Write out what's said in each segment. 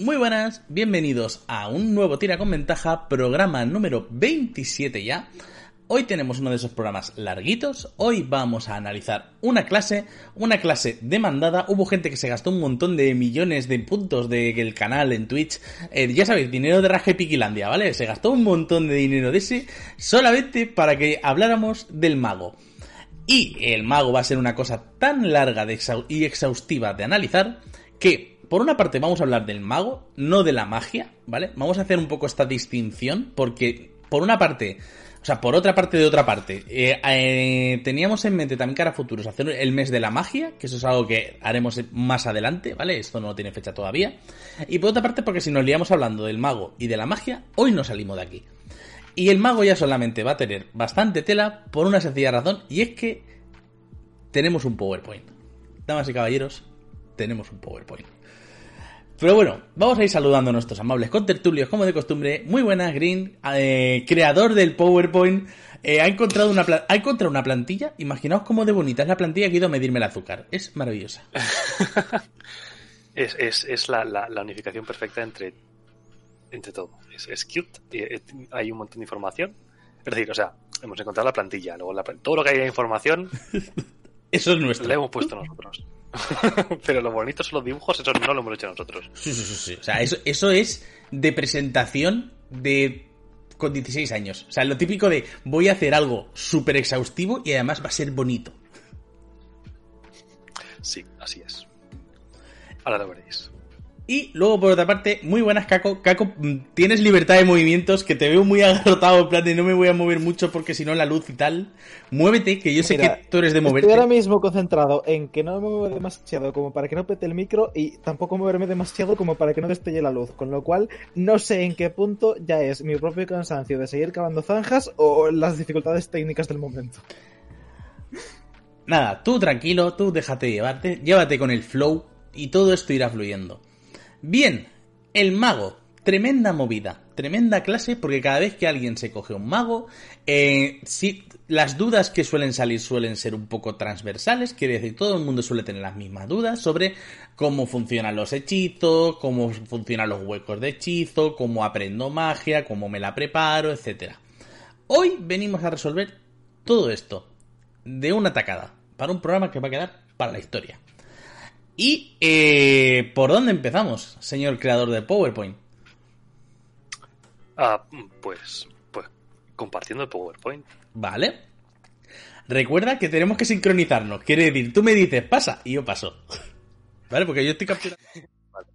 Muy buenas, bienvenidos a un nuevo Tira con Ventaja, programa número 27 ya. Hoy tenemos uno de esos programas larguitos. Hoy vamos a analizar una clase, una clase demandada. Hubo gente que se gastó un montón de millones de puntos del canal en Twitch. Eh, ya sabéis, dinero de Raje Piquilandia, ¿vale? Se gastó un montón de dinero de ese solamente para que habláramos del mago. Y el mago va a ser una cosa tan larga y exhaustiva de analizar que, por una parte, vamos a hablar del mago, no de la magia, ¿vale? Vamos a hacer un poco esta distinción porque, por una parte, o sea, por otra parte de otra parte, eh, eh, teníamos en mente también cara a futuros hacer el mes de la magia, que eso es algo que haremos más adelante, ¿vale? Esto no tiene fecha todavía. Y por otra parte, porque si nos liamos hablando del mago y de la magia, hoy no salimos de aquí. Y el mago ya solamente va a tener bastante tela por una sencilla razón, y es que tenemos un PowerPoint. Damas y caballeros, tenemos un PowerPoint. Pero bueno, vamos a ir saludando a nuestros amables contertulios, como de costumbre. Muy buenas, Green, eh, creador del PowerPoint. Eh, ha, encontrado una ha encontrado una plantilla. Imaginaos cómo de bonita es la plantilla que ha ido a medirme el azúcar. Es maravillosa. es, la, unificación perfecta entre, entre todo. Es, cute. Eh, hay un montón de información. Es decir, o sea, hemos encontrado la plantilla. Luego todo lo que hay de información. Eso es nuestro. Lo hemos puesto nosotros. Pero lo bonito son los dibujos, eso no lo hemos hecho nosotros. Sí, sí, sí. O sea, eso, eso es de presentación de con 16 años. O sea, lo típico de voy a hacer algo súper exhaustivo y además va a ser bonito. Sí, así es. Ahora lo veréis. Y luego, por otra parte, muy buenas, Caco. Caco, mm, tienes libertad de movimientos, que te veo muy agarrotado, en plan de no me voy a mover mucho porque si no la luz y tal. Muévete, que yo sé que tú eres de moverte. Estoy ahora mismo concentrado en que no me mueva demasiado como para que no pete el micro y tampoco moverme demasiado como para que no destelle la luz. Con lo cual, no sé en qué punto ya es mi propio cansancio de seguir cavando zanjas o las dificultades técnicas del momento. Nada, tú tranquilo, tú déjate llevarte, llévate con el flow y todo esto irá fluyendo. Bien, el mago. Tremenda movida, tremenda clase, porque cada vez que alguien se coge un mago, eh, las dudas que suelen salir suelen ser un poco transversales, quiere decir, todo el mundo suele tener las mismas dudas sobre cómo funcionan los hechizos, cómo funcionan los huecos de hechizo, cómo aprendo magia, cómo me la preparo, etc. Hoy venimos a resolver todo esto de una tacada, para un programa que va a quedar para la historia. ¿Y eh, por dónde empezamos, señor creador de PowerPoint? Ah, pues, pues compartiendo el PowerPoint. Vale. Recuerda que tenemos que sincronizarnos. Quiere decir, tú me dices pasa y yo paso. ¿Vale? Porque yo estoy capturando. Vale.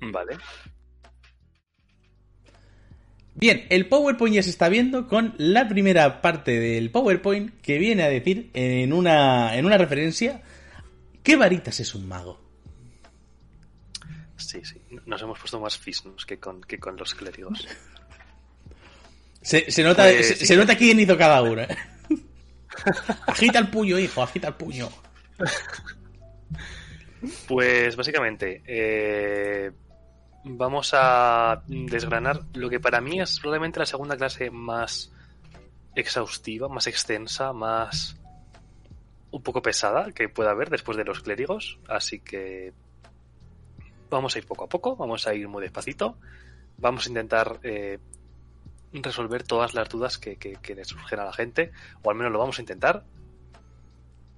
vale. Bien, el PowerPoint ya se está viendo con la primera parte del PowerPoint que viene a decir en una, en una referencia ¿Qué varitas es un mago? Sí, sí. Nos hemos puesto más fisnos que con, que con los clérigos. Se, nota, pues se, nota quién hizo cada uno. ¿eh? agita el puño, hijo, agita el puño. Pues básicamente, eh, vamos a desgranar lo que para mí es probablemente la segunda clase más exhaustiva, más extensa, más un poco pesada que pueda haber después de los clérigos, así que vamos a ir poco a poco, vamos a ir muy despacito, vamos a intentar eh, resolver todas las dudas que, que, le surgen a la gente, o al menos lo vamos a intentar.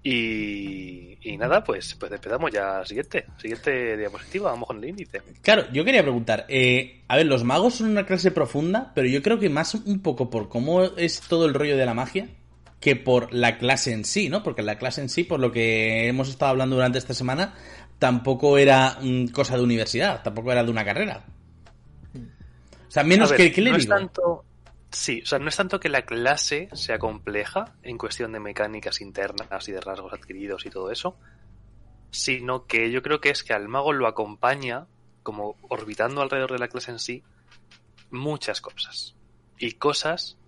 Y, nada, pues, pues empezamos ya siguiente, siguiente diapositiva, vamos con el índice. Claro, yo quería preguntar, eh, a ver, los magos son una clase profunda, pero yo creo que más un poco por cómo es todo el rollo de la magia, que por la clase en sí, ¿no? Porque la clase en sí, por lo que hemos estado hablando durante esta semana, tampoco era mm, cosa de universidad, tampoco era de una carrera. O sea, menos que, ¿qué le no Es tanto, sí, o sea, no es tanto que la clase sea compleja en cuestión de mecánicas internas y de rasgos adquiridos y todo eso, sino que yo creo que es que al mago lo acompaña, como orbitando alrededor de la clase en sí, muchas cosas. Y cosas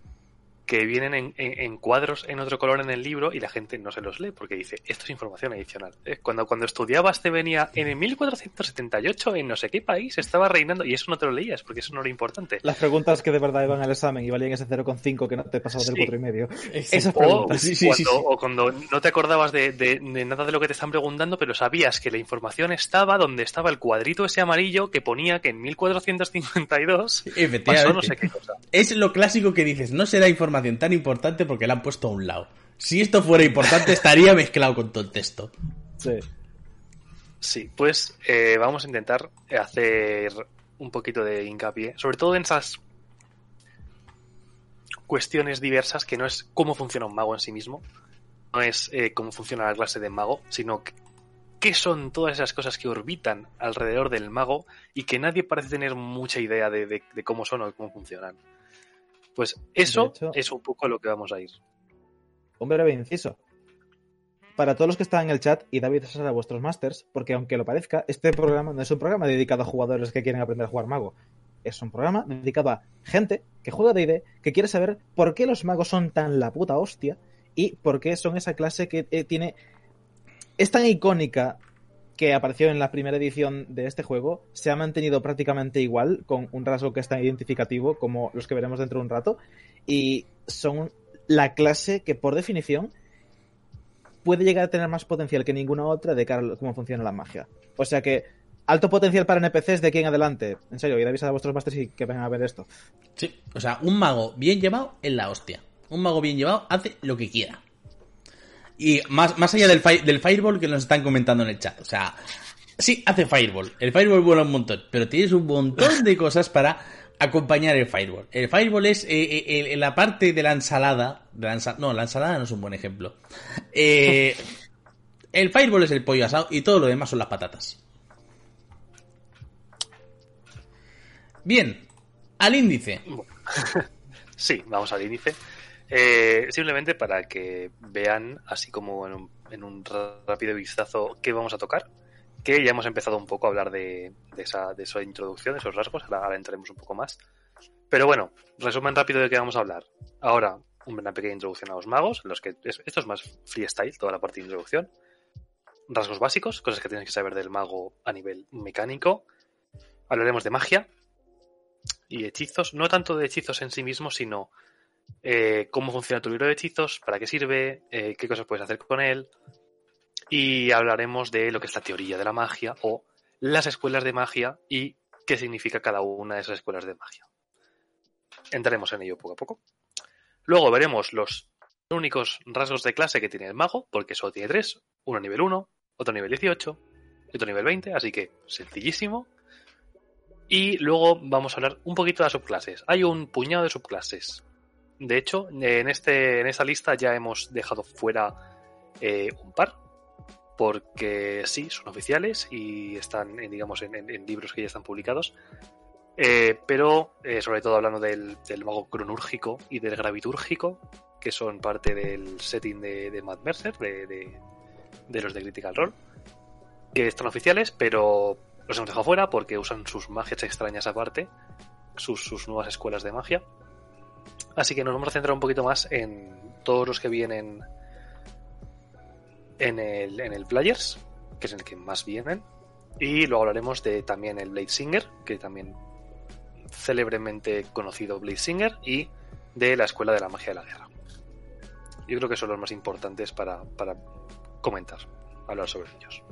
que vienen en, en- en cuadros en otro color en el libro y la gente no se los lee porque dice, esto es información adicional. ¿eh? Cuando, cuando estudiabas te venía en el 1478 en no sé qué país estaba reinando y eso no te lo leías porque eso no era importante. Las preguntas que de verdad iban al examen y valían ese 0,5 que no te pasaba del Sí. 4,5 y medio. Sí. Esas O preguntas. Sí, sí, cuando, sí, sí. o cuando no te acordabas de, de- de nada de lo que te están preguntando, pero sabías que la información estaba donde estaba el cuadrito ese amarillo que ponía que en 1452 pasó no sé qué cosa. Es lo clásico que dices, no será información tan importante porque la han puesto a un lado. Si esto fuera importante, estaría mezclado con todo el texto. Sí. Sí, pues eh, vamos a intentar hacer un poquito de hincapié, sobre todo en esas cuestiones diversas que no es cómo funciona un mago en sí mismo, no es eh, cómo funciona la clase de mago, sino que- qué son todas esas cosas que orbitan alrededor del mago y que nadie parece tener mucha idea de, de- de cómo son o de cómo funcionan. Pues eso hecho- es un poco a lo que vamos a ir. Un breve inciso. Para todos los que están en el chat, y David a vuestros masters, porque aunque lo parezca, este programa no es un programa dedicado a jugadores que quieren aprender a jugar mago. Es un programa dedicado a gente que juega D&D, que quiere saber por qué los magos son tan la puta hostia y por qué son esa clase que eh, tiene... Es tan icónica que apareció en la primera edición de este juego, se ha mantenido prácticamente igual, con un rasgo que es tan identificativo como los que veremos dentro de un rato, y son la clase que por definición puede llegar a tener más potencial que ninguna otra de cara a cómo funciona la magia. O sea que alto potencial para NPCs de aquí en adelante. En serio, y avisad a vuestros masters y que vengan a ver esto. Sí, o sea, un mago bien llevado es la hostia. Un mago bien llevado hace lo que quiera. Y más, más allá del, fi- del fireball que nos están comentando en el chat. O sea, sí, hace fireball. El fireball vuela un montón, pero tienes un montón de cosas para acompañar el fireball. El fireball es eh, eh, la parte de la ensalada. de la ensa- no, la ensalada no es un buen ejemplo. Eh, el fireball es el pollo asado y todo lo demás son las patatas. Bien, al índice. Sí, vamos al índice. Eh, simplemente para que vean, así como en un, rápido vistazo, qué vamos a tocar. Que ya hemos empezado un poco a hablar de, de esa, de esa introducción, de esos rasgos. Ahora, ahora entraremos un poco más. Pero bueno, resumen rápido de qué vamos a hablar. Ahora, una pequeña introducción a los magos. Los que, es- esto es más freestyle, toda la parte de introducción. Rasgos básicos, cosas que tienes que saber del mago a nivel mecánico. Hablaremos de magia y hechizos. No tanto de hechizos en sí mismos, sino eh, cómo funciona tu libro de hechizos, para qué sirve, eh, qué cosas puedes hacer con él. Y hablaremos de lo que es la teoría de la magia o las escuelas de magia y qué significa cada una de esas escuelas de magia. Entraremos en ello poco a poco. Luego veremos los únicos rasgos de clase que tiene el mago, porque solo tiene tres, uno nivel 1, otro nivel 18 y otro nivel 20, así que sencillísimo. Y luego vamos a hablar un poquito de las subclases. Hay un puñado de subclases. De hecho, en, este, en esta lista ya hemos dejado fuera eh, un par, porque sí, son oficiales y están, en, digamos, en, libros que ya están publicados. Eh, pero, eh, sobre todo hablando del, mago cronúrgico y del gravitúrgico, que son parte del setting de, de Matt Mercer, de, los de Critical Role, que están oficiales, pero los hemos dejado fuera porque usan sus magias extrañas aparte, sus nuevas escuelas de magia. Así que nos vamos a centrar un poquito más en todos los que vienen en el, en el Players, que es el que más vienen. Y luego hablaremos de también el Blade Singer, que también célebremente conocido Blade Singer, y de la Escuela de la Magia de la Guerra. Yo creo que son los más importantes para, para comentar, hablar sobre ellos.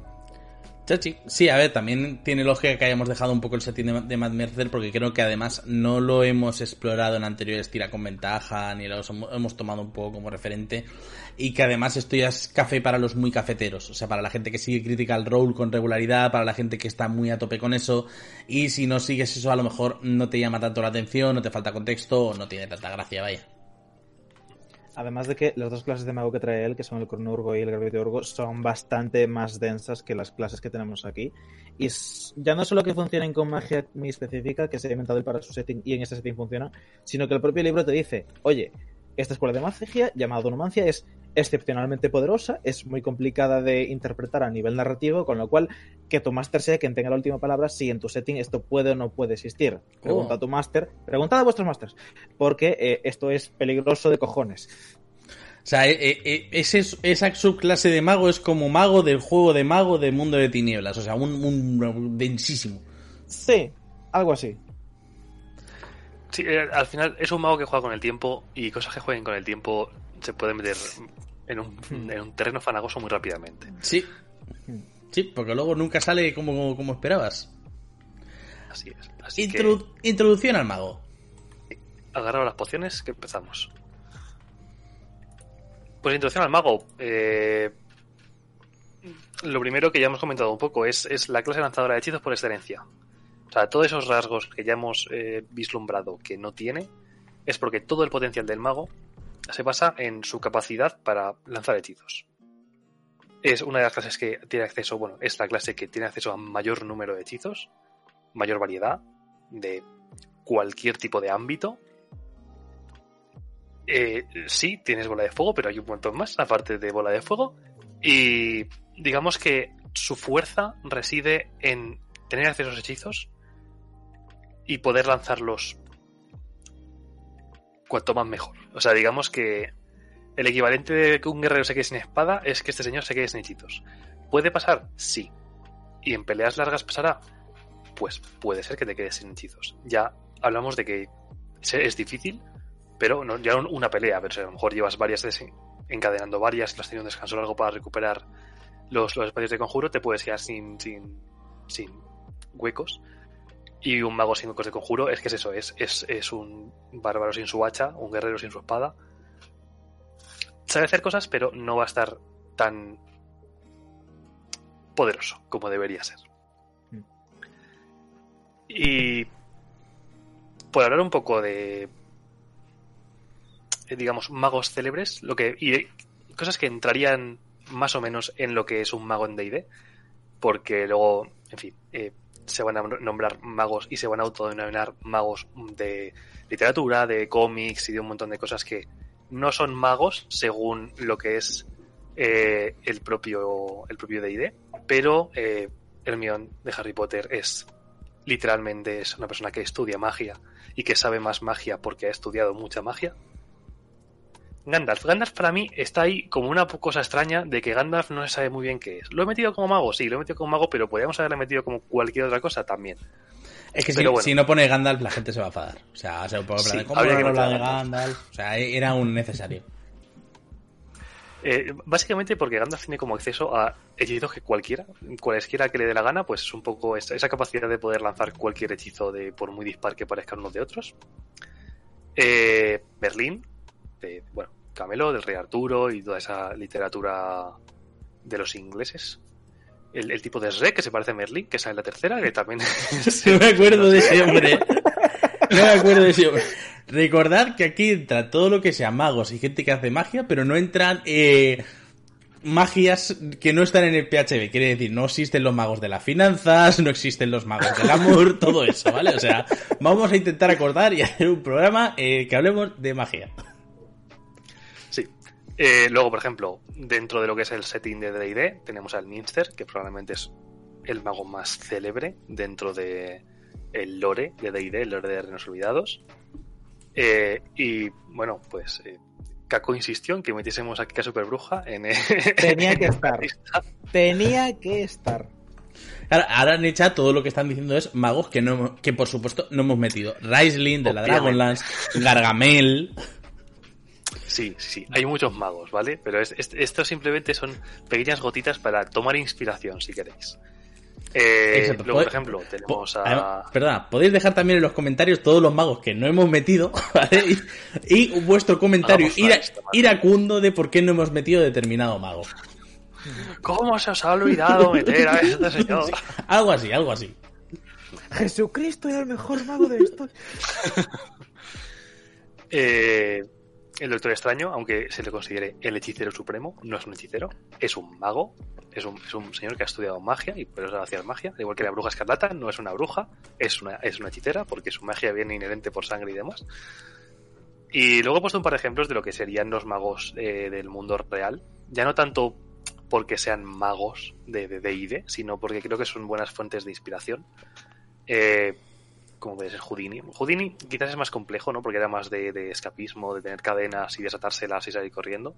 Sí, a ver, también tiene lógica que hayamos dejado un poco el setting de, Matt Mercer porque creo que además no lo hemos explorado en anteriores tira con ventaja ni lo hemos, hemos tomado un poco como referente y que además esto ya es café para los muy cafeteros, o sea, para la gente que sigue Critical Role con regularidad, para la gente que está muy a tope con eso y si no sigues eso a lo mejor no te llama tanto la atención, no te falta contexto o no tiene tanta gracia, vaya. Además de que las dos clases de mago que trae él, que son el Cronurgo y el Graviturgo, son bastante más densas que las clases que tenemos aquí. Y ya no solo que funcionen con magia muy específica, que se ha inventado él para su setting y en ese setting funciona, sino que el propio libro te dice, oye, Esta escuela de magia, llamada Donomancia, es excepcionalmente poderosa, es muy complicada de interpretar a nivel narrativo, con lo cual que tu máster sea quien tenga la última palabra si en tu setting esto puede o no puede existir. Pregunta Oh. a tu máster, preguntad a vuestros másters, porque eh, esto es peligroso de cojones. O sea, eh, eh, ese, esa subclase de mago es como mago del juego de mago de Mundo de Tinieblas. O sea, un, un densísimo. Sí, algo así. Sí, eh, al final es un mago que juega con el tiempo y cosas que jueguen con el tiempo se pueden meter en un, en un terreno fanagoso muy rápidamente. Sí. Sí, porque luego nunca sale como, como esperabas. Así es. Así Introdu- Introducción al mago. agarra las pociones que empezamos. Pues introducción al mago. eh, lo primero que ya hemos comentado un poco es, es la clase lanzadora de hechizos por excelencia. O sea, todos esos rasgos que ya hemos eh, vislumbrado que no tiene es porque todo el potencial del mago se basa en su capacidad para lanzar hechizos. Es una de las clases que tiene acceso, bueno, es la clase que tiene acceso a mayor número de hechizos, mayor variedad de cualquier tipo de ámbito. Eh, sí, tienes bola de fuego, pero hay un montón más, aparte de bola de fuego. Y digamos que su fuerza reside en tener acceso a esos hechizos y poder lanzarlos cuanto más mejor. O sea, digamos que el equivalente de que un guerrero se quede sin espada es que este señor se quede sin hechizos. ¿Puede pasar? Sí. ¿Y en peleas largas pasará? Pues puede ser que te quedes sin hechizos. Ya hablamos de que es difícil, pero no, ya un- una pelea, pero a lo mejor llevas varias des- encadenando varias, y has tenido un descanso largo para recuperar los, los espacios de conjuro, te puedes quedar sin, sin, sin huecos. Y un mago sin huecos de conjuro es que es eso, es, es, es un bárbaro sin su hacha, un guerrero sin su espada. Sabe hacer cosas, pero no va a estar tan poderoso como debería ser. Mm. Y por hablar un poco de, digamos, magos célebres, lo que y de- cosas que entrarían más o menos en lo que es un mago en D&D, porque luego, en fin, eh, se van a nombrar magos y se van a autodenominar magos de literatura, de cómics y de un montón de cosas que no son magos según lo que es eh, el propio el propio D&D, pero eh, Hermione de Harry Potter es literalmente es una persona que estudia magia y que sabe más magia porque ha estudiado mucha magia. Gandalf. Gandalf para mí está ahí como una cosa extraña de que Gandalf no se sabe muy bien qué es. ¿Lo he metido como mago? Sí, lo he metido como mago, pero podríamos haberle metido como cualquier otra cosa también. Es que si, Pero bueno. si no pone Gandalf, la gente se va a enfadar. O sea, se puede hablar Sí, de cómo habría no que hablar de Gandalf. O sea, era un necesario. Eh, básicamente porque Gandalf tiene como acceso a hechizos que cualquiera, cualesquiera que le dé la gana, pues es un poco esa, esa capacidad de poder lanzar cualquier hechizo de por muy dispar que parezcan unos de otros. Eh, Berlín, de, bueno, Camelo, del Rey Arturo y toda esa literatura de los ingleses. El, el tipo de Shrek que se parece a Merlín, que sale en la tercera, que también No me acuerdo de ese hombre. No me acuerdo de ese hombre. Recordad que aquí entra todo lo que sea magos y gente que hace magia, pero no entran eh, magias que no están en el PHB. Quiere decir, no existen los magos de las finanzas, no existen los magos del amor, todo eso, ¿vale? O sea, vamos a intentar acordar y hacer un programa eh, que hablemos de magia. Eh, luego, por ejemplo, dentro de lo que es el setting de D&D, tenemos al Minster, que probablemente es el mago más célebre dentro de el lore de D&D, el lore de Reinos Olvidados. Eh, y, bueno, pues... Eh, Caco insistió en que metiésemos aquí a Superbruja en... Tenía que en estar. Tenía que estar. Ahora, ahora Necha todo lo que están diciendo es magos que no hemos- que por supuesto no hemos metido. Raisling de la. Dragonlance, Gargamel. Sí, sí, sí. Hay muchos magos, ¿vale? Pero es, simplemente son pequeñas gotitas para tomar inspiración, si queréis. Eh, Exacto. luego, por ejemplo, tenemos a... además, perdona, podéis dejar también en los comentarios todos los magos que no hemos metido, ¿vale? Y, y vuestro comentario iracundo de por qué no hemos metido determinado mago. ¿Cómo se os ha olvidado meter a este señor? Algo así, algo así. Jesucristo era el mejor mago de esto. Eh, el Doctor Extraño, aunque se le considere el hechicero supremo, no es un hechicero, es un mago, es un, señor que ha estudiado magia y por eso hacer magia, al igual que la bruja escarlata, no es una bruja, es una, es una hechicera porque su magia viene inherente por sangre y demás. Y luego he puesto un par de ejemplos de lo que serían los magos eh, del mundo real. Ya no tanto porque sean magos de D&D, sino porque creo que son buenas fuentes de inspiración. Eh, como puede ser Houdini. Houdini quizás es más complejo, ¿no? Porque era más de, de, escapismo, de tener cadenas y desatárselas y salir corriendo.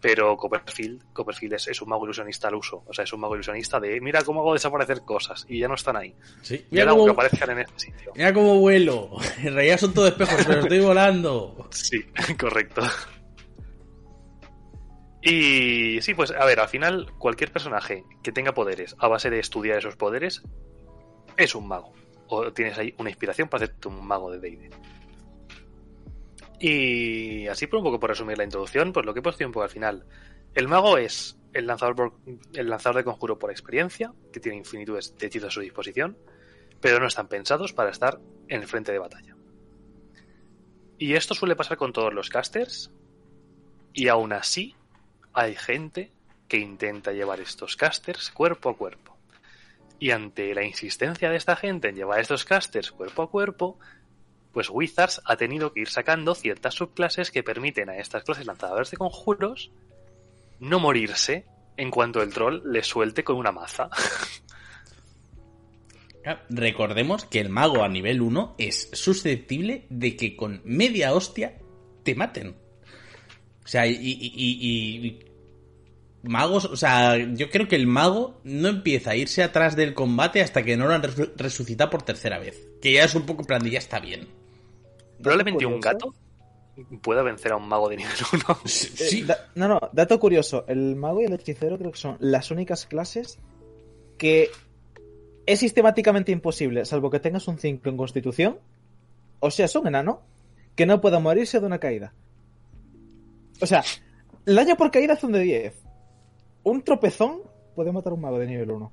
Pero Copperfield, Copperfield es, es, un mago ilusionista al uso. O sea, es un mago ilusionista de mira cómo hago desaparecer cosas y ya no están ahí. Sí. Mira cómo cómo, aparezcan en este sitio. mira cómo vuelo. En realidad son todo espejos, pero estoy volando. Sí, correcto. Y sí, pues a ver, al final cualquier personaje que tenga poderes a base de estudiar esos poderes es un mago. O tienes ahí una inspiración para hacerte un mago de D&D. Y así por un poco por resumir la introducción, pues lo que he puesto un poco al final. El mago es el lanzador, el lanzador de conjuro por experiencia, que tiene infinitudes de hechizos a su disposición, pero no están pensados para estar en el frente de batalla. Y esto suele pasar con todos los casters, y aún así hay gente que intenta llevar estos casters cuerpo a cuerpo. Y ante la insistencia de esta gente en llevar estos casters cuerpo a cuerpo, pues Wizards ha tenido que ir sacando ciertas subclases que permiten a estas clases lanzadores de conjuros no morirse en cuanto el troll les suelte con una maza. Recordemos que el mago a nivel 1 es susceptible de que con media hostia te maten. O sea, y- y- y- magos, o sea, yo creo que el mago no empieza a irse atrás del combate hasta que no lo han resu- resucitado por tercera vez. Que ya es un poco en plan de ya está bien. Probablemente un gato pueda vencer a un mago de nivel 1. Eh, Sí, no, no, dato curioso. El mago y el hechicero creo que son las únicas clases que es sistemáticamente imposible, salvo que tengas un 5 en constitución, o sea, un enano, que no pueda morirse de una caída. O sea, el daño por caída son de 10. Un tropezón puede matar a un mago de nivel 1.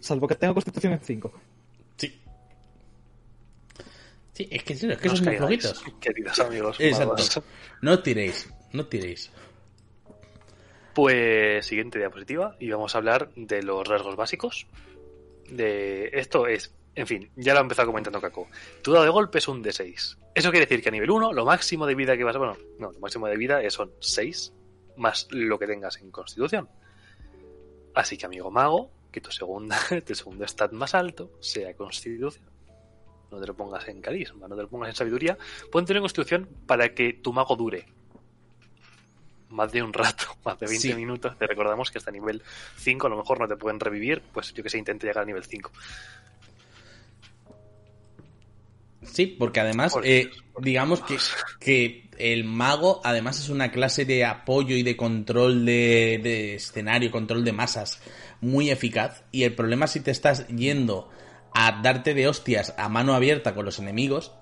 Salvo que tenga constitución en 5. sí. Sí, es que, sí, es que No son muy flojitos. Queridos amigos. Exacto. magos. No tiréis, no tiréis. Pues siguiente diapositiva y vamos a hablar de los rasgos básicos. De esto es, en fin, ya lo ha empezado comentando Kako. Tu dado de golpe es un D6. Eso quiere decir que a nivel 1 lo máximo de vida que vas a... Bueno, no, lo máximo de vida es- son 6 más lo que tengas en constitución. Así que amigo mago, que tu segunda, tu segundo stat más alto sea constitución. No te lo pongas en carisma, no te lo pongas en sabiduría. Ponte en constitución para que tu mago dure más de un rato, más de 20 Sí. minutos. Te recordamos que hasta nivel 5 a lo mejor no te pueden revivir, pues yo que sé, intente llegar a nivel 5. Sí, porque además, Por eh, Dios, por digamos que, que el mago además es una clase de apoyo y de control de, de escenario, control de masas muy eficaz. Y el problema si te estás yendo a darte de hostias a mano abierta con los enemigos,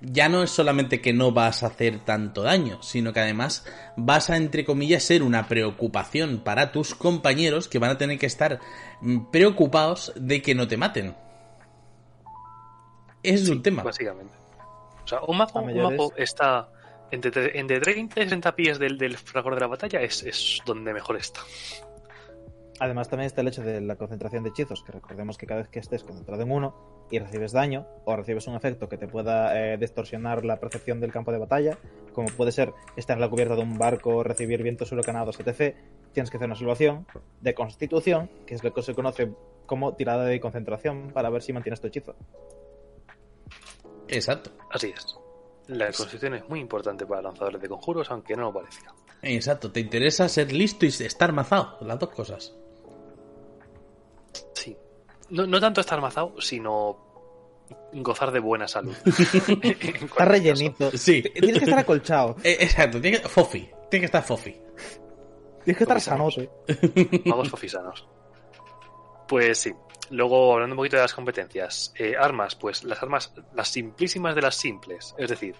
ya no es solamente que no vas a hacer tanto daño, sino que además vas a, entre comillas, ser una preocupación para tus compañeros que van a tener que estar preocupados de que no te maten. Ese es un tema. Básicamente. O sea, un mago, un mago está entre, entre 30 y 60 pies del, del fragor de la batalla, es, es donde mejor está. Además también está el hecho de la concentración de hechizos, que recordemos que cada vez que estés concentrado en uno y recibes daño o recibes un efecto que te pueda eh, distorsionar la percepción del campo de batalla, como puede ser estar en la cubierta de un barco, recibir vientos huracanados, etc., tienes que hacer una salvación de constitución, que es lo que se conoce como tirada de concentración para ver si mantienes tu hechizo. Exacto. Así es. La constitución es muy importante para lanzadores de conjuros, aunque no lo parezca. Exacto, te interesa ser listo y estar mazado, las dos cosas. Sí. No, no tanto estar mazado, sino gozar de buena salud. Está caso. rellenito. Sí. Tienes que estar acolchado. Eh, exacto, tiene que, fofi, tiene que estar fofi. Tienes que estar sanote. Vamos fofisanos. Pues sí. Luego, hablando un poquito de las competencias. Eh, armas, pues las armas, las simplísimas de las simples. Es decir,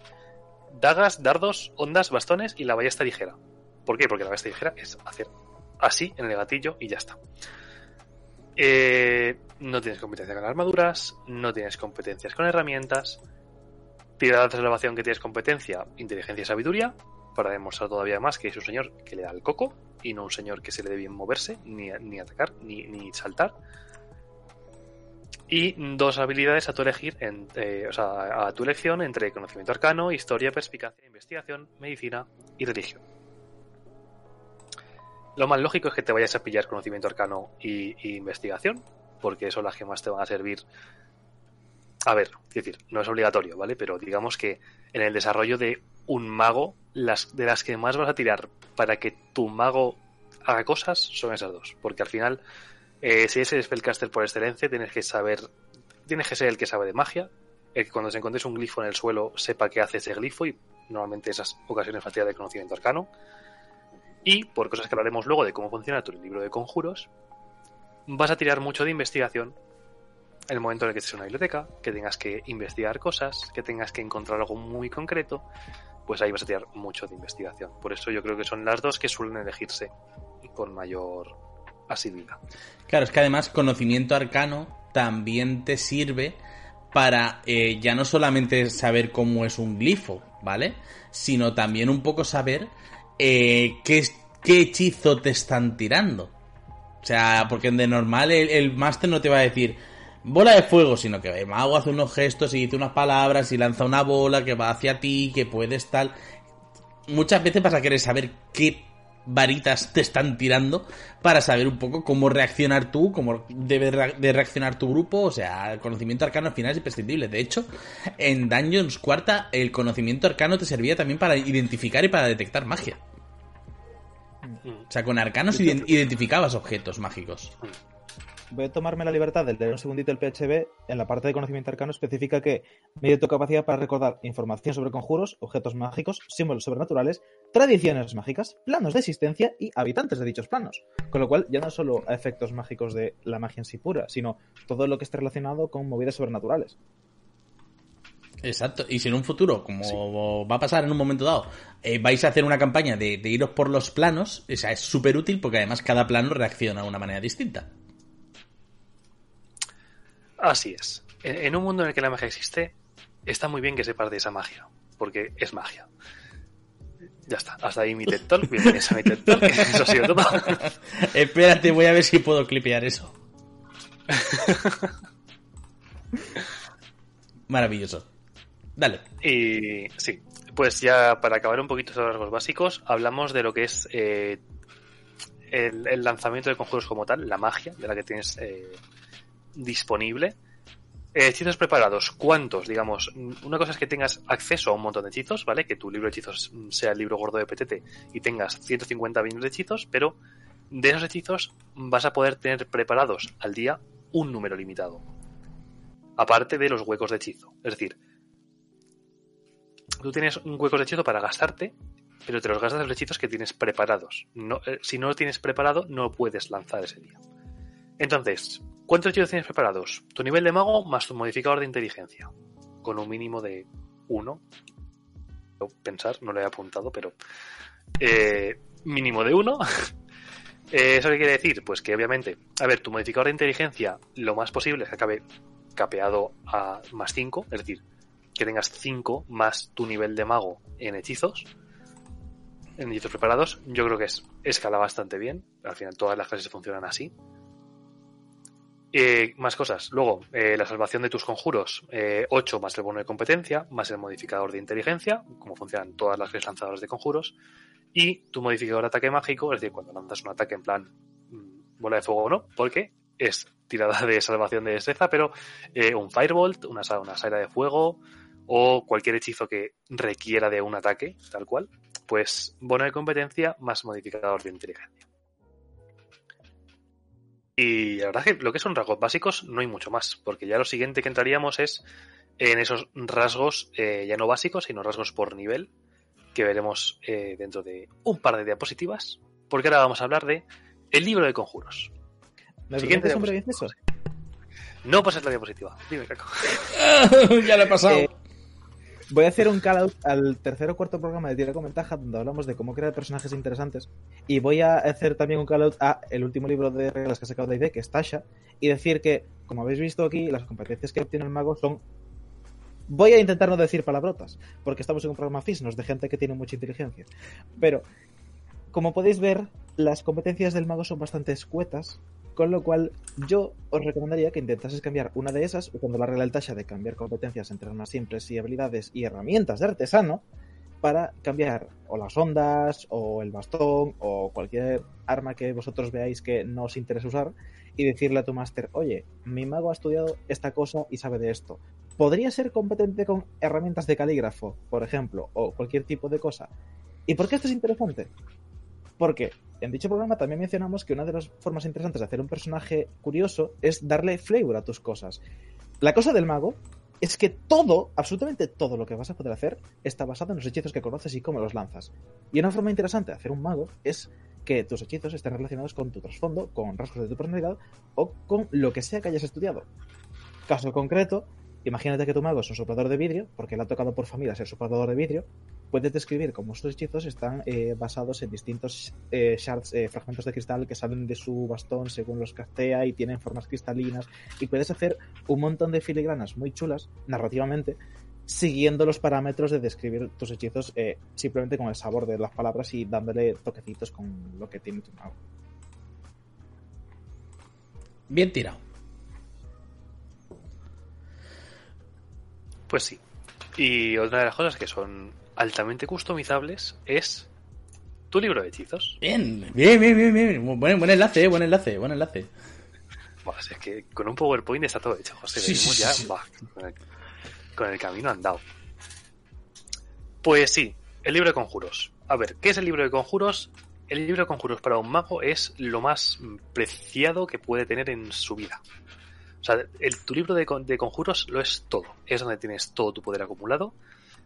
dagas, dardos, ondas, bastones y la ballesta ligera. ¿Por qué? Porque la ballesta ligera es hacer así en el gatillo y ya está. Eh, no tienes competencia con armaduras, no tienes competencias con herramientas. Tirada de salvación que tienes competencia, inteligencia y sabiduría, para demostrar todavía más que es un señor que le da el coco y no un señor que se le dé bien moverse, ni, ni atacar, ni, ni saltar. Y dos habilidades a tu elegir, en, eh, o sea, a tu elección entre conocimiento arcano, historia, perspicacia, investigación, medicina y religión. Lo más lógico es que te vayas a pillar conocimiento arcano y, y investigación, porque son las que más te van a servir. A ver, es decir, no es obligatorio, ¿vale? Pero digamos que en el desarrollo de un mago, las de las que más vas a tirar para que tu mago haga cosas son esas dos, porque al final eh, si es el spellcaster por excelencia, tienes que saber, tienes que ser el que sabe de magia, el que cuando se encuentres un glifo en el suelo sepa qué hace ese glifo y normalmente esas ocasiones facilidad de conocimiento arcano. Y por cosas que hablaremos luego de cómo funciona tu libro de conjuros, vas a tirar mucho de investigación en el momento en el que estés en una biblioteca, que tengas que investigar cosas, que tengas que encontrar algo muy concreto, pues ahí vas a tirar mucho de investigación. Por eso yo creo que son las dos que suelen elegirse con mayor asiduidad. Claro, es que además conocimiento arcano también te sirve para eh, ya no solamente saber cómo es un glifo, ¿vale? Sino también un poco saber eh, qué, qué hechizo te están tirando. O sea, porque de normal el, máster no te va a decir bola de fuego, sino que el mago hace unos gestos y dice unas palabras y lanza una bola que va hacia ti, que puedes tal. Muchas veces vas a querer saber qué varitas te están tirando para saber un poco cómo reaccionar tú, cómo debe de reaccionar tu grupo. O sea, el conocimiento arcano al final es imprescindible. De hecho, en Dungeons cuarta, el conocimiento arcano te servía también para identificar y para detectar magia. O sea, con arcanos identificabas objetos mágicos voy a tomarme la libertad de leer un segundito el PHB. En la parte de conocimiento arcano especifica que mide tu capacidad para recordar información sobre conjuros, objetos mágicos, símbolos sobrenaturales, tradiciones mágicas, planos de existencia y habitantes de dichos planos. Con lo cual, ya no solo a efectos mágicos de la magia en sí pura, sino todo lo que esté relacionado con movidas sobrenaturales. Exacto, y si en un futuro, como va a pasar en un momento dado, eh, vais a hacer una campaña de, de iros por los planos, o sea, es súper útil porque además cada plano reacciona de una manera distinta. Así es. En un mundo en el que la magia existe, está muy bien que sepas de esa magia, porque es magia. Ya está, hasta ahí mi TED Talk. Bienvenidos a mi TED Talk. Eso ha sido todo. Espérate, voy a ver si puedo clipear eso. Maravilloso. Dale. Y sí, pues ya para acabar un poquito los rasgos básicos, hablamos de lo que es eh, el, lanzamiento de conjuros como tal, la magia de la que tienes eh, disponible. Eh, hechizos preparados, ¿cuántos? Digamos, una cosa es que tengas acceso a un montón de hechizos, ¿vale? Que tu libro de hechizos sea el libro gordo de PTT y tengas 150 millones de hechizos, pero de esos hechizos vas a poder tener preparados al día un número limitado. Aparte de los huecos de hechizo. Es decir, tú tienes un hueco de hechizo para gastarte, pero te los gastas los hechizos que tienes preparados. No, eh, si no lo tienes preparado, no puedes lanzar ese día. Entonces, ¿cuántos hechizos tienes preparados? Tu nivel de mago más tu modificador de inteligencia. Con un mínimo de 1. Pensar, no lo he apuntado, pero. Eh, mínimo de 1. Eh, ¿Eso qué quiere decir? Pues que obviamente, a ver, tu modificador de inteligencia lo más posible es acabe capeado a más 5, es decir, que tengas 5 más tu nivel de mago en hechizos, en hechizos preparados, yo creo que es, escala bastante bien. Al final todas las clases funcionan así. Eh, más cosas. Luego, eh, la salvación de tus conjuros. 8 eh, más el bono de competencia, más el modificador de inteligencia, como funcionan todas las clases lanzadoras de conjuros. Y tu modificador de ataque mágico, es decir, cuando lanzas un ataque en plan mm, bola de fuego o no, porque es tirada de salvación de destreza, pero un firebolt, una, una de fuego o cualquier hechizo que requiera de un ataque, tal cual, pues bono de competencia más modificador de inteligencia. Y la verdad es que lo que son rasgos básicos no hay mucho más, porque ya lo siguiente que entraríamos es en esos rasgos eh, ya no básicos, sino rasgos por nivel, que veremos eh, dentro de un par de diapositivas, porque ahora vamos a hablar de el libro de conjuros. ¿Me siguiente eso? No pases la diapositiva. Dime, Caco. ya lo he pasado. Eh, Voy a hacer un call out al tercer o cuarto programa de Tira con Ventaja, donde hablamos de cómo crear personajes interesantes. Y voy a hacer también un call out a el último libro de reglas que ha sacado ID, que es Tasha, y decir que, como habéis visto aquí, las competencias que obtiene el mago son. Voy a intentar no decir palabrotas, porque estamos en un programa FISNOS de gente que tiene mucha inteligencia. Pero, como podéis ver, las competencias del mago son bastante escuetas Con lo cual, yo os recomendaría que intentases cambiar una de esas, usando la regla del Tasha de cambiar competencias entre armas simples y habilidades y herramientas de artesano, para cambiar o las ondas, o el bastón, o cualquier arma que vosotros veáis que no os interese usar, y decirle a tu máster, oye, mi mago ha estudiado esta cosa y sabe de esto. ¿Podría ser competente con herramientas de calígrafo, por ejemplo, o cualquier tipo de cosa? ¿Y por qué esto es interesante? Porque en dicho programa también mencionamos que una de las formas interesantes de hacer un personaje curioso es darle flavor a tus cosas. La cosa del mago es que todo, absolutamente todo lo que vas a poder hacer está basado en los hechizos que conoces y cómo los lanzas. Y una forma interesante de hacer un mago es que tus hechizos estén relacionados con tu trasfondo, con rasgos de tu personalidad o con lo que sea que hayas estudiado. Caso concreto, imagínate que tu mago es un soplador de vidrio, porque le ha tocado por familia ser soplador de vidrio, puedes describir cómo estos hechizos están eh, basados en distintos eh, shards, eh, fragmentos de cristal que salen de su bastón según los castea y tienen formas cristalinas, y puedes hacer un montón de filigranas muy chulas, narrativamente, siguiendo los parámetros de describir tus hechizos simplemente con el sabor de las palabras y dándole toquecitos con lo que tiene tu mago. Bien tirado. Pues sí. Y otra de las cosas que son altamente customizables es tu libro de hechizos. Bien, bien, bien, bien, bien. Buen, buen enlace, eh, buen enlace, buen enlace. Bueno, es que con un PowerPoint está todo hecho, José. Sí, sí, ya sí. buah, con, el, con el camino andado. Pues sí, el libro de conjuros. A ver, ¿qué es el libro de conjuros? El libro de conjuros para un mago es lo más preciado que puede tener en su vida. O sea, el, tu libro de, con- de conjuros lo es todo. Es donde tienes todo tu poder acumulado.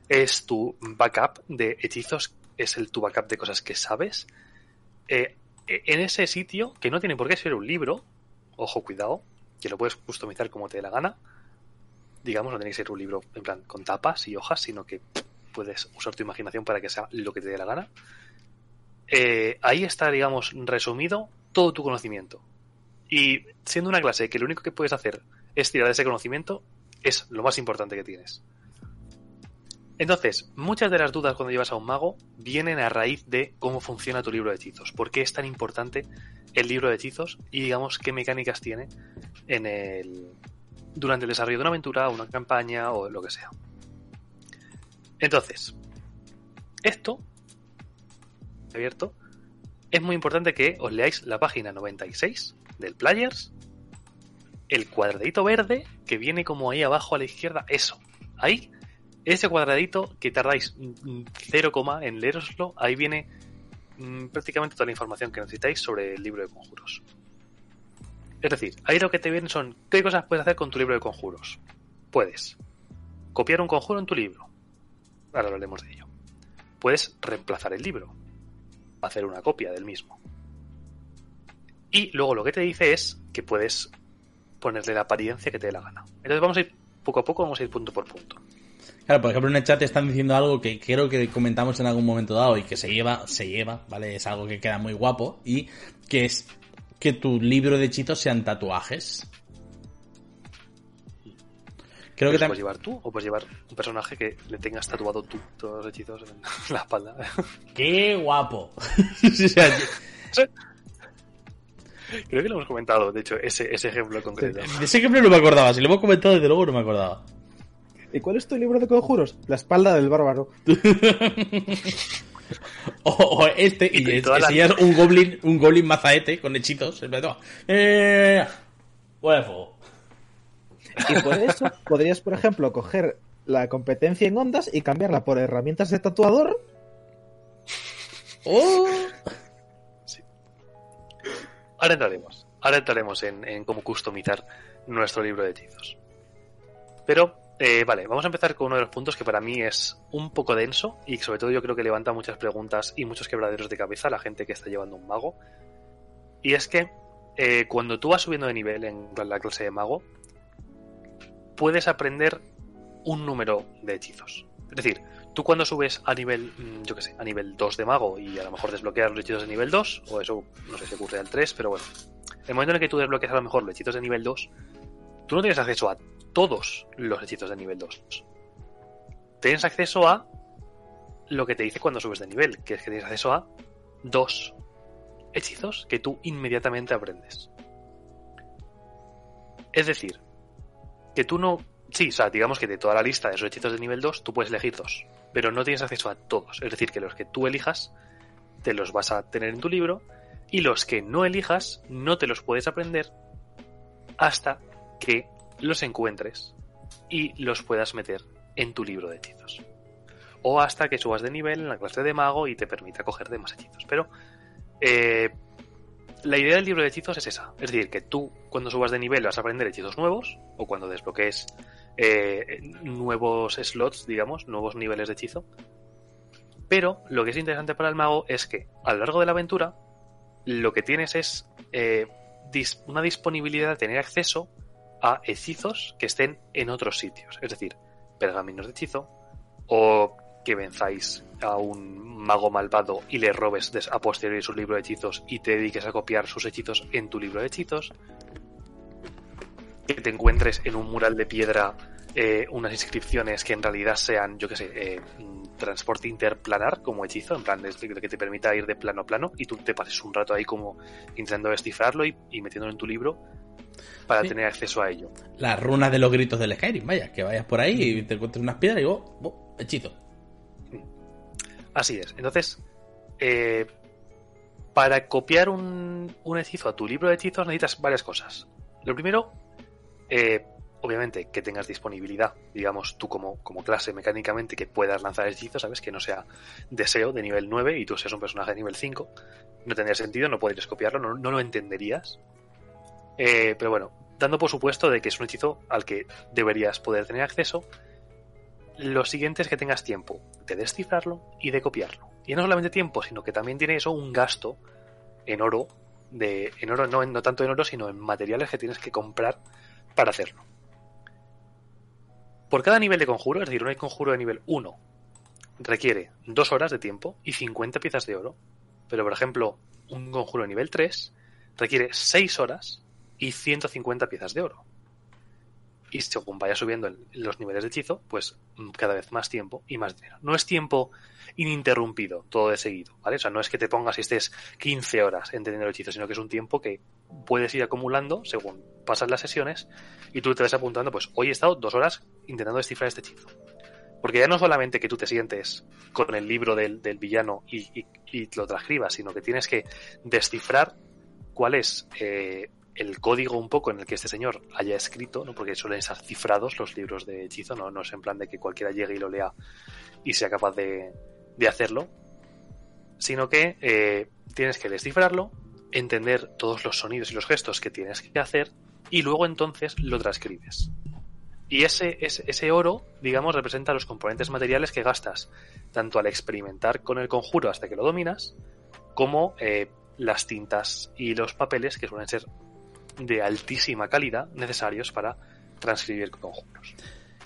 Es tu backup de hechizos. Es el tu backup de cosas que sabes. Eh, en ese sitio, que no tiene por qué ser un libro, ojo, cuidado, que lo puedes customizar como te dé la gana. Digamos, no tiene que ser un libro en plan con tapas y hojas, sino que puedes usar tu imaginación para que sea lo que te dé la gana. Eh, ahí está, digamos, resumido todo tu conocimiento. Y siendo una clase que lo único que puedes hacer es tirar ese conocimiento, es lo más importante que tienes. Entonces, muchas de las dudas cuando llevas a un mago vienen a raíz de cómo funciona tu libro de hechizos. ¿Por qué es tan importante el libro de hechizos y digamos qué mecánicas tiene en el durante el desarrollo de una aventura, una campaña o lo que sea. Entonces, esto abierto es muy importante que os leáis la página 96 del Players, el cuadradito verde que viene como ahí abajo a la izquierda, eso, ahí, ese cuadradito que tardáis mm, 0, en leeroslo, ahí viene mm, prácticamente toda la información que necesitáis sobre el libro de conjuros. Es decir, ahí lo que te viene son qué cosas puedes hacer con tu libro de conjuros. Puedes copiar un conjuro en tu libro. Ahora hablaremos de ello. Puedes reemplazar el libro. Hacer una copia del mismo. Y luego lo que te dice es que puedes ponerle la apariencia que te dé la gana. Entonces vamos a ir poco a poco, vamos a ir punto por punto. Claro, por ejemplo, en el chat están diciendo algo que creo que comentamos en algún momento dado y que se lleva, se lleva, ¿vale? Es algo que queda muy guapo y que es que tu libro de hechizos sean tatuajes. Creo que también... puedes llevar tú o puedes llevar un personaje que le tengas tatuado tú todos los hechizos en la espalda. ¡Qué guapo! O sea, Creo que lo hemos comentado, de hecho, ese, ese ejemplo concreto. de ese ejemplo no me acordaba. Si lo hemos comentado, desde luego no me acordaba. ¿Y cuál es tu libro de conjuros? La espalda del bárbaro. O, o este, y, Y es- toda la- enseñas un goblin, un goblin mazaete con hechizos. En plan, toma. Eh, de fuego. Y por eso podrías, por ejemplo, coger la competencia en ondas y cambiarla por herramientas de tatuador. ¡Oh! Ahora entraremos. Ahora entraremos en, cómo customizar nuestro libro de hechizos. Pero, eh, vale, vamos a empezar con uno de los puntos que para mí es un poco denso y sobre todo yo creo que levanta muchas preguntas y muchos quebraderos de cabeza a la gente que está llevando un mago. Y es que eh, cuando tú vas subiendo de nivel en la clase de mago, puedes aprender un número de hechizos. Es decir, tú cuando subes a nivel, mm, yo qué sé, a nivel 2 de mago y a lo mejor desbloqueas los hechizos de nivel 2, o eso no sé si ocurre al 3, pero bueno. El momento en el que tú desbloqueas a lo mejor los hechizos de nivel 2, tú no tienes acceso a todos los hechizos de nivel 2. Tienes acceso a lo que te dice cuando subes de nivel, que es que tienes acceso a dos hechizos que tú inmediatamente aprendes. Es decir, que tú no... Sí, o sea, digamos que de toda la lista de esos hechizos de nivel 2, tú puedes elegir dos, pero no tienes acceso a todos. Es decir, que los que tú elijas, te los vas a tener en tu libro, y los que no elijas, no te los puedes aprender hasta que los encuentres y los puedas meter en tu libro de hechizos. O hasta que subas de nivel en la clase de mago y te permita coger de más hechizos. Pero eh, la idea del libro de hechizos es esa. Es decir, que tú cuando subas de nivel vas a aprender hechizos nuevos, o cuando desbloquees eh, nuevos slots, digamos, nuevos niveles de hechizo. Pero lo que es interesante para el mago es que a lo largo de la aventura lo que tienes es eh, una disponibilidad de tener acceso a hechizos que estén en otros sitios. Es decir, pergaminos de hechizo o que venzáis a un mago malvado y le robes a posteriori su libro de hechizos y te dediques a copiar sus hechizos en tu libro de hechizos. Que te encuentres en un mural de piedra eh, unas inscripciones que en realidad sean, yo qué sé, eh, transporte interplanar como hechizo, en plan de, que te permita ir de plano a plano y tú te pases un rato ahí como intentando descifrarlo y, metiéndolo en tu libro para tener acceso a ello. Las runas de los gritos del Skyrim, vaya, que vayas por ahí y te encuentres unas piedras y digo, oh, hechizo. Así es. Entonces, eh, para copiar un, un, hechizo a tu libro de hechizos necesitas varias cosas. Lo primero, eh, obviamente, que tengas disponibilidad, digamos, tú como, clase mecánicamente, que puedas lanzar hechizos, ¿sabes? Que no sea deseo de nivel 9 y tú seas un personaje de nivel 5. No tendría sentido, no podrías copiarlo, no, no lo entenderías. Eh, pero bueno, dando por supuesto de que es un hechizo al que deberías poder tener acceso, lo siguiente es que tengas tiempo de descifrarlo y de copiarlo. Y no solamente tiempo, sino que también tiene eso un gasto en oro, de, en oro no, no tanto en oro, sino en materiales que tienes que comprar para hacerlo. Por cada nivel de conjuro, es decir, un conjuro de nivel 1 requiere 2 horas de tiempo y 50 piezas de oro. Pero, por ejemplo, un conjuro de nivel 3 requiere 6 horas y 150 piezas de oro y según vaya subiendo los niveles de hechizo, pues mm, cada vez más tiempo y más dinero. No es tiempo ininterrumpido, todo de seguido, ¿vale? O sea, no es que te pongas y estés 15 horas entendiendo el hechizo, sino que es un tiempo que puedes ir acumulando según pasan las sesiones y tú te vas apuntando, pues hoy he estado dos horas intentando descifrar este hechizo. Porque ya no solamente que tú te sientes con el libro del, villano y, lo transcribas, sino que tienes que descifrar cuál es eh, el código un poco en el que este señor haya escrito, ¿no? porque suelen estar cifrados los libros de hechizo, no, es en plan de que cualquiera llegue y lo lea y sea capaz de, de hacerlo, sino que eh, tienes que descifrarlo, entender todos los sonidos y los gestos que tienes que hacer y luego entonces lo transcribes. Y ese, ese, ese, oro, digamos, representa los componentes materiales que gastas, tanto al experimentar con el conjuro hasta que lo dominas, como eh, las tintas y los papeles que suelen ser de altísima calidad necesarios para transcribir conjuros.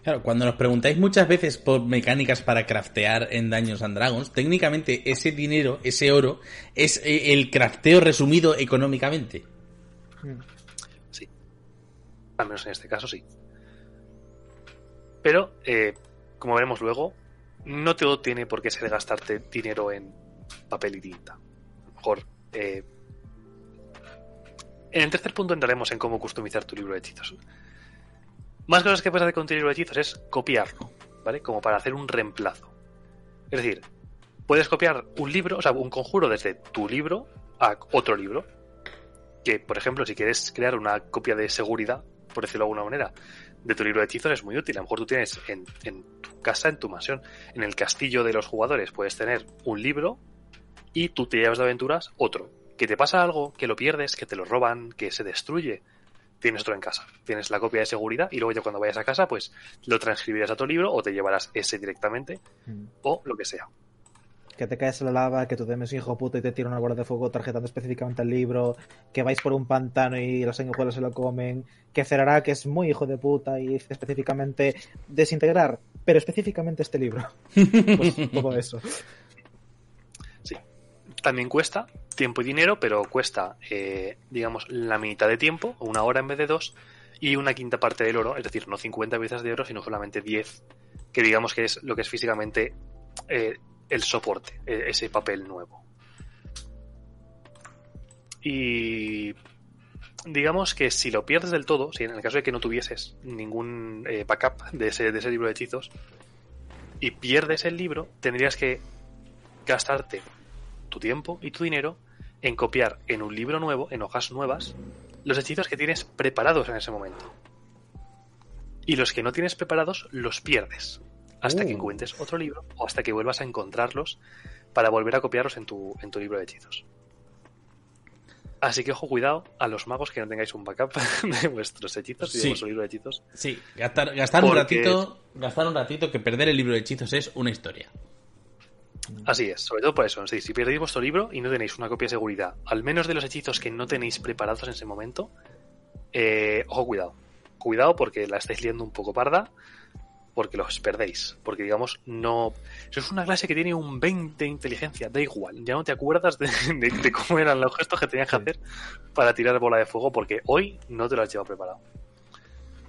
Claro, cuando nos preguntáis muchas veces por mecánicas para craftear en Daños and Dragons, técnicamente ese dinero, ese oro, es eh, el crafteo resumido económicamente. Sí. Al menos en este caso sí. Pero, eh, como veremos luego, no todo tiene por qué ser gastarte dinero en papel y tinta. A lo mejor eh, en el tercer punto entraremos en cómo customizar tu libro de hechizos. Más cosas que puedes hacer con tu libro de hechizos es copiarlo, ¿vale? Como para hacer un reemplazo. Es decir, puedes copiar un libro, o sea, un conjuro desde tu libro a otro libro. Que, por ejemplo, si quieres crear una copia de seguridad, por decirlo de alguna manera, de tu libro de hechizos es muy útil. A lo mejor tú tienes en, en tu casa, en tu mansión, en el castillo de los jugadores, puedes tener un libro y tú te llevas de aventuras otro que te pasa algo, que lo pierdes, que te lo roban, que se destruye, tienes otro en casa. Tienes la copia de seguridad y luego ya cuando vayas a casa, pues lo transcribirás a tu libro o te llevarás ese directamente mm. o lo que sea. Que te caes en la lava, que tu demes hijo puta y te tira una bola de fuego tarjetando específicamente el libro, que vais por un pantano y los sanguijuelos se lo comen, que cerrará que es muy hijo de puta y específicamente desintegrar, pero específicamente este libro. pues todo eso. También cuesta tiempo y dinero, pero cuesta, eh, digamos, la mitad de tiempo, una hora en vez de dos, y una quinta parte del oro, es decir, no 50 piezas de oro, sino solamente 10, que digamos que es lo que es físicamente eh, el soporte, e, ese papel nuevo. Y digamos que si lo pierdes del todo, si en el caso de que no tuvieses ningún eh, backup de ese, de ese libro de hechizos, y pierdes el libro, tendrías que gastarte tu tiempo y tu dinero en copiar en un libro nuevo, en hojas nuevas, los hechizos que tienes preparados en ese momento. Y los que no tienes preparados los pierdes hasta que Uh. encuentres otro libro o hasta que vuelvas a encontrarlos para volver a copiarlos en tu, en tu libro de hechizos. Así que ojo, cuidado a los magos que no tengáis un backup de vuestros hechizos y Sí. de vuestro libro de hechizos. Sí, gastar, gastar un ratito, gastar un ratito que perder el libro de hechizos es una historia. Así es, sobre todo por eso. Si, si perdéis vuestro libro y no tenéis una copia de seguridad, al menos de los hechizos que no tenéis preparados en ese momento, eh, ojo, cuidado. Cuidado porque la estáis liando un poco parda, porque los perdéis. Porque, digamos, no. Eso es una clase que tiene un 20 de inteligencia, da igual. Ya no te acuerdas de, de- de cómo eran los gestos que tenías que hacer para tirar bola de fuego, porque hoy no te lo has llevado preparado.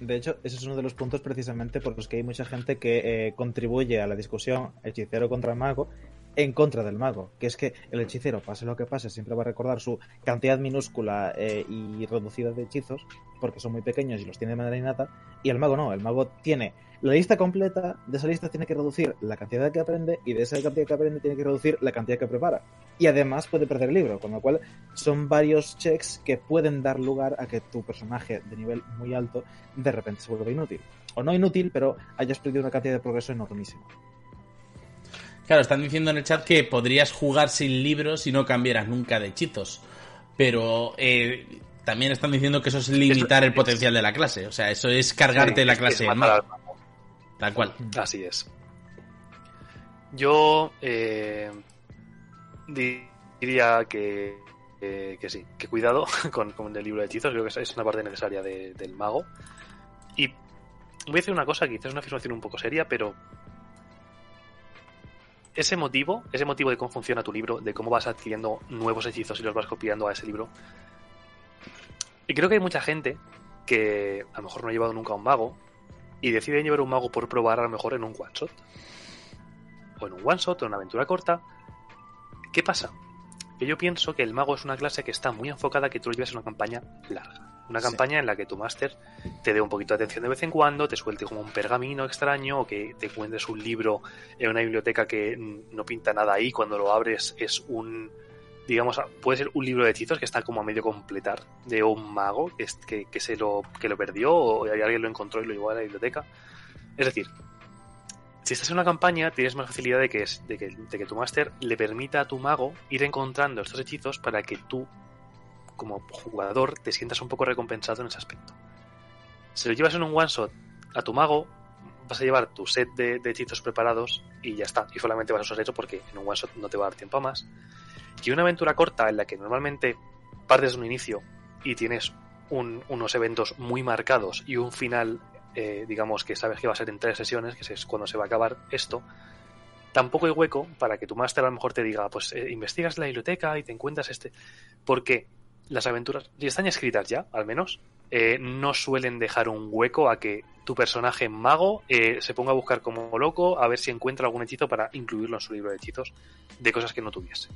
De hecho, ese es uno de los puntos precisamente por los que hay mucha gente que eh, contribuye a la discusión hechicero contra mago en contra del mago, que es que el hechicero, pase lo que pase, siempre va a recordar su cantidad minúscula eh, y reducida de hechizos, porque son muy pequeños y los tiene de manera innata, y el mago no, el mago tiene la lista completa, de esa lista tiene que reducir la cantidad que aprende y de esa cantidad que aprende tiene que reducir la cantidad que prepara. Y además puede perder el libro, con lo cual son varios checks que pueden dar lugar a que tu personaje de nivel muy alto de repente se vuelva inútil. O no inútil, pero hayas perdido una cantidad de progreso enormísima. Claro, están diciendo en el chat que podrías jugar sin libros si no cambiaras nunca de hechizos. Pero eh, también están diciendo que eso es limitar el potencial de la clase. O sea, eso es cargarte Sí, la clase es del matar mago. al mago. Tal cual. Así es. Yo eh, di- diría que, eh, que sí, que cuidado con, con el libro de hechizos, creo que es- es una parte necesaria de- del mago. Y voy a decir una cosa, quizás es una afirmación un poco seria, pero ese motivo, ese motivo de cómo funciona tu libro, de cómo vas adquiriendo nuevos hechizos y los vas copiando a ese libro, y creo que hay mucha gente que a lo mejor no ha llevado nunca un mago y deciden llevar un mago por probar a lo mejor en un one shot. O en un one shot o en una aventura corta. ¿Qué pasa? Que yo pienso que el mago es una clase que está muy enfocada a que tú lo lleves en una campaña larga. Una Sí. campaña en la que tu máster te dé un poquito de atención de vez en cuando, te suelte como un pergamino extraño o que te encuentres un libro en una biblioteca que no pinta nada ahí. Cuando lo abres es un, digamos, puede ser un libro de hechizos que está como a medio completar de un mago que, es- que, que se lo, que lo perdió o alguien lo encontró y lo llevó a la biblioteca. Es decir, si estás en una campaña, tienes más facilidad de que, es- de que, de que tu máster le permita a tu mago ir encontrando estos hechizos para que tú, como jugador, te sientas un poco recompensado en ese aspecto. Si lo llevas en un one shot a tu mago, vas a llevar tu set de, hechizos preparados y ya está. Y solamente vas a usar eso porque en un one shot no te va a dar tiempo a más. Y una aventura corta en la que normalmente partes de un inicio y tienes un- unos eventos muy marcados y un final, eh, digamos que sabes que va a ser en tres sesiones, que es cuando se va a acabar esto, tampoco hay hueco para que tu máster a lo mejor te diga, pues eh, investigas la biblioteca y te encuentras este. Porque las aventuras, si están escritas ya, al menos, eh, no suelen dejar un hueco a que tu personaje mago eh, se ponga a buscar como loco a ver si encuentra algún hechizo para incluirlo en su libro de hechizos de cosas que no tuviese.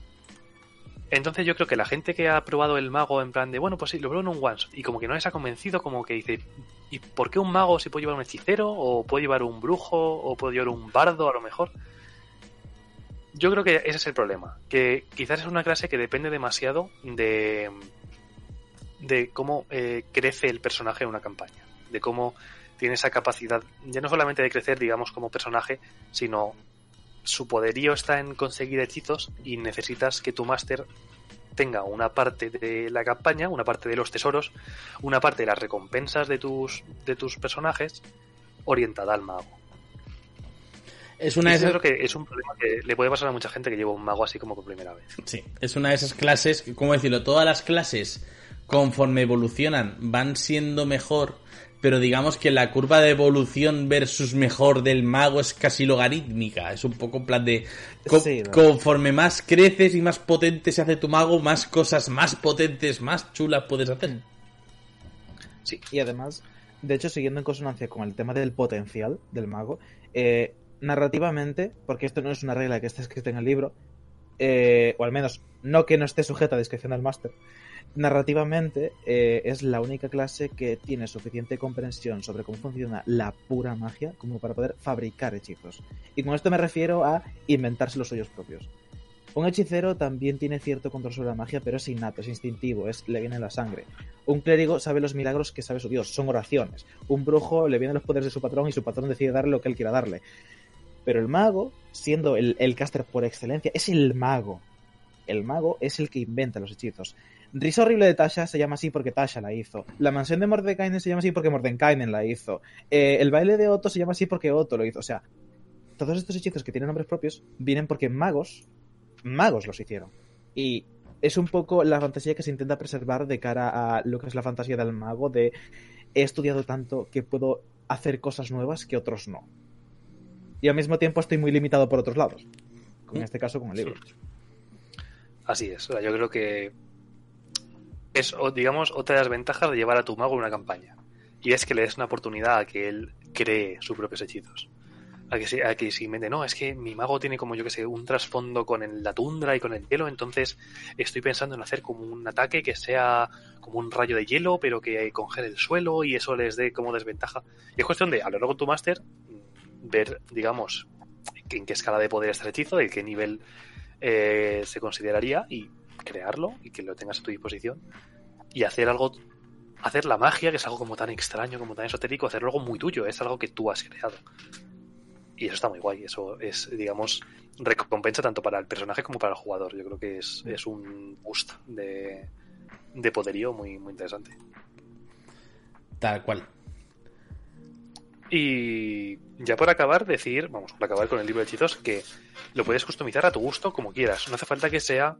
Entonces yo creo que la gente que ha probado el mago en plan de, bueno, pues sí, lo en un one shot, y como que no les ha convencido, como que dice, ¿y por qué un mago si puede llevar un hechicero? ¿O puede llevar un brujo? ¿O puede llevar un bardo a lo mejor? Yo creo que ese es el problema, que quizás es una clase que depende demasiado de, de cómo eh, crece el personaje en una campaña, de cómo tiene esa capacidad, ya no solamente de crecer, digamos, como personaje, sino su poderío está en conseguir hechizos y necesitas que tu máster tenga una parte de la campaña, una parte de los tesoros, una parte de las recompensas de tus, de tus personajes orientada al mago. Es una, de esas, creo que es un problema que le puede pasar a mucha gente que lleva un mago así como por primera vez. sí, es una de esas clases, que, ¿cómo decirlo? Todas las clases, conforme evolucionan, van siendo mejor, pero digamos que la curva de evolución versus mejor del mago es casi logarítmica. Es un poco en plan de... co- Sí, ¿no? conforme más creces y más potente se hace tu mago, más cosas más potentes, más chulas puedes hacer. Sí, Y además, de hecho, siguiendo en consonancia con el tema del potencial del mago, eh, narrativamente, porque esto no es una regla que está escrita en el libro, eh, o al menos no que no esté sujeta a discreción del máster, narrativamente eh, es la única clase que tiene suficiente comprensión sobre cómo funciona la pura magia como para poder fabricar hechizos. Y con esto me refiero a inventarse los suyos propios. Un hechicero también tiene cierto control sobre la magia, pero es innato, es instintivo, es le viene en la sangre. Un clérigo sabe los milagros que sabe su dios, son oraciones. Un brujo le vienen los poderes de su patrón y su patrón decide darle lo que él quiera darle. Pero el mago, siendo el, el caster por excelencia, es el mago. El mago es el que inventa los hechizos. Risa horrible de Tasha se llama así porque Tasha la hizo. La mansión de Mordekainen se llama así porque Mordekainen la hizo. Eh, el baile de Otto se llama así porque Otto lo hizo. O sea, todos estos hechizos que tienen nombres propios vienen porque magos, magos los hicieron. Y es un poco la fantasía que se intenta preservar de cara a lo que es la fantasía del mago de he estudiado tanto que puedo hacer cosas nuevas que otros no. Y al mismo tiempo estoy muy limitado por otros lados. En este caso con el libro. Así es. O sea, yo creo que es, digamos, otra de las ventajas de llevar a tu mago en una campaña. Y es que le des una oportunidad a que él cree sus propios hechizos. A que, se, a que se invente, no, es que mi mago tiene como, yo que sé, un trasfondo con el- la tundra y con el hielo, entonces estoy pensando en hacer como un ataque que sea como un rayo de hielo, pero que congele el suelo y eso les dé como desventaja. Y es cuestión de hablarlo con tu máster, ver, digamos, en qué escala de poder está el hechizo, de qué nivel eh, se consideraría y crearlo y que lo tengas a tu disposición y hacer algo hacer la magia que es algo como tan extraño como tan esotérico hacerlo algo muy tuyo es algo que tú has creado y eso está muy guay eso es digamos recompensa tanto para el personaje como para el jugador yo creo que es, es un boost de, de poderío muy muy interesante Tal cual. Y ya por acabar, decir, vamos, por acabar con el libro de hechizos, que lo puedes customizar a tu gusto como quieras. No hace falta que sea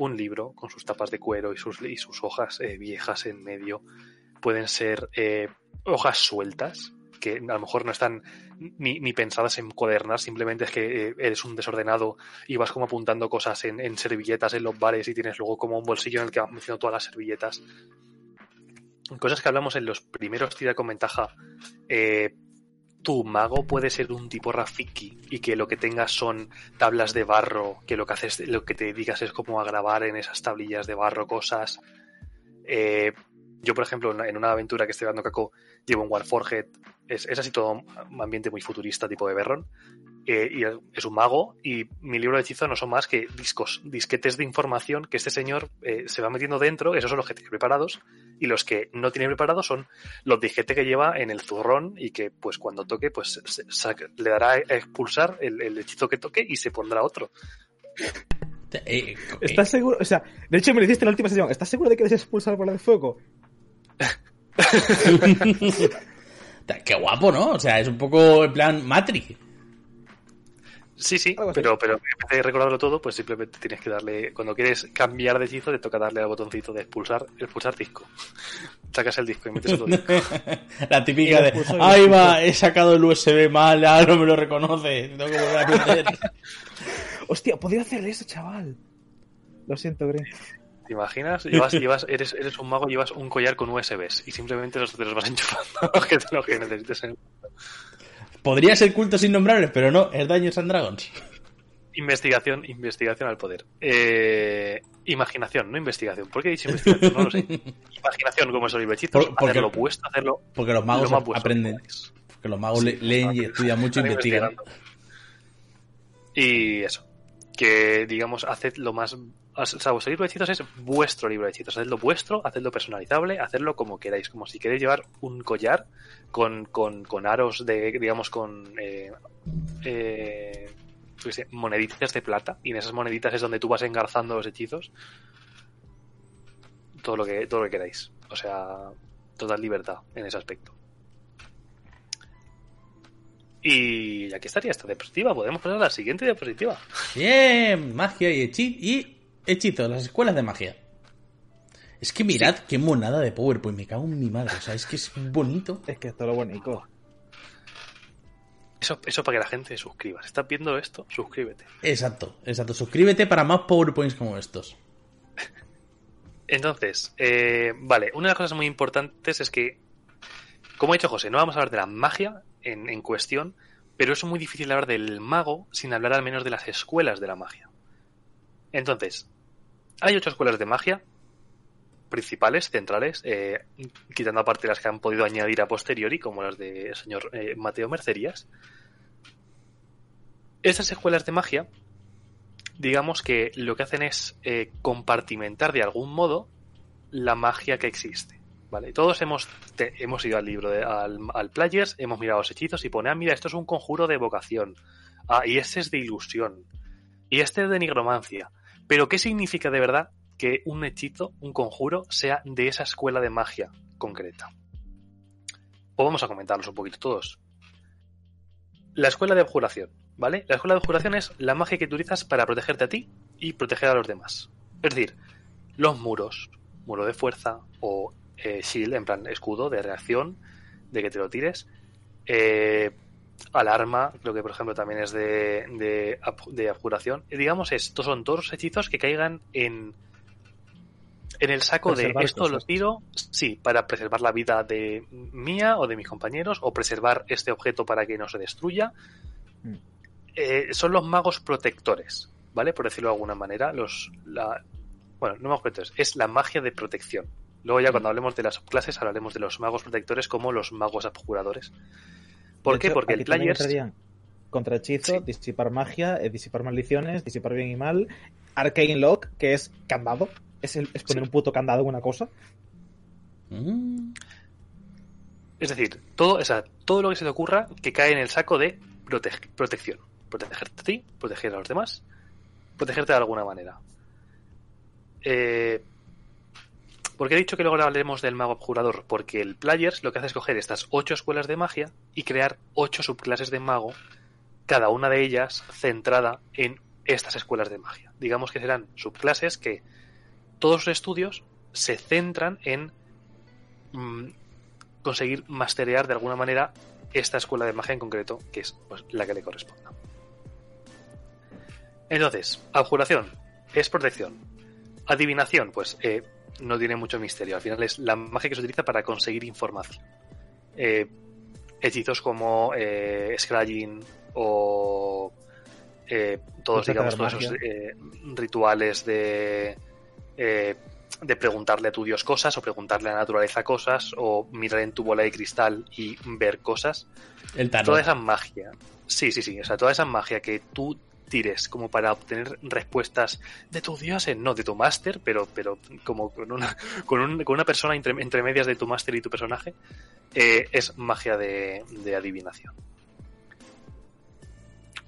un libro con sus tapas de cuero y sus, y sus hojas eh, viejas en medio. Pueden ser eh, hojas sueltas, que a lo mejor no están ni, ni pensadas en cuadernas, simplemente es que eh, eres un desordenado y vas como apuntando cosas en, servilletas en los bares y tienes luego como un bolsillo en el que vas metiendo todas las servilletas. Cosas que hablamos en los primeros tira con ventaja. Tu mago puede ser un tipo Rafiki y que lo que tengas son tablas de barro, que lo que haces, lo que te dedicas es como a grabar en esas tablillas de barro cosas. Eh, yo, por ejemplo, en una aventura que estoy dando Caco, llevo un Warforged, es, es así todo un ambiente muy futurista, tipo de Berron, eh, y es un mago, y mi libro de hechizo no son más que discos, disquetes de información que este señor eh, se va metiendo dentro, esos son los que preparados, y los que no tiene preparados son los disquetes que lleva en el zurrón y que pues cuando toque pues se- se- le dará a expulsar el, el hechizo que toque y se pondrá otro. Eh, eh, ¿Estás seguro? O sea, de hecho me lo hiciste en la última sesión. ¿Estás seguro de que eres expulsar bola de fuego? Qué guapo, ¿no? O sea, es un poco en plan Matrix. Sí, sí, pero, pero en vez de recordarlo todo, pues simplemente tienes que darle, cuando quieres cambiar de hechizo, te toca darle al botoncito de expulsar, expulsar disco. Sacas el disco y metes otro disco. La típica de, lo puso y ahí lo va, he sacado el USB mal, ah, no me lo reconoce, tengo que volver a aprender. Hostia, podría hacer eso, chaval. Lo siento, Green. ¿Te imaginas? Llevas, llevas, eres, eres un mago, llevas un collar con USBs y simplemente los, te los vas enchufando que te lo que necesites. en- Podría ser culto sin nombrarles, pero no, es Dungeons and Dragons. Investigación, investigación al poder. Eh, imaginación, no investigación. ¿Por qué he dicho investigación? No lo sé. Imaginación como esos hechizos, Por- porque- hacerlo puesto, hacerlo Porque los lo magos aprenden, porque los magos Sí, le- leen y estudian mucho y están investigan. Y eso. Que, digamos, haced lo más. Sea, vuestro libro de hechizos es vuestro libro de hechizos. Hacedlo vuestro, hacedlo personalizable, hacedlo como queráis. Como si queréis llevar un collar con, con, con aros de, digamos, con. Eh, eh, moneditas de plata. Y en esas moneditas es donde tú vas engarzando los hechizos. Todo lo que, todo lo que queráis. O sea, total libertad en ese aspecto. Y aquí estaría esta diapositiva. Podemos pasar a la siguiente diapositiva. Bien, magia y, y hechizos, las escuelas de magia. Es que mirad qué monada de PowerPoint, me cago en mi madre, o sea, es que es bonito. Es que esto es lo bonito. Eso, eso para que la gente se suscriba. Si estás viendo esto, suscríbete. Exacto, exacto, suscríbete para más PowerPoints como estos. Entonces, eh, vale, una de las cosas muy importantes es que, como ha dicho José, no vamos a hablar de la magia en, en cuestión, pero es muy difícil hablar del mago sin hablar al menos de las escuelas de la magia. Entonces, hay ocho escuelas de magia principales, centrales, eh, quitando aparte las que han podido añadir a posteriori, como las del señor eh, Mateo Mercerías. Estas escuelas de magia, digamos que lo que hacen es eh, compartimentar de algún modo la magia que existe. ¿Vale? Todos hemos, hemos ido al libro, de- al, al Players, hemos mirado los hechizos y pone, ah, mira, esto es un conjuro de evocación. Ah, y este es de ilusión. Y este es de nigromancia. Pero, ¿qué significa de verdad que un hechizo, un conjuro, sea de esa escuela de magia concreta? Pues vamos a comentarlos un poquito todos. La escuela de abjuración, ¿vale? La escuela de abjuración es la magia que utilizas para protegerte a ti y proteger a los demás. Es decir, los muros, muro de fuerza o eh, shield, en plan escudo de reacción, de que te lo tires. Eh, alarma, creo que por ejemplo también es de, de, ab- de abjuración. Digamos, estos son todos los hechizos que caigan en, en el saco de esto lo tiro, sí, para preservar la vida de mía o de mis compañeros, o preservar este objeto para que no se destruya. Mm. Eh, son los magos protectores, ¿vale? Por decirlo de alguna manera, los la, bueno, no magos protectores, es la magia de protección. Luego ya cuando hablemos de las subclases hablaremos de los magos protectores como los magos abjuradores. ¿Por De qué? hecho, Porque el players entrarían Contrahechizo, Sí. disipar magia, eh, disipar maldiciones, disipar bien y mal. Arcane Lock, que es candado. Es, el- es poner Sí. un puto candado en una cosa. Mm. Es decir, todo, o sea, todo lo que se te ocurra que cae en el saco de prote- protección. Protegerte a ti, proteger a los demás, protegerte de alguna manera. Eh, ¿Por qué he dicho que luego hablaremos del mago abjurador? Porque el Players lo que hace es coger estas ocho escuelas de magia y crear ocho subclases de mago, cada una de ellas centrada en estas escuelas de magia. Digamos que serán subclases que todos los estudios se centran en mm, conseguir masterear de alguna manera esta escuela de magia en concreto, que es pues, la que le corresponda. Entonces, abjuración es protección. Adivinación, pues eh, no tiene mucho misterio. Al final es la magia que se utiliza para conseguir información. Eh, hechizos como eh, Scrying o eh, todos, digamos, todos esos eh, rituales de, eh, de preguntarle a tu dios cosas o preguntarle a la naturaleza cosas o mirar en tu bola de cristal y ver cosas. El tarot. Toda esa magia. Sí, sí, sí. O sea, toda esa magia que tú tires como para obtener respuestas de tu dios, eh, no de tu máster, pero, pero como con una, con, un- con una persona entre, medias de tu máster y tu personaje, eh, es magia de, de adivinación.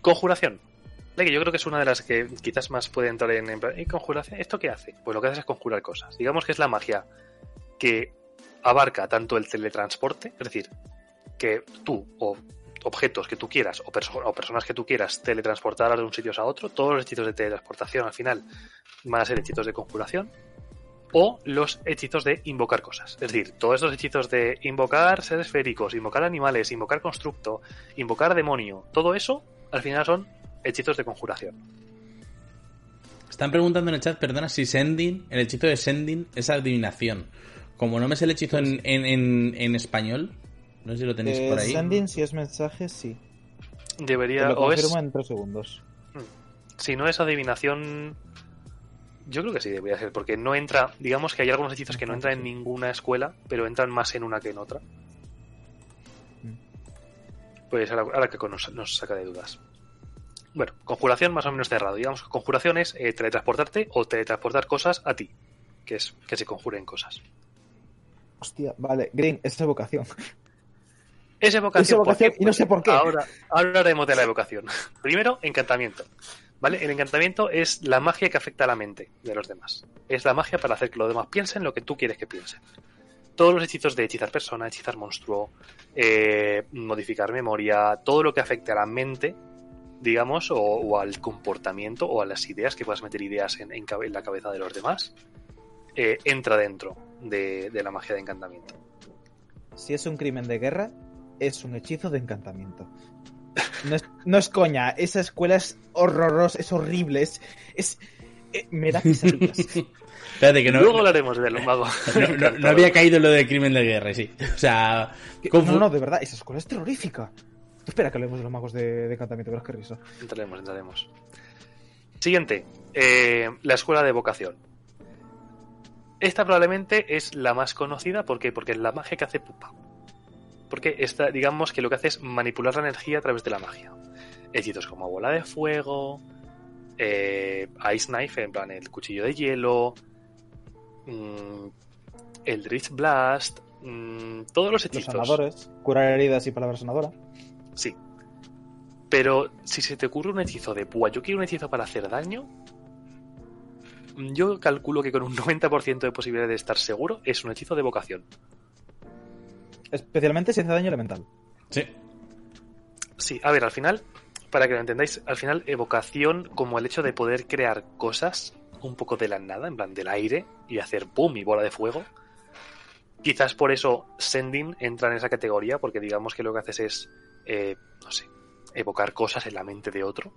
Conjuración. Que yo creo que es una de las que quizás más puede entrar en, en ¿y conjuración? ¿Esto qué hace? Pues lo que hace es conjurar cosas. Digamos que es la magia que abarca tanto el teletransporte, es decir, que tú o objetos que tú quieras o, o personas que tú quieras teletransportar de un sitio a otro, todos los hechizos de teletransportación al final van a ser hechizos de conjuración o los hechizos de invocar cosas. Es decir, todos estos hechizos de invocar seres esféricos, invocar animales, invocar constructo, invocar demonio, todo eso al final son hechizos de conjuración. Están preguntando en el chat, perdona, si Sending, el hechizo de Sending es adivinación. Como no me sé el hechizo en español, no sé si lo tenéis Eh, por ahí. sending, si es mensaje, sí. Te Debería, lo o es, en tres segundos. si no es adivinación, yo creo que sí debería ser, porque no entra, digamos que hay algunos hechizos que no entran en ninguna escuela, pero entran más en una que en otra. Pues ahora, ahora que nos, nos saca de dudas. Bueno, conjuración más o menos cerrado. Digamos que conjuración es eh, teletransportarte o teletransportar cosas a ti, que es que se conjuren cosas. Hostia, vale. Green, es evocación. Es evocación. Y no sé por qué. Ahora, ahora hablaremos de la evocación. Primero, encantamiento. ¿Vale? El encantamiento es la magia que afecta a la mente de los demás. Es la magia para hacer que los demás piensen lo que tú quieres que piensen. Todos los hechizos de hechizar persona, hechizar monstruo, eh, modificar memoria, todo lo que afecte a la mente, digamos, o, o al comportamiento o a las ideas, que puedas meter ideas en, en cabe- en la cabeza de los demás, eh, entra dentro de- de la magia de encantamiento. Si es un crimen de guerra, es un hechizo de encantamiento. No es, no es coña, esa escuela es horrorosa, es horrible, es. es eh, me da pesadillas. Espérate, que no, Luego hablaremos del mago. no- no había caído lo de crimen de guerra, sí. O sea, Que- confu- No, no, de verdad, esa escuela es terrorífica. Espera que hablemos de los magos de, de encantamiento, verás qué risa. Entraremos, entraremos. Siguiente, eh, la escuela de vocación. Esta probablemente es la más conocida, ¿por qué? Porque es la magia que hace Pupa. Porque esta, digamos que lo que hace es manipular la energía a través de la magia. Hechizos como bola de fuego, eh, Ice Knife, en plan el cuchillo de hielo, mm, el Drift Blast, mm, todos los Los hechizos. sanadores, curar heridas y palabra sanadora. Sí. Pero si se te ocurre un hechizo de púa, yo quiero un hechizo para hacer daño. Yo calculo que con un 90% de posibilidad de estar seguro es un hechizo de vocación. Especialmente si hace daño elemental. Sí. Sí, a ver, al final, para que lo entendáis, al final evocación como el hecho de poder crear cosas un poco de la nada, en plan del aire, y hacer pum y bola de fuego. Quizás por eso Sending entra en esa categoría, porque digamos que lo que haces es, eh, no sé, evocar cosas en la mente de otro.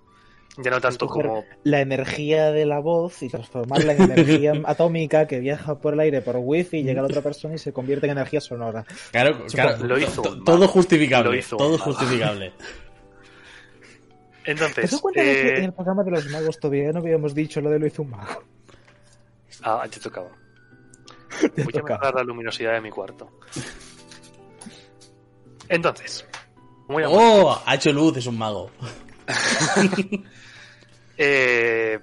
Ya no tanto como La energía de la voz y transformarla en energía atómica que viaja por el aire por wifi, llega a la otra persona y se convierte en energía sonora. Claro, claro. lo hizo todo justificable. Lo hizo un todo justificable. Entonces, ¿Te cuenta de que eh, en el programa de los magos todavía no habíamos dicho lo de lo hizo un mago? ah, te tocaba. Te Voy a mejorar la luminosidad de mi cuarto. Entonces, muy ¡Oh! Ha hecho luz, es un mago. Eh,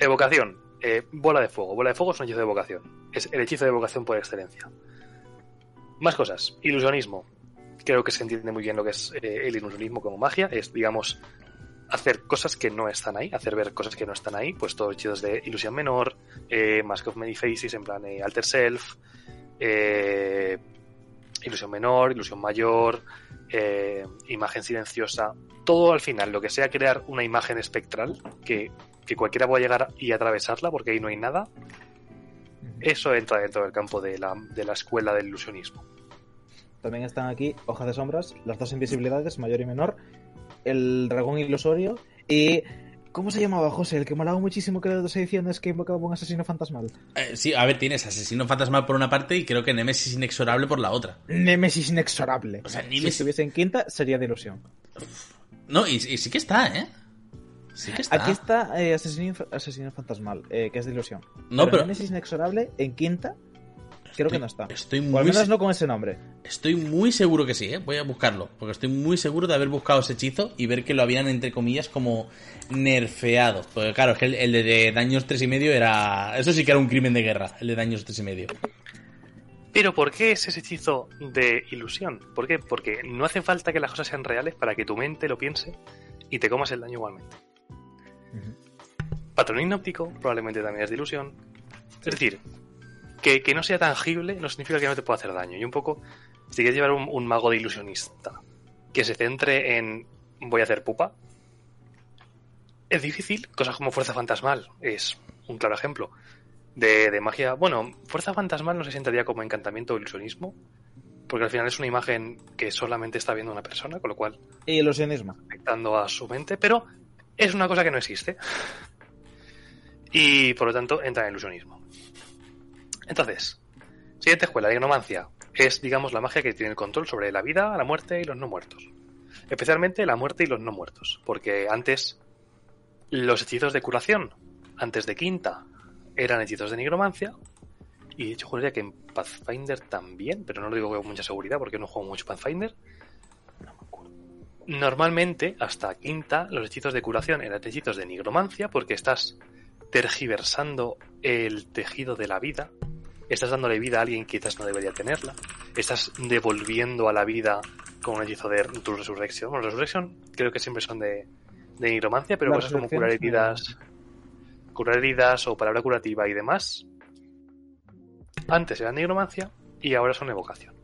evocación. Eh, bola de fuego. Bola de fuego es un hechizo de evocación. Es el hechizo de evocación por excelencia. Más cosas. Ilusionismo. Creo que se entiende muy bien lo que es eh, el ilusionismo como magia. Es, digamos, hacer cosas que no están ahí. Hacer ver cosas que no están ahí. Pues todos hechizos de ilusión menor. Eh, Mask of Many Faces en plan eh, Alter Self. ilusión menor, ilusión mayor. Eh, imagen silenciosa. Todo al final, lo que sea crear una imagen espectral que, que cualquiera pueda llegar y atravesarla porque ahí no hay nada, eso entra dentro del campo de la, de la escuela del ilusionismo. También están aquí hojas de sombras, las dos invisibilidades, mayor y menor, el dragón ilusorio y... ¿Cómo se llamaba José? El que molaba muchísimo que era de dos ediciones que invocaba un asesino fantasmal. Eh, sí, a ver, tienes asesino fantasmal por una parte y creo que Nemesis inexorable por la otra. Némesis inexorable. O sea, Si Nemesis- estuviese en quinta, sería de ilusión. No, y, y sí que está, ¿eh? Sí que está. Aquí está eh, asesino, asesino fantasmal, eh, que es de ilusión. No, pero- Némesis inexorable en quinta, creo que no está. Estoy O al muy, menos no con ese nombre. estoy muy seguro que sí, ¿eh? Voy a buscarlo. Porque estoy muy seguro de haber buscado ese hechizo y ver que lo habían, entre comillas, como nerfeado. Porque claro, es que el, el de daños tres y medio era... Eso sí que era un crimen de guerra, el de daños tres y medio. Pero ¿por qué es ese hechizo de ilusión? ¿Por qué? Porque no hace falta que las cosas sean reales para que tu mente lo piense y te comas el daño igualmente. Patronín óptico probablemente también es de ilusión. Es decir, que, que no sea tangible no significa que no te pueda hacer daño. Y un poco, si quieres llevar un, un mago de ilusionista que se centre en voy a hacer pupa, es difícil. Cosas como fuerza fantasmal es un claro ejemplo de, de magia. Bueno, fuerza fantasmal no se sentaría como encantamiento o ilusionismo, porque al final es una imagen que solamente está viendo una persona, con lo cual Y ilusionismo. afectando a su mente, pero es una cosa que no existe. Y por lo tanto entra en ilusionismo. Entonces, siguiente escuela, la ignomancia. Es, digamos, la magia que tiene el control sobre la vida, la muerte y los no muertos. Especialmente la muerte y los no muertos. Porque antes, los hechizos de curación, antes de quinta, eran hechizos de nigromancia. Y de hecho, juraría que en Pathfinder también, pero no lo digo con mucha seguridad porque no juego mucho Pathfinder. Normalmente, hasta quinta, los hechizos de curación eran hechizos de nigromancia porque estás tergiversando el tejido de la vida. Estás dándole vida a alguien que quizás no debería tenerla. Estás devolviendo a la vida con un hechizo de tu resurrección. Bueno, resurrección creo que siempre son de, de nigromancia, pero La cosas como curar heridas, curar heridas o palabra curativa y demás. Antes eran nigromancia y ahora son evocación.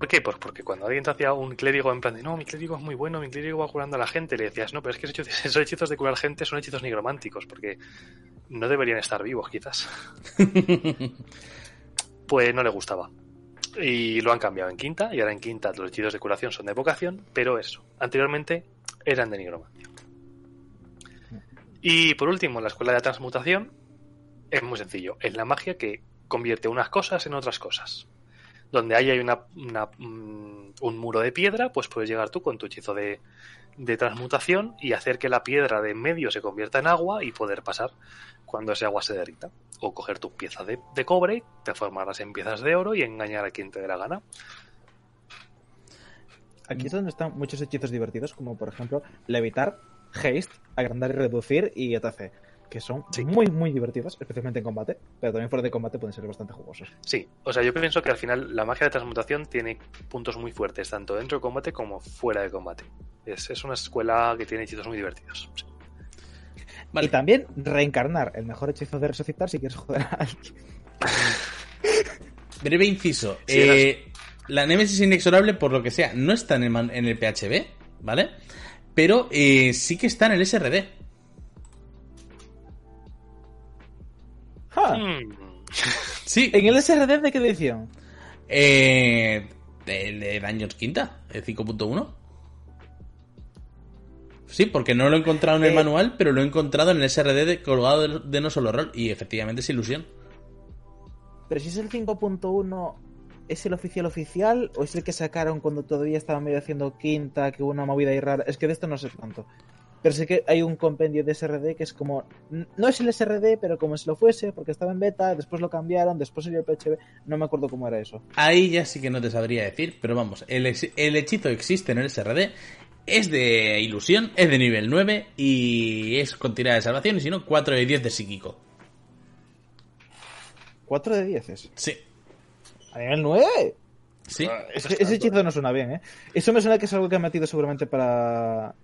¿Por qué? Pues porque cuando alguien te hacía un clérigo en plan de no, mi clérigo es muy bueno, mi clérigo va curando a la gente, le decías, no, pero es que esos hechizos, esos hechizos de curar gente son hechizos nigrománticos, porque no deberían estar vivos, quizás. pues no le gustaba. Y lo han cambiado en quinta, y ahora en quinta los hechizos de curación son de evocación, pero eso, anteriormente eran de nigromancia. Y por último, la escuela de la transmutación es muy sencillo, es la magia que convierte unas cosas en otras cosas. Donde ahí hay una, una, mm, un muro de piedra, pues puedes llegar tú con tu hechizo de, de transmutación y hacer que la piedra de en medio se convierta en agua y poder pasar cuando ese agua se derrita. O coger tu pieza de, de cobre, transformarlas en piezas de oro y engañar a quien te dé la gana. Aquí es donde están muchos hechizos divertidos, como por ejemplo levitar, haste, agrandar y reducir y etc. Que son Sí. muy, muy divertidos, especialmente en combate, pero también fuera de combate pueden ser bastante jugosos. Sí, o sea, yo pienso que al final la magia de transmutación tiene puntos muy fuertes, tanto dentro de combate como fuera de combate. Es, es una escuela que tiene hechizos muy divertidos. sí. Vale. Y también reencarnar, el mejor hechizo de resucitar si quieres joder a alguien. Breve inciso. Sí, Eh, la Nemesis inexorable, por lo que sea, no está en el, en el PHB, ¿vale? Pero eh, sí que está en el SRD. ¡Ja! Mm. Sí. ¿En el SRD de qué edición? Eh, del de Dungeons Quinta, el 5.1. Sí, porque no lo he encontrado en el Eh. manual, pero lo he encontrado en el SRD de, colgado de, de No Solo Rol. Y efectivamente es ilusión. Pero si es el 5.1, ¿es el oficial oficial o es el que sacaron cuando todavía estaban medio haciendo quinta, que hubo una movida ahí rara? Es que de esto no sé tanto. Pero sé que hay un compendio de SRD que es como. No es el SRD, pero como si lo fuese, porque estaba en beta, después lo cambiaron, después salió el PHB. No me acuerdo cómo era eso. Ahí ya sí que no te sabría decir, pero vamos, el, el hechizo existe en el SRD, es de ilusión, es de nivel 9 y es con tirada de salvación y si no, 4 de 10 de psíquico. 4 de 10 es. Sí, A nivel 9. sí. Es que ese hechizo no suena bien, ¿eh? Eso me suena que es algo que han metido seguramente para.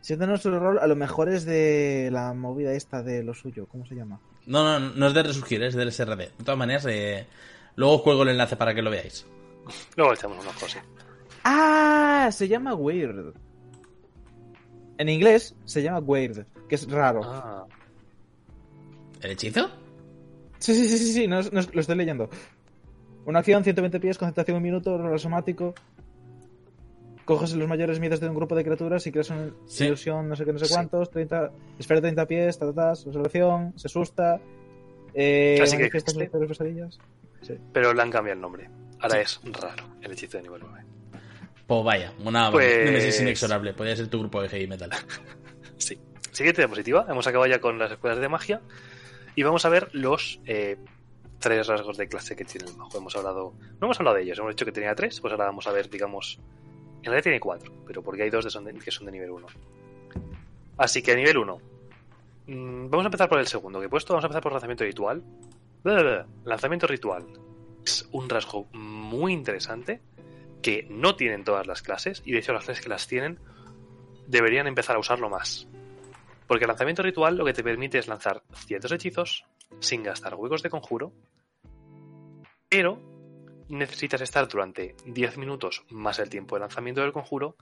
Si es de nuestro rol, a lo mejor es de la movida esta de lo suyo. ¿Cómo se llama? No, no, no es de resurgir, es del SRD. De todas maneras, eh, luego os cuelgo el enlace para que lo veáis. Luego le echamos un ojo, sí. ¡Ah! Se llama Weird. En inglés se llama Weird, que es raro. Ah, ¿El hechizo? Sí, sí, sí, sí, sí, no, no, lo estoy leyendo. Una acción, 120 pies, concentración un minuto, rol somático. Coges los mayores miedos de un grupo de criaturas y creas una Sí. ilusión, no sé qué, no sé Sí. cuántos, 30, esfera de 30 pies, ta, ta, ta, observación, se asusta. Eh, Así que. Sí. pero le han cambiado el nombre. Ahora es raro el hechizo de nivel 9. Pues vaya, una Pues- Nemesis inexorable. Podría ser tu grupo de heavy metal. Sí. Siguiente diapositiva. Hemos acabado ya con las escuelas de magia. Y vamos a ver los eh, tres rasgos de clase que tiene el mago. Hemos hablado. No hemos hablado de ellos, hemos dicho que tenía tres, pues ahora vamos a ver, digamos. En realidad tiene cuatro, pero porque hay dos que son de nivel 1. Así que a nivel 1. vamos a empezar por el segundo que he puesto. Vamos a empezar por lanzamiento ritual. Lanzamiento ritual. Es un rasgo muy interesante que no tienen todas las clases y de hecho las clases que las tienen deberían empezar a usarlo más. Porque el lanzamiento ritual lo que te permite es lanzar ciertos hechizos sin gastar huecos de conjuro, pero necesitas estar durante 10 minutos más el tiempo de lanzamiento del conjuro,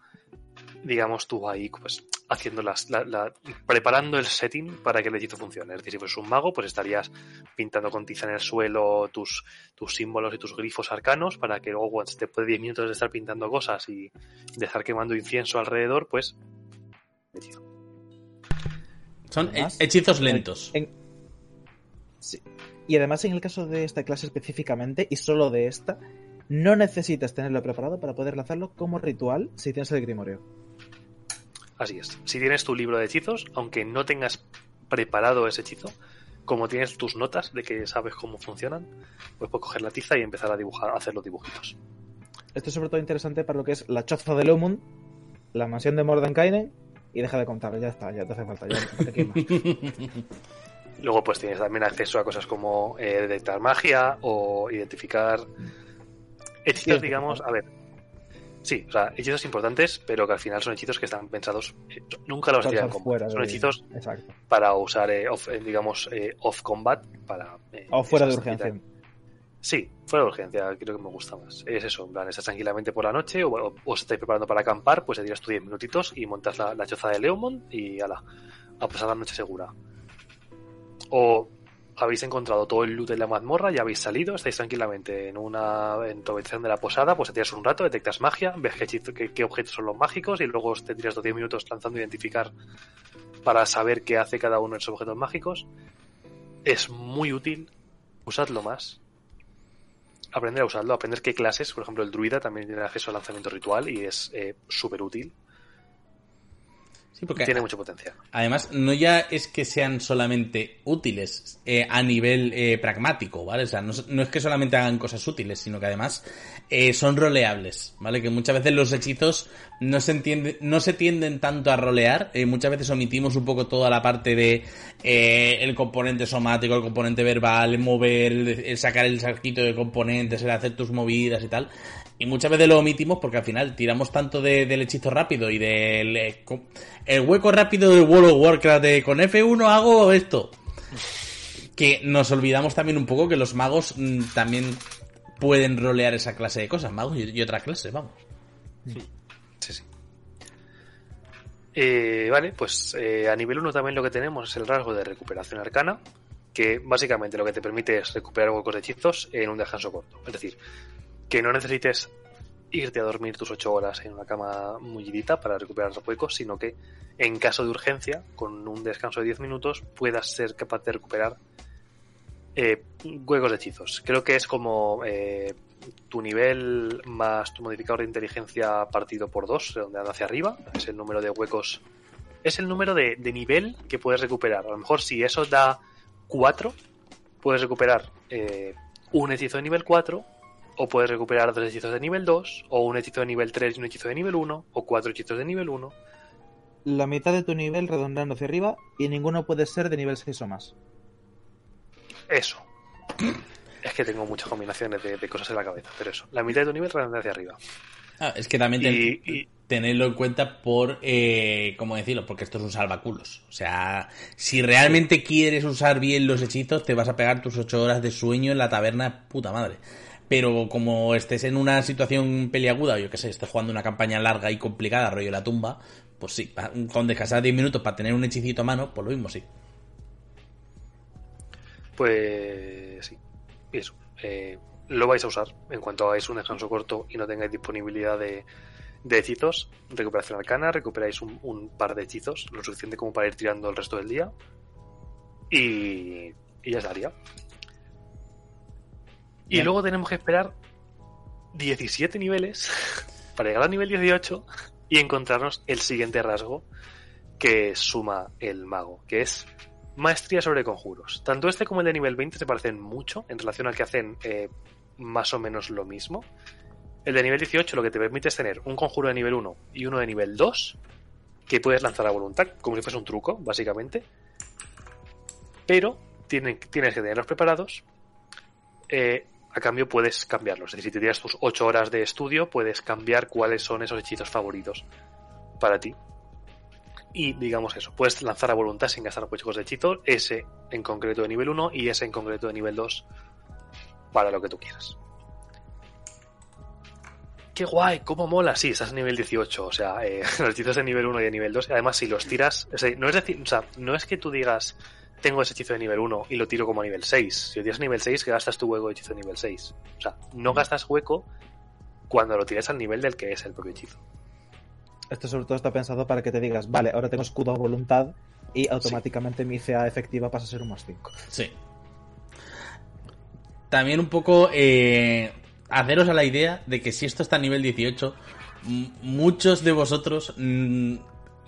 digamos tú ahí pues haciendo las, la- la- preparando el setting para que el hechizo funcione. Es decir, si fueras un mago, pues estarías pintando con tiza en el suelo tus, tus símbolos y tus grifos arcanos para que luego después de 10 minutos de estar pintando cosas y de estar quemando incienso alrededor, pues hechizo. Son hechizos lentos. En- Sí. Y además, en el caso de esta clase específicamente, y solo de esta, no necesitas tenerlo preparado para poder lanzarlo como ritual si tienes el Grimorio. Así es. Si tienes tu libro de hechizos, aunque no tengas preparado ese hechizo, como tienes tus notas de que sabes cómo funcionan, pues puedes coger la tiza y empezar a dibujar, a hacer los dibujitos. Esto es sobre todo interesante para lo que es la choza de Lumund, la mansión de Mordenkainen, y deja de contar, ya está, ya te hace falta, ya no te. Luego pues tienes también acceso a cosas como eh, detectar magia o identificar hechizos, digamos, a ver. Sí, o sea, hechizos importantes, pero que al final son hechizos que están pensados, eh, nunca los usar como. Son hechizos Exacto. para usar, eh, off- eh, digamos, eh, off combat, para... O fuera de urgencia. Sí, fuera de urgencia, creo que me gusta más. Es eso, en plan, estás tranquilamente por la noche o, o, o estáis preparando para acampar, pues te tiras tus 10 minutitos y montas la, la choza de Leomond y ala, a pasar la noche segura. O habéis encontrado todo el loot en la mazmorra, ya habéis salido, estáis tranquilamente en una en tu habitación de la posada, pues te tiras un rato, detectas magia, ves qué, qué- objetos son los mágicos y luego te tiras los 10 minutos lanzando identificar para saber qué hace cada uno de esos objetos mágicos. Es muy útil, usadlo más. aprender a usarlo, aprender qué clases, por ejemplo, el druida también tiene acceso al lanzamiento ritual y es eh, súper útil. Sí, porque Tiene mucho potencial. Además, no ya es que sean solamente útiles eh, a nivel eh, pragmático, ¿vale? O sea, no, no es que solamente hagan cosas útiles, sino que además eh, son roleables, ¿vale? Que muchas veces los hechizos no se entiende, no se tienden tanto a rolear, eh, muchas veces omitimos un poco toda la parte de eh, el componente somático, el componente verbal, el mover, el, el sacar el saquito de componentes, el hacer tus movidas y tal. Y muchas veces lo omitimos porque al final tiramos tanto de- del hechizo rápido y del eh, el hueco rápido de World of Warcraft de con F1 hago esto. Que nos olvidamos también un poco que los magos mm, también pueden rolear esa clase de cosas, magos y, y otras clases, vamos. Sí, sí. Eh, vale, pues eh, a nivel 1 también lo que tenemos es el rasgo de recuperación arcana, que básicamente lo que te permite es recuperar huecos de hechizos en un descanso corto. Es decir, que no necesites irte a dormir tus 8 horas en una cama mullidita para recuperar los huecos, sino que en caso de urgencia, con un descanso de 10 minutos, puedas ser capaz de recuperar eh, huecos de hechizos. Creo que es como eh, tu nivel más tu modificador de inteligencia partido por 2, redondeando hacia arriba. Es el número de huecos. Es el número de, de nivel que puedes recuperar. A lo mejor si eso da 4, puedes recuperar eh, un hechizo de nivel 4, o puedes recuperar dos hechizos de nivel 2, o un hechizo de nivel 3 y un hechizo de nivel 1, o cuatro hechizos de nivel 1. La mitad de tu nivel redondeando hacia arriba y ninguno puede ser de nivel 6 o más. Eso. Es que tengo muchas combinaciones de, de cosas en la cabeza, pero eso. La mitad de tu nivel redondea hacia arriba. Ah, es que también ten- Y, y- tenerlo en cuenta por, eh, ¿cómo decirlo? Porque esto es un salvaculos. O sea, si realmente quieres usar bien los hechizos, te vas a pegar tus ocho horas de sueño en la taberna, puta madre. Pero como estés en una situación peliaguda, yo qué sé, estés jugando una campaña larga y complicada, rollo la tumba, pues sí, con descansar 10 minutos para tener un hechicito a mano, pues lo mismo sí. Pues sí, eso. eh, lo vais a usar en cuanto hagáis un descanso corto y no tengáis disponibilidad de, de hechizos. Recuperación arcana, recuperáis un, un par de hechizos, lo suficiente como para ir tirando el resto del día. Y, y ya estaría. Y luego tenemos que esperar 17 niveles para llegar al nivel 18 y encontrarnos el siguiente rasgo que suma el mago, que es maestría sobre conjuros. Tanto este como el de nivel 20 se parecen mucho en relación al que hacen eh, más o menos lo mismo. El de nivel 18 lo que te permite es tener un conjuro de nivel 1 y uno de nivel 2 que puedes lanzar a voluntad, como si fuese un truco, básicamente. Pero tienen- tienes que tenerlos preparados. eh, a cambio puedes cambiarlos. Es decir, si te tiras tus 8 horas de estudio, puedes cambiar cuáles son esos hechizos favoritos para ti. Y digamos eso, puedes lanzar a voluntad sin gastar huecos de hechizo, ese en concreto de nivel 1 y ese en concreto de nivel 2 para lo que tú quieras. ¡Qué guay! ¿Cómo mola? Sí, estás a nivel 18, o sea, eh, los hechizos de nivel 1 y de nivel 2, y además si los tiras, no es decir, o sea, no es que tú digas, tengo ese hechizo de nivel 1 y lo tiro como a nivel 6. Si lo tiras a nivel 6, que gastas tu hueco de hechizo de nivel 6. O sea, no gastas hueco cuando lo tiras al nivel del que es el propio hechizo. Esto sobre todo está pensado para que te digas, vale, ahora tengo escudo a voluntad y automáticamente mi CA efectiva pasa a ser un más 5. Sí. También un poco eh, haceros a la idea de que si esto está a nivel 18, m- muchos de vosotros mm,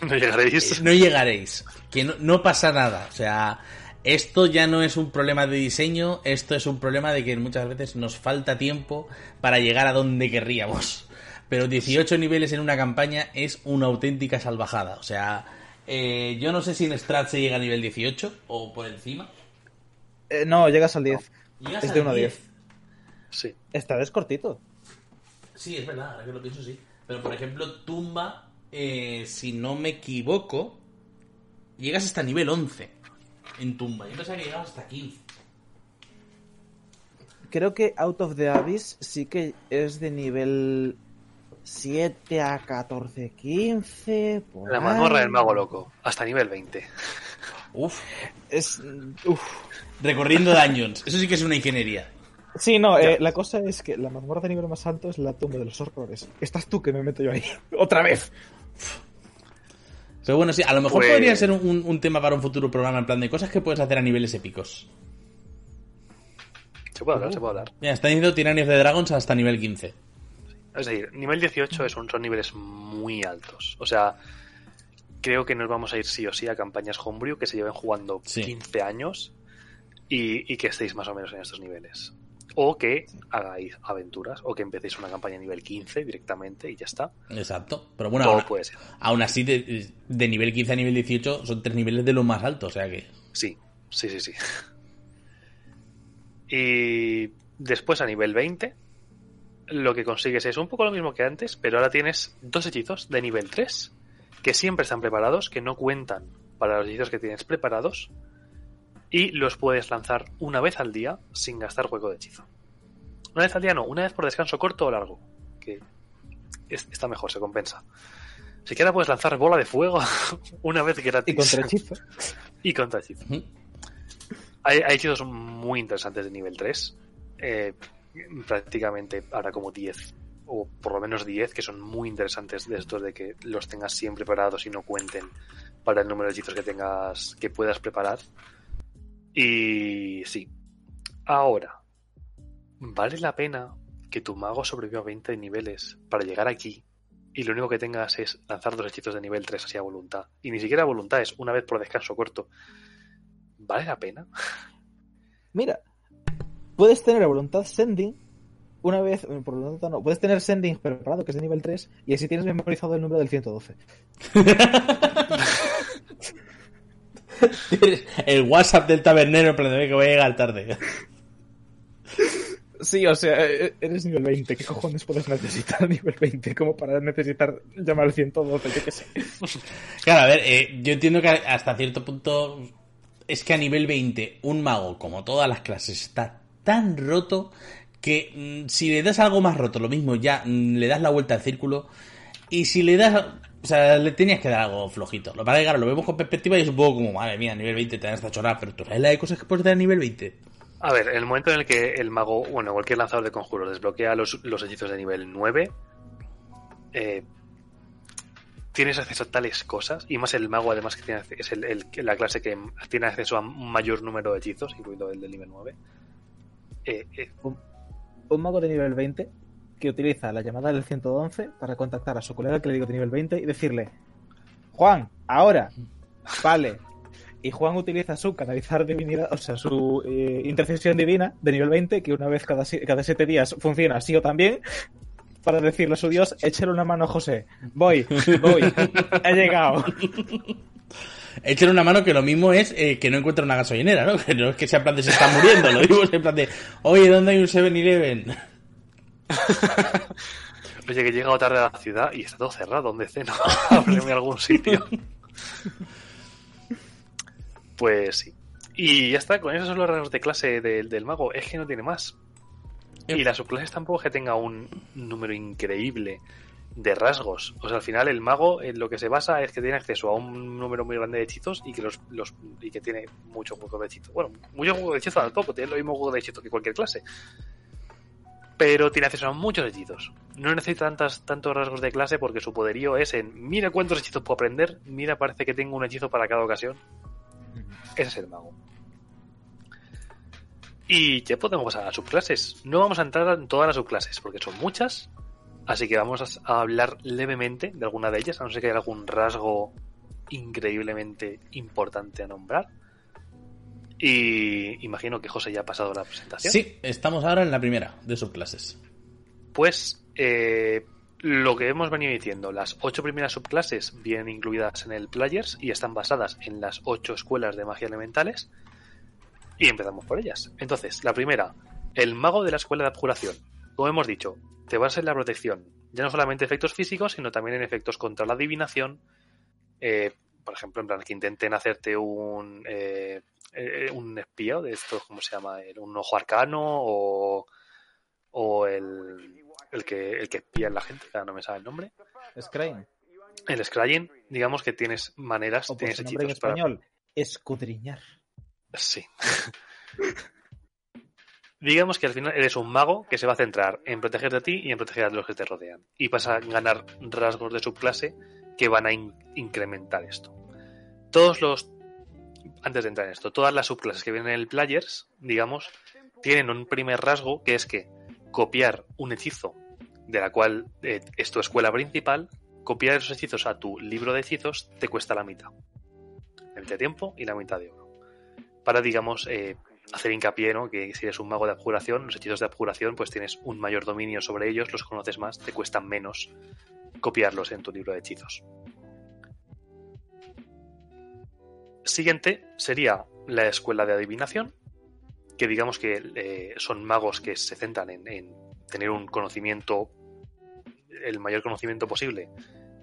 No llegaréis. no llegaréis. Que no, no pasa nada. O sea, esto ya no es un problema de diseño, esto es un problema de que muchas veces nos falta tiempo para llegar a donde querríamos. Pero 18 niveles en una campaña es una auténtica salvajada. O sea, eh, yo no sé si en Strat se llega a nivel 18 o por encima. Eh, no, llegas al 10. Llegas Es de al 1 a 10. Sí. Esta es cortito. Sí, es verdad, ahora que lo pienso, sí. Pero por ejemplo, Tumba, eh, si no me equivoco, llegas hasta nivel 11 en Tumba. Yo pensaba que llegabas hasta 15. Creo que Out of the Abyss sí que es de nivel 7 a 14, 15. Por La mazmorra del mago loco, hasta nivel 20. Uf, Es. Uf. recorriendo dungeons. Eso sí que es una ingeniería. Sí, no, eh, la cosa es que la mazmorra de nivel más alto es la tumba de los horrores. Estás tú que me meto yo ahí. ¡Otra vez! Pero bueno, sí, a lo mejor Pues- podría ser un, un tema para un futuro programa en plan de cosas que puedes hacer a niveles épicos. Se puede hablar, se puede hablar. Mira, está diciendo Tyranny of the Dragons hasta nivel 15. Es decir, nivel 18 es un, son niveles muy altos. O sea, creo que nos vamos a ir sí o sí a campañas homebrew que se lleven jugando Sí. 15 años y, y que estéis más o menos en estos niveles. O que hagáis aventuras, o que empecéis una campaña nivel 15 directamente y ya está. Exacto. Pero bueno, Todo aún, puede ser. aún así, de, de nivel 15 a nivel 18 son tres niveles de los más altos. O sea que. Sí, sí, sí, sí. Y después a nivel 20, lo que consigues es un poco lo mismo que antes, pero ahora tienes dos hechizos de nivel 3, que siempre están preparados, que no cuentan para los hechizos que tienes preparados, y los puedes lanzar una vez al día sin gastar juego de hechizo. Una vez al día no, una vez por descanso corto o largo, que es- está mejor, se compensa. Si quieres puedes lanzar bola de fuego una vez gratis. Y contra hechizo. Y contra hechizo. Hay hechizos muy interesantes de nivel 3. eh, prácticamente ahora como 10. O por lo menos 10 que son muy interesantes de estos de que los tengas siempre preparados y no cuenten para el número de hechizos que tengas, que puedas preparar. Y sí. Ahora, ¿vale la pena que tu mago sobreviva a 20 niveles para llegar aquí y lo único que tengas es lanzar dos hechizos de nivel 3 así a voluntad? Y ni siquiera a voluntad, es una vez por descanso corto. ¿Vale la pena? Mira, puedes tener a voluntad sending una vez, eh, por voluntad no, puedes tener sending preparado que es de nivel 3 y así tienes memorizado el número del 112. El WhatsApp del tabernero, de que voy a llegar tarde. Sí, o sea, eh, eres nivel 20, ¿qué cojones puedes necesitar a nivel 20 como para necesitar llamar al 112? Yo qué sé. Claro, a ver, eh, yo entiendo que hasta cierto punto es que a nivel 20 un mago, como todas las clases, está tan roto que mm, si le das algo más roto, lo mismo ya mm, le das la vuelta al círculo y si le das... O sea, le tenías que dar algo flojito. Lo que pasa es que, claro, lo vemos con perspectiva y es un poco como, madre mía, a nivel 20 te dan esta chorrada, pero tú sabes la de cosas que puedes dar a nivel 20. A ver, en el momento en el que el mago, bueno, cualquier lanzador de conjuros desbloquea los, los hechizos de nivel 9, eh, tienes acceso a tales cosas, y más el mago además que tiene, es el, el- la clase que tiene acceso a un mayor número de hechizos, incluido el del nivel 9. Eh, eh, Un mago de nivel 20 que utiliza la llamada del 111 para contactar a su colega que le digo de nivel 20 y decirle, Juan, ahora, vale. Y Juan utiliza su canalizar divinidad, o sea, su eh, intercesión divina de nivel 20, que una vez cada, cada siete días funciona así o también, para decirle a su dios, échale una mano a José. Voy, voy, he llegado. Échale una mano que lo mismo es eh, que no encuentra una gasolinera, ¿no? Que no es que sea plan de se está muriendo, lo digo en plan de, oye, ¿dónde hay un 7-Eleven? oye, que he llegado tarde a la ciudad y está todo cerrado, ¿dónde ceno? Ábreme algún sitio. Pues sí. Y ya está, con esos son los rasgos de clase del, del mago. Es que no tiene más. Y las subclases tampoco es que tenga un número increíble de rasgos. O sea, al final el mago en lo que se basa es que tiene acceso a un número muy grande de hechizos y que los, los y que tiene mucho juego de hechizos. Bueno, mucho juego de hechizos tampoco, tiene lo mismo juego de hechizos que cualquier clase. Pero tiene acceso a muchos hechizos. No necesita tantas, tantos rasgos de clase porque su poderío es en mira cuántos hechizos puedo aprender, mira parece que tengo un hechizo para cada ocasión. Ese es el mago. Y ya podemos pasar a las subclases. No vamos a entrar en todas las subclases porque son muchas. Así que vamos a a hablar levemente de alguna de ellas, a no ser que haya algún rasgo increíblemente importante a nombrar. Y imagino que José ya ha pasado la presentación. Sí, estamos ahora en la primera de subclases. Pues eh, lo que hemos venido diciendo, las ocho primeras subclases vienen incluidas en el Players y están basadas en las ocho escuelas de magia elementales. Y empezamos por ellas. Entonces, la primera, el mago de la escuela de abjuración. Como hemos dicho, te basas en la protección, ya no solamente efectos físicos, sino también en efectos contra la adivinación. Eh, por ejemplo, en plan que intenten hacerte un, eh, eh, un espía de estos, ¿cómo se llama? El- Un ojo arcano o, o el, el que el que espía en la gente, que ahora no me sabe el nombre. Screen. El scrying, digamos que tienes maneras, O tienes nombre en hechizos para- español, escudriñar. Sí. Digamos que al final eres un mago que se va a centrar en protegerte a ti y en proteger a los que te rodean. Y vas a ganar rasgos de subclase que van a in- incrementar esto. Todos los. Antes de entrar en esto, todas las subclases que vienen en el Players, digamos, tienen un primer rasgo que es que copiar un hechizo de la cual eh, es tu escuela principal, copiar esos hechizos a tu libro de hechizos te cuesta la mitad. La de tiempo y la mitad de oro. Para, digamos, eh, hacer hincapié, ¿no? Que si eres un mago de abjuración, los hechizos de abjuración, pues tienes un mayor dominio sobre ellos, los conoces más, te cuestan menos copiarlos en tu libro de hechizos. Siguiente sería la escuela de adivinación, que digamos que eh, son magos que se centran en, en, tener un conocimiento, el mayor conocimiento posible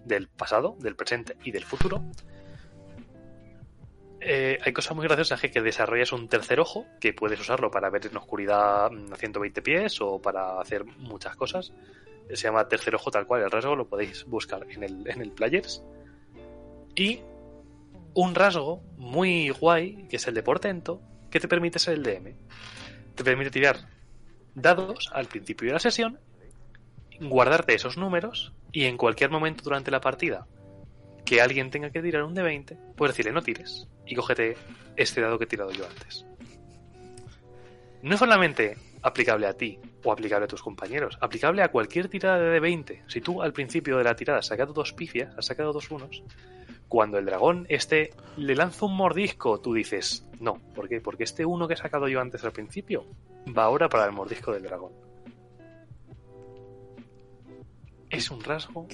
del pasado, del presente y del futuro. Eh, hay cosas muy graciosas que, que desarrollas un tercer ojo, que puedes usarlo para ver en oscuridad a 120 pies o para hacer muchas cosas. Se llama tercer ojo tal cual, el rasgo lo podéis buscar en el, en el Players. Y un rasgo muy guay, que es el de portento, que te permite ser el DM. Te permite tirar dados al principio de la sesión, guardarte esos números y en cualquier momento durante la partida que alguien tenga que tirar un de 20, puedes decirle no tires y cógete este dado que he tirado yo antes. No es solamente aplicable a ti o aplicable a tus compañeros, aplicable a cualquier tirada de 20. Si tú al principio de la tirada has sacado dos pifias, has sacado dos unos, cuando el dragón este le lanza un mordisco, tú dices, no, ¿por qué? Porque este uno que he sacado yo antes al principio va ahora para el mordisco del dragón. Es un rasgo.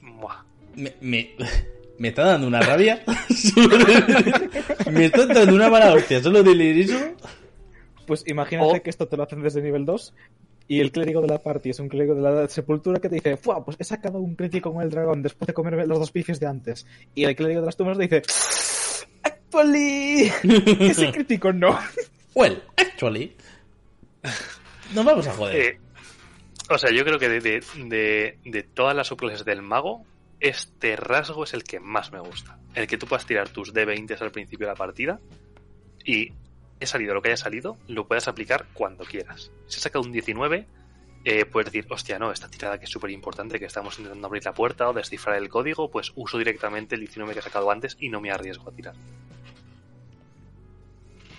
¡Muah! Me, me, me, está dando una rabia. me está dando una mala hostia solo de leer eso. Pues imagínate que esto te lo hacen desde nivel 2 y el clérigo de la party es un clérigo de la sepultura que te dice, ¡Fua! Pues he sacado un crítico con el dragón después de comerme los dos pifies de antes. Y el clérigo de las tumbas te dice, ¡Actually! Ese crítico no. Well, actually. Nos vamos a joder. Eh, o sea, yo creo que de, de, de, de todas las subclases del mago, este rasgo es el que más me gusta. El que tú puedas tirar tus D20 al principio de la partida y he salido lo que haya salido, lo puedas aplicar cuando quieras. Si has sacado un 19, eh, puedes decir, hostia, no, esta tirada que es súper importante, que estamos intentando abrir la puerta o descifrar el código, pues uso directamente el 19 que he sacado antes y no me arriesgo a tirar.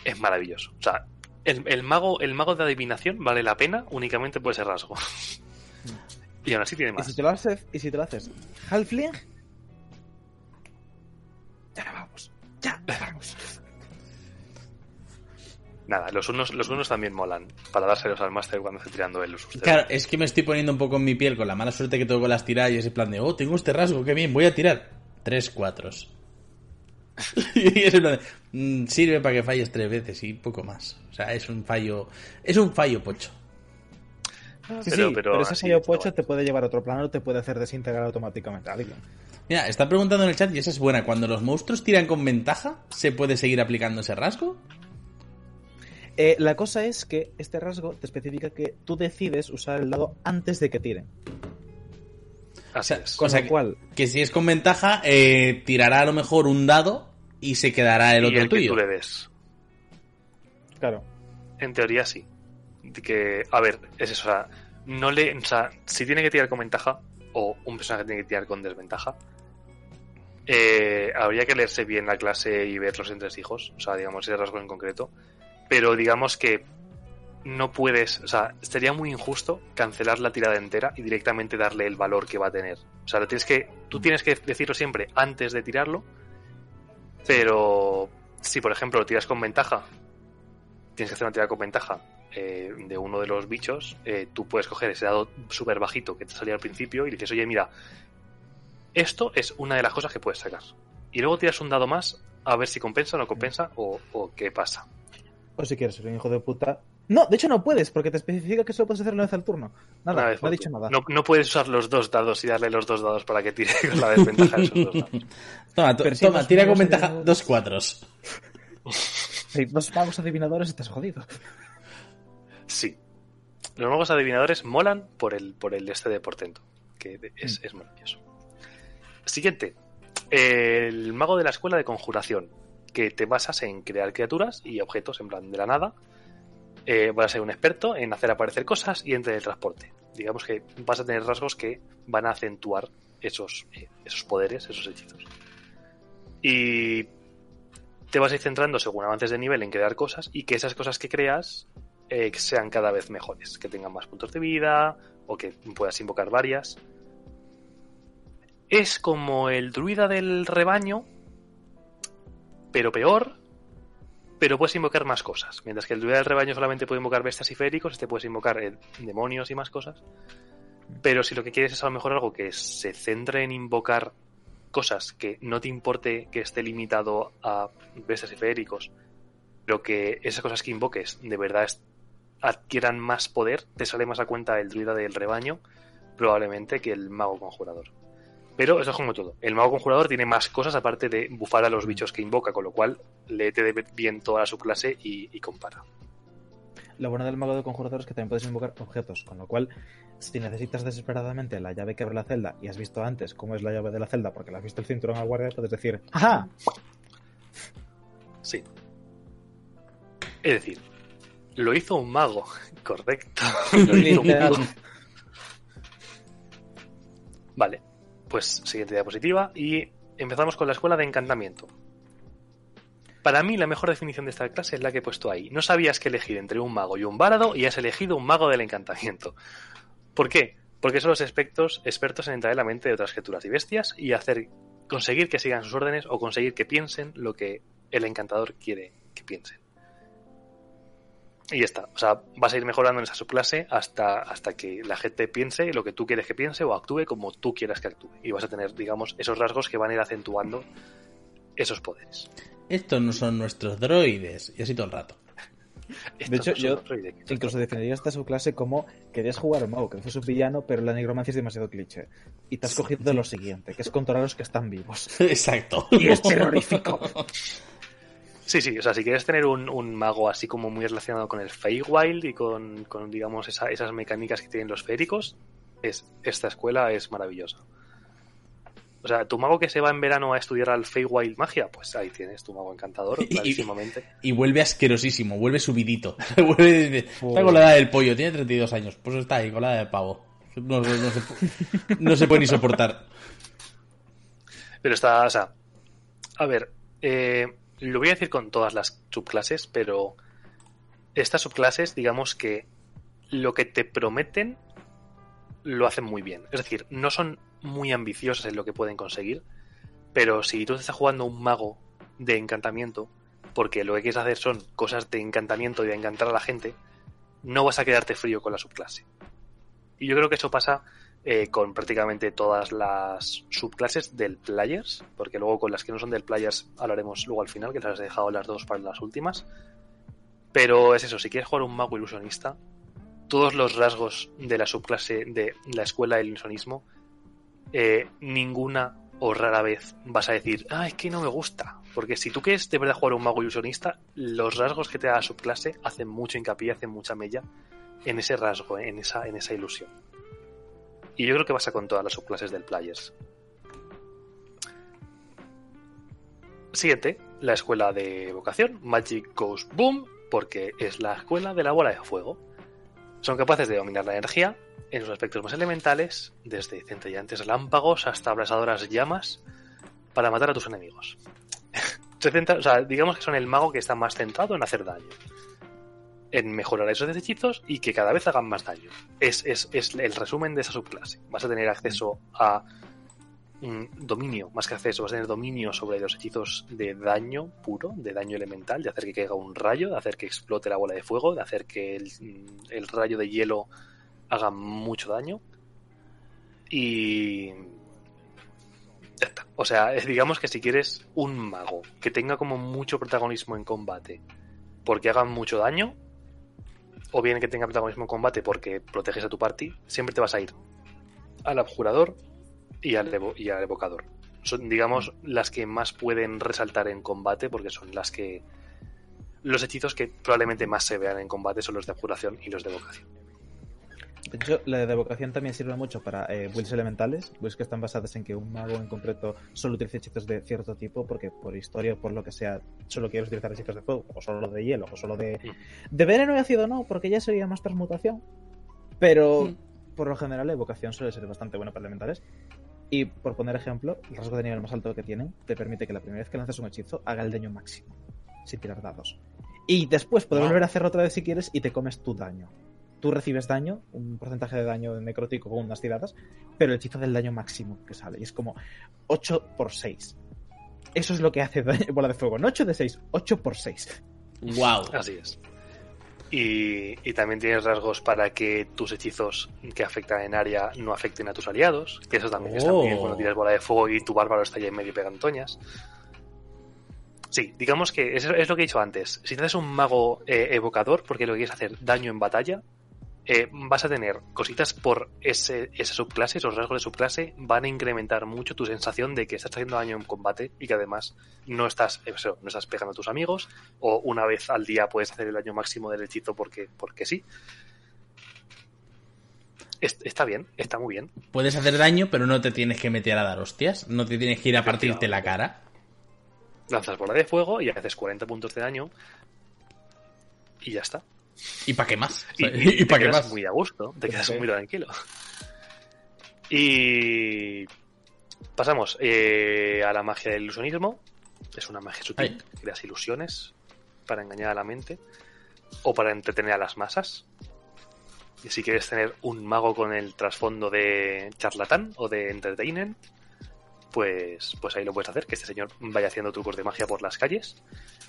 Es maravilloso. O sea, el, el mago, el mago de adivinación vale la pena únicamente por ese rasgo. y aún así tiene más. ¿Y si te lo haces, y si te lo haces Halfling? Ya vamos. Ya vamos. Nada, los unos, los unos también molan para dárselos al máster cuando esté tirando el uso. Claro, es que me estoy poniendo un poco en mi piel con la mala suerte que tengo con las tiradas y ese plan de, oh, tengo este rasgo, qué bien, voy a tirar. Tres cuatros. y es plan de, mm, sirve para que falles tres veces y poco más. O sea, es un fallo, es un fallo pocho. Sí, pero, sí, pero, pero ese fallo pocho bueno. te puede llevar a otro plano, te puede hacer desintegrar automáticamente a alguien. Mira, está preguntando en el chat y esa es buena. Cuando los monstruos tiran con ventaja, ¿se puede seguir aplicando ese rasgo? Eh, la cosa es que este rasgo te especifica que tú decides usar el dado antes de que tiren. Así es. Con lo cual, que, que, si es con ventaja, eh, tirará a lo mejor un dado y se quedará el y otro el tuyo. Que tú le des. Claro. En teoría sí. Que, a ver, es eso. O sea, no le, o sea, si tiene que tirar con ventaja, o un personaje tiene que tirar con desventaja, eh, habría que leerse bien la clase y ver los entresijos. O sea, digamos, ese rasgo en concreto pero digamos que no puedes, o sea, sería muy injusto cancelar la tirada entera y directamente darle el valor que va a tener. O sea, tienes que, tú tienes que decirlo siempre antes de tirarlo, pero si por ejemplo lo tiras con ventaja, tienes que hacer una tirada con ventaja eh, de uno de los bichos, eh, tú puedes coger ese dado súper bajito que te salía al principio y dices, oye, mira, esto es una de las cosas que puedes sacar. Y luego tiras un dado más a ver si compensa o no compensa o, o qué pasa. O si quieres ser un hijo de puta. No, de hecho no puedes, porque te especifica que solo puedes hacer una vez al turno. Nada, vez no ha dicho nada. No, no, puedes usar los dos dados y darle los dos dados para que tire con la desventaja de esos dos dados. toma, si toma tira con ventaja dos cuatros. Si dos magos adivinadores estás jodido. Sí. Los magos adivinadores molan por el, por el este de portento, que es, mm. es maravilloso. Siguiente. El mago de la escuela de conjuración que te basas en crear criaturas y objetos en plan de la nada. Eh, vas a ser un experto en hacer aparecer cosas y en teletransporte. Digamos que vas a tener rasgos que van a acentuar esos, eh, esos poderes, esos hechizos. Y te vas a ir centrando según avances de nivel en crear cosas y que esas cosas que creas eh, sean cada vez mejores, que tengan más puntos de vida o que puedas invocar varias. Es como el druida del rebaño, pero peor, pero puedes invocar más cosas. Mientras que el druida del rebaño solamente puede invocar bestias y féricos, este puedes invocar eh, demonios y más cosas. Pero si lo que quieres es a lo mejor algo que se centre en invocar cosas que no te importe que esté limitado a bestias y féricos, pero que esas cosas que invoques de verdad adquieran más poder, te sale más a cuenta el druida del rebaño probablemente que el mago conjurador. Pero eso es como todo. El mago conjurador tiene más cosas aparte de bufar a los bichos que invoca, con lo cual léete bien toda la subclase y, y compara. Lo bueno del mago de conjurador es que también puedes invocar objetos, con lo cual, si necesitas desesperadamente la llave que abre la celda y has visto antes cómo es la llave de la celda porque le has visto el cinturón al guardia, puedes decir ¡Ajá! Sí. Es decir, lo hizo un mago, correcto. Lo hizo un mago. Vale, pues siguiente diapositiva y empezamos con la escuela de encantamiento. Para mí la mejor definición de esta clase es la que he puesto ahí. No sabías que elegir entre un mago y un bárado y has elegido un mago del encantamiento. ¿Por qué? Porque son los expertos, expertos en entrar en la mente de otras criaturas y bestias y hacer conseguir que sigan sus órdenes o conseguir que piensen lo que el encantador quiere que piensen. Y ya está. O sea, vas a ir mejorando en esa subclase hasta, hasta que la gente piense lo que tú quieres que piense o actúe como tú quieras que actúe. Y vas a tener, digamos, esos rasgos que van a ir acentuando esos poderes. Estos no son nuestros droides. Y así todo el rato. De hecho, yo incluso definiría esta subclase como querías jugar a un mago que fue su villano, pero la negromancia es demasiado cliché. Y te has cogido lo siguiente, que es controlar a los que están vivos. Exacto. Y es terrorífico. Sí, sí, o sea, si quieres tener un, un mago así como muy relacionado con el Feywild y con, con digamos, esa- esas mecánicas que tienen los féricos, es, esta escuela es maravillosa. O sea, tu mago que se va en verano a estudiar al Feywild magia, pues ahí tienes tu mago encantador, clarísimamente. Y vuelve asquerosísimo, vuelve subidito. vuelve, está con la edad del pollo, tiene 32 años. Pues está ahí, con la edad del pavo. No, no- no se, no se puede ni soportar. Pero está, o sea, a ver, eh, lo voy a decir con todas las subclases, pero estas subclases, digamos que lo que te prometen lo hacen muy bien. Es decir, no son muy ambiciosas en lo que pueden conseguir, pero si tú estás jugando un mago de encantamiento, porque lo que quieres hacer son cosas de encantamiento y de encantar a la gente, no vas a quedarte frío con la subclase. Y yo creo que eso pasa eh, con prácticamente todas las subclases del Players, porque luego con las que no son del Players hablaremos luego al final, que las he dejado las dos para las últimas. Pero es eso, si quieres jugar un mago ilusionista, todos los rasgos de la subclase de la escuela del ilusionismo, eh, ninguna o rara vez vas a decir, ah, es que no me gusta. Porque si tú quieres de verdad jugar un mago ilusionista, los rasgos que te da la subclase hacen mucho hincapié, hacen mucha mella en ese rasgo, en esa, en esa ilusión. Y yo creo que pasa con todas las subclases del Players. Siguiente, la escuela de vocación, Magic Goes Boom, porque es la escuela de la bola de fuego. Son capaces de dominar la energía en sus aspectos más elementales, desde centellantes relámpagos hasta abrasadoras llamas, para matar a tus enemigos. Digamos que son el mago que está más centrado en hacer daño, en mejorar esos hechizos y que cada vez hagan más daño. Es, es, es el resumen de esa subclase. Vas a tener acceso a mm, dominio, más que acceso, vas a tener dominio sobre los hechizos de daño puro, de daño elemental, de hacer que caiga un rayo, de hacer que explote la bola de fuego, de hacer que el, mm, el rayo de hielo haga mucho daño. Y. Ya está. O sea, digamos que si quieres un mago que tenga como mucho protagonismo en combate porque haga mucho daño, o bien que tenga protagonismo en combate porque proteges a tu party, siempre te vas a ir al abjurador y al, evocador. Son, digamos, las que más pueden resaltar en combate porque son las que. Los hechizos que probablemente más se vean en combate son los de abjuración y los de evocación. De hecho, la de evocación también sirve mucho para eh, builds elementales, builds que están basadas en que un mago en concreto solo utilice hechizos de cierto tipo, porque por historia o por lo que sea, solo quieres utilizar hechizos de fuego, o solo de hielo, o solo de. De veneno y ácido no, porque ya sería más transmutación. Pero por lo general, la evocación suele ser bastante buena para elementales. Y por poner ejemplo, el rasgo de nivel más alto que tienen te permite que la primera vez que lanzas un hechizo haga el daño máximo, sin tirar dados. Y después puedes Wow. volver a hacerlo otra vez si quieres y te comes tu daño. Tú recibes daño, un porcentaje de daño necrótico con unas tiradas, pero el hechizo del daño máximo que sale. Y es como 8 por 6. Eso es lo que hace daño, bola de fuego. No 8 de 6, 8 por 6. Wow. Así es. Y, y también tienes rasgos para que tus hechizos que afectan en área no afecten a tus aliados. Que eso también está muy bien Oh. cuando tiras bola de fuego y tu bárbaro está ahí en medio pegando toñas. Sí, digamos que es, es lo que he dicho antes. Si tienes un mago eh, evocador, porque lo que quieres hacer daño en batalla, eh, vas a tener cositas por ese, esa subclase, esos rasgos de subclase van a incrementar mucho tu sensación de que estás haciendo daño en combate y que además no estás, eso, no estás pegando a tus amigos o una vez al día puedes hacer el daño máximo del hechizo porque, porque sí. Es- Está bien, está muy bien. Puedes hacer daño, pero no te tienes que meter a dar hostias. No te tienes que ir a partirte la cara. Lanzas bola de fuego y haces 40 puntos de daño y ya está. ¿Y para qué más? Y, ¿Y, te para qué más? muy a gusto, te quedas Sí. muy tranquilo. Y pasamos eh, a la magia del ilusionismo. Es una magia sutil, Ay. creas ilusiones para engañar a la mente o para entretener a las masas. Y si quieres tener un mago con el trasfondo de charlatán o de entertainer, pues, pues ahí lo puedes hacer, que este señor vaya haciendo trucos de magia por las calles,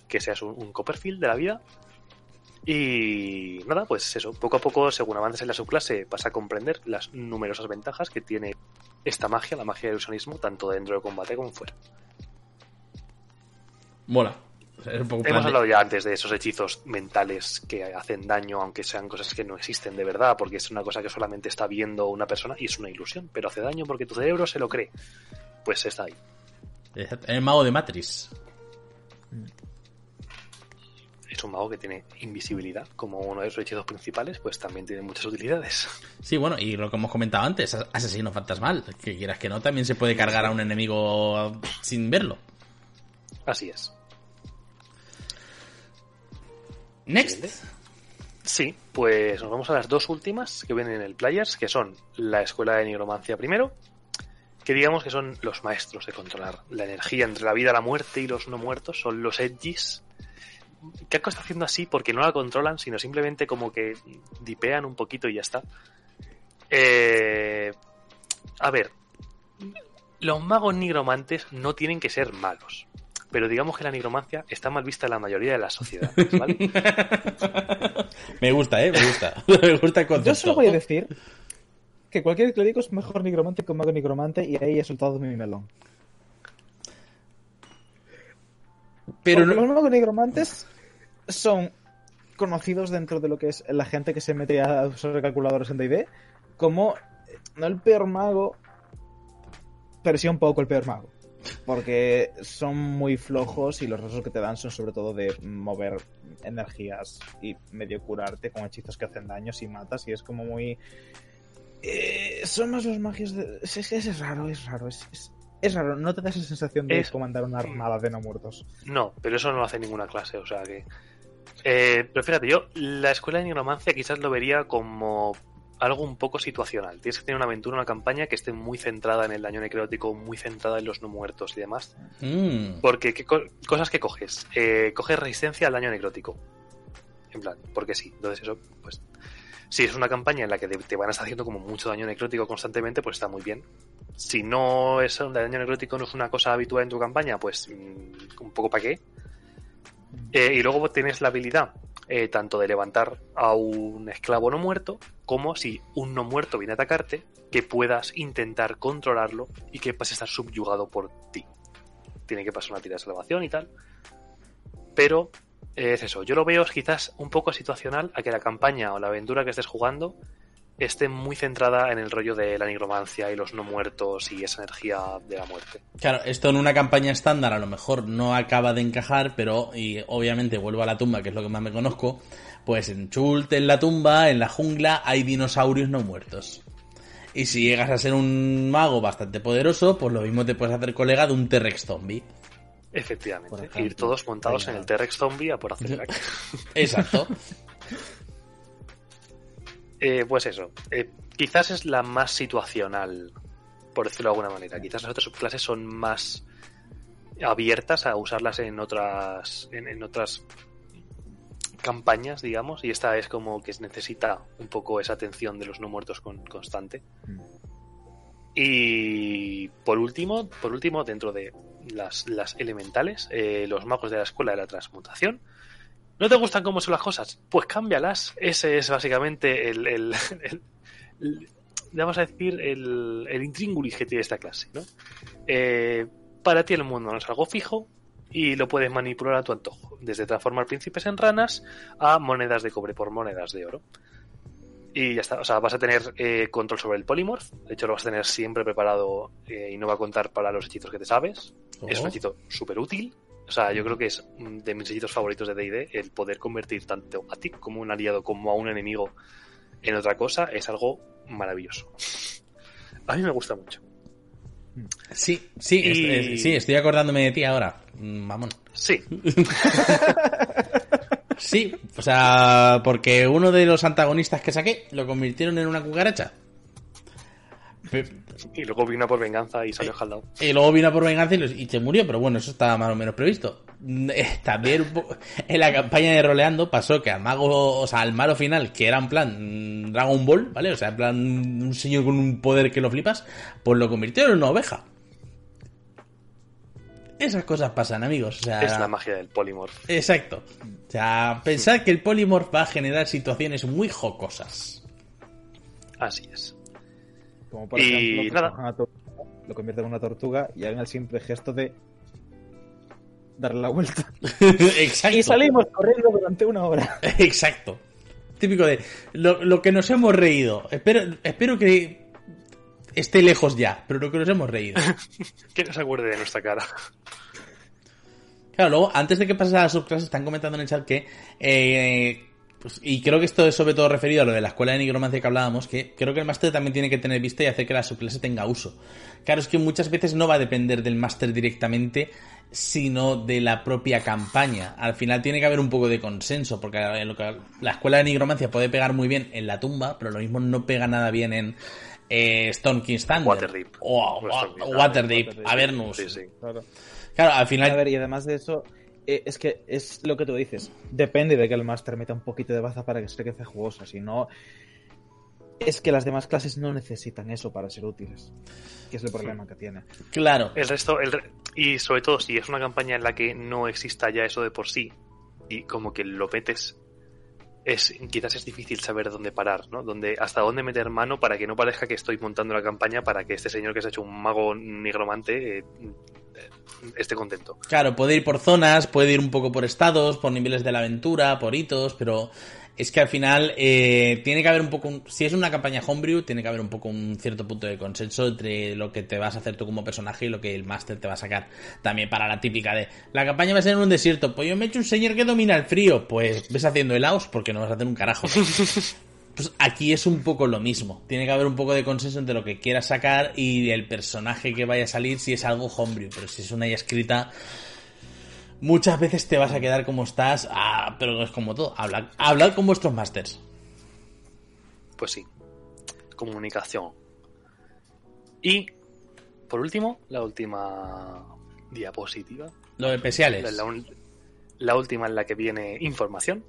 que seas un, un Copperfield de la vida y nada, pues eso, poco a poco, según avances en la subclase, vas a comprender las numerosas ventajas que tiene esta magia, la magia del ilusionismo, tanto dentro de combate como fuera. Mola. O sea, es un poco plan Hemos hablado ya antes de esos hechizos mentales que hacen daño, aunque sean cosas que no existen de verdad, porque es una cosa que solamente está viendo una persona y es una ilusión, pero hace daño porque tu cerebro se lo cree. Pues está ahí. El mago de Matrix. Es un mago que tiene invisibilidad como uno de sus hechizos principales, pues también tiene muchas utilidades. Sí, bueno, y lo que hemos comentado antes, as- asesino fantasmal. Que quieras que no, también se puede cargar a un enemigo sin verlo. Así es. Next. Sí, pues nos vamos a las dos últimas que vienen en el Players, que son la Escuela de Nigromancia primero, que digamos que son los maestros de controlar la energía entre la vida, la muerte y los no muertos, son los Edgis. Kako está haciendo así porque no la controlan, sino simplemente como que dipean un poquito y ya está. Eh, a ver, los magos nigromantes no tienen que ser malos, pero digamos que la nigromancia está mal vista en la mayoría de las sociedades, ¿vale? me gusta, eh, me gusta. me gusta el Yo concepto. solo voy a decir que cualquier clérigo es mejor nigromante que un mago nigromante y ahí he soltado mi melón. Pero no... los magos nigromantes son conocidos dentro de lo que es la gente que se mete a usar calculadores en D&D como eh, no el peor mago, pero sí un poco el peor mago. Porque son muy flojos y los rasgos que te dan son sobre todo de mover energías y medio curarte con hechizos que hacen daño si matas y es como muy... eh, son más los magios de... Es, es, es raro, es raro, es, es, es raro. No te da esa sensación de Es- comandar una armada de no muertos. No, pero eso no lo hace ninguna clase, o sea que... Eh, pero fíjate, yo la escuela de nigromancia quizás lo vería como algo un poco situacional. Tienes que tener una aventura, una campaña que esté muy centrada en el daño necrótico, muy centrada en los no muertos y demás. Mm. Porque, ¿qué co- cosas que coges? Eh, coges resistencia al daño necrótico. En plan, porque sí. Entonces eso, pues... Si es una campaña en la que te, te van a estar haciendo como mucho daño necrótico constantemente, pues está muy bien. Si no es el daño necrótico no es una cosa habitual en tu campaña, pues mm, un poco para qué. Eh, y luego tienes la habilidad eh, tanto de levantar a un esclavo no muerto, como si un no muerto viene a atacarte, que puedas intentar controlarlo y que pase a estar subyugado por ti. Tiene que pasar una tira de salvación y tal. Pero eh, es eso, yo lo veo quizás un poco situacional a que la campaña o la aventura que estés jugando esté muy centrada en el rollo de la nigromancia y los no muertos y esa energía de la muerte. Claro, esto en una campaña estándar a lo mejor no acaba de encajar, pero y obviamente vuelvo a la tumba, que es lo que más me conozco, pues en Chult, en la tumba, en la jungla, hay dinosaurios no muertos. Y si llegas a ser un mago bastante poderoso, pues lo mismo te puedes hacer colega de un T-Rex zombie. Efectivamente. ir todos montados en el T-Rex zombie a por hacer. Exacto. Eh, pues eso. eh, quizás es la más situacional, por decirlo de alguna manera. Quizás las otras subclases son más abiertas a usarlas en otras. en, en otras campañas, digamos, y esta es como que necesita un poco esa atención de los no muertos con, constante. Mm. Y por último, por último, dentro de las, las elementales, eh, los magos de la escuela de la transmutación. ¿No te gustan cómo son las cosas? Pues cámbialas. Ese es básicamente el, el- el- el- vamos a decir, el, el intríngulis que tiene esta clase, ¿no? Eh, para ti el mundo no es algo fijo y lo puedes manipular a tu antojo, desde transformar príncipes en ranas a monedas de cobre por monedas de oro. Y ya está, o sea, vas a tener eh, control sobre el polymorph, de hecho lo vas a tener siempre preparado eh, y no va a contar para los hechizos que te sabes. Es un Oh. hechizo súper útil. O sea, yo creo que es de mis hechizos favoritos de D&D el poder convertir tanto a ti como un aliado como a un enemigo en otra cosa es algo maravilloso. A mí me gusta mucho. Sí, sí, es- Y- es- sí, estoy acordándome de ti ahora. Mm, Vamos. Sí, Sí, o sea, porque uno de los antagonistas que saqué lo convirtieron en una cucaracha. Y luego vino por venganza y salió jaldado. Y luego vino por venganza y, se murió, pero bueno, eso estaba más o menos previsto. Mm, eh, También en la campaña de roleando pasó que al mago, o sea, al malo final, que era en plan mm, Dragon Ball, ¿vale? O sea, en plan un señor con un poder que lo flipas, pues lo convirtieron en una oveja. Esas cosas pasan, amigos. O sea, Es la magia del polymorph. Exacto. O sea, pensad que el polymorph va a generar situaciones muy jocosas. Así es. Como por Y ejemplo, nada. tortuga, lo convierten en una tortuga y hagan el simple gesto de darle la vuelta. Exacto. Y salimos corriendo durante una hora. Exacto. Típico de lo, lo que nos hemos reído. Espero, espero que esté lejos ya, pero lo que nos hemos reído. Que no se acuerde de nuestra cara. Claro, luego, antes de que pases a la subclase, están comentando en el chat que. eh, pues, y creo que esto es sobre todo referido a lo de la escuela de nigromancia que hablábamos, que creo que el máster también tiene que tener vista y hacer que la subclase tenga uso. Claro, es que muchas veces no va a depender del máster directamente, sino de la propia campaña. Al final tiene que haber un poco de consenso, porque lo que- la escuela de nigromancia puede pegar muy bien en la tumba, pero lo mismo no pega nada bien en eh, Stone King's Thunder. Waterdeep. O, Waterdeep, Waterdeep. Avernus. Sí, sí. Claro. Claro, al final A ver, y además de eso, es que es lo que tú dices. Depende de que el máster meta un poquito de baza para que se quede jugosa. Si no, es que las demás clases no necesitan eso para ser útiles. Que es el problema que tiene. Claro. El resto, el re- y sobre todo si es una campaña en la que no exista ya eso de por sí y como que lo metes, es quizás es difícil saber dónde parar, ¿no? Dónde, hasta dónde meter mano para que no parezca que estoy montando la campaña para que este señor que se ha hecho un mago nigromante eh, eh, esté contento. Claro, puede ir por zonas, puede ir un poco por estados, por niveles de la aventura, por hitos, pero es que al final eh, tiene que haber un poco, un- si es una campaña homebrew, tiene que haber un poco un cierto punto de consenso entre lo que te vas a hacer tú como personaje y lo que el máster te va a sacar. También para la típica de, la campaña va a ser en un desierto, pues yo me he hecho un señor que domina el frío, pues ves haciendo el house porque no vas a hacer un carajo. Pues aquí es un poco lo mismo. Tiene que haber un poco de consenso entre lo que quieras sacar y el personaje que vaya a salir si es algo homebrew. Pero si es una ya escrita, muchas veces te vas a quedar como estás. Ah, pero es como todo. Hablad, hablad con vuestros masters. Pues sí, comunicación. Y, por último, la última diapositiva. Lo de especiales. La, la un- la última en la que viene información.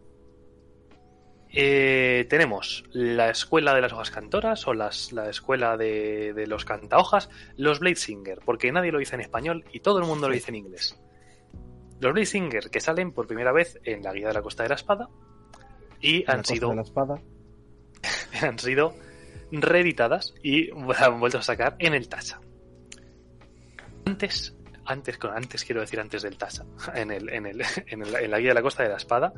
Eh, tenemos la escuela de las hojas cantoras o las, la escuela de, de los cantahojas, los Bladesinger, porque nadie lo dice en español y todo el mundo lo dice en inglés. Los Bladesinger que salen por primera vez en la Guía de la Costa de la Espada y han sido de la espada. han sido reeditadas y han vuelto a sacar en el Tasa. Antes, antes, antes quiero decir antes del en, el, en, el, en, el- en la guía de la costa de la espada,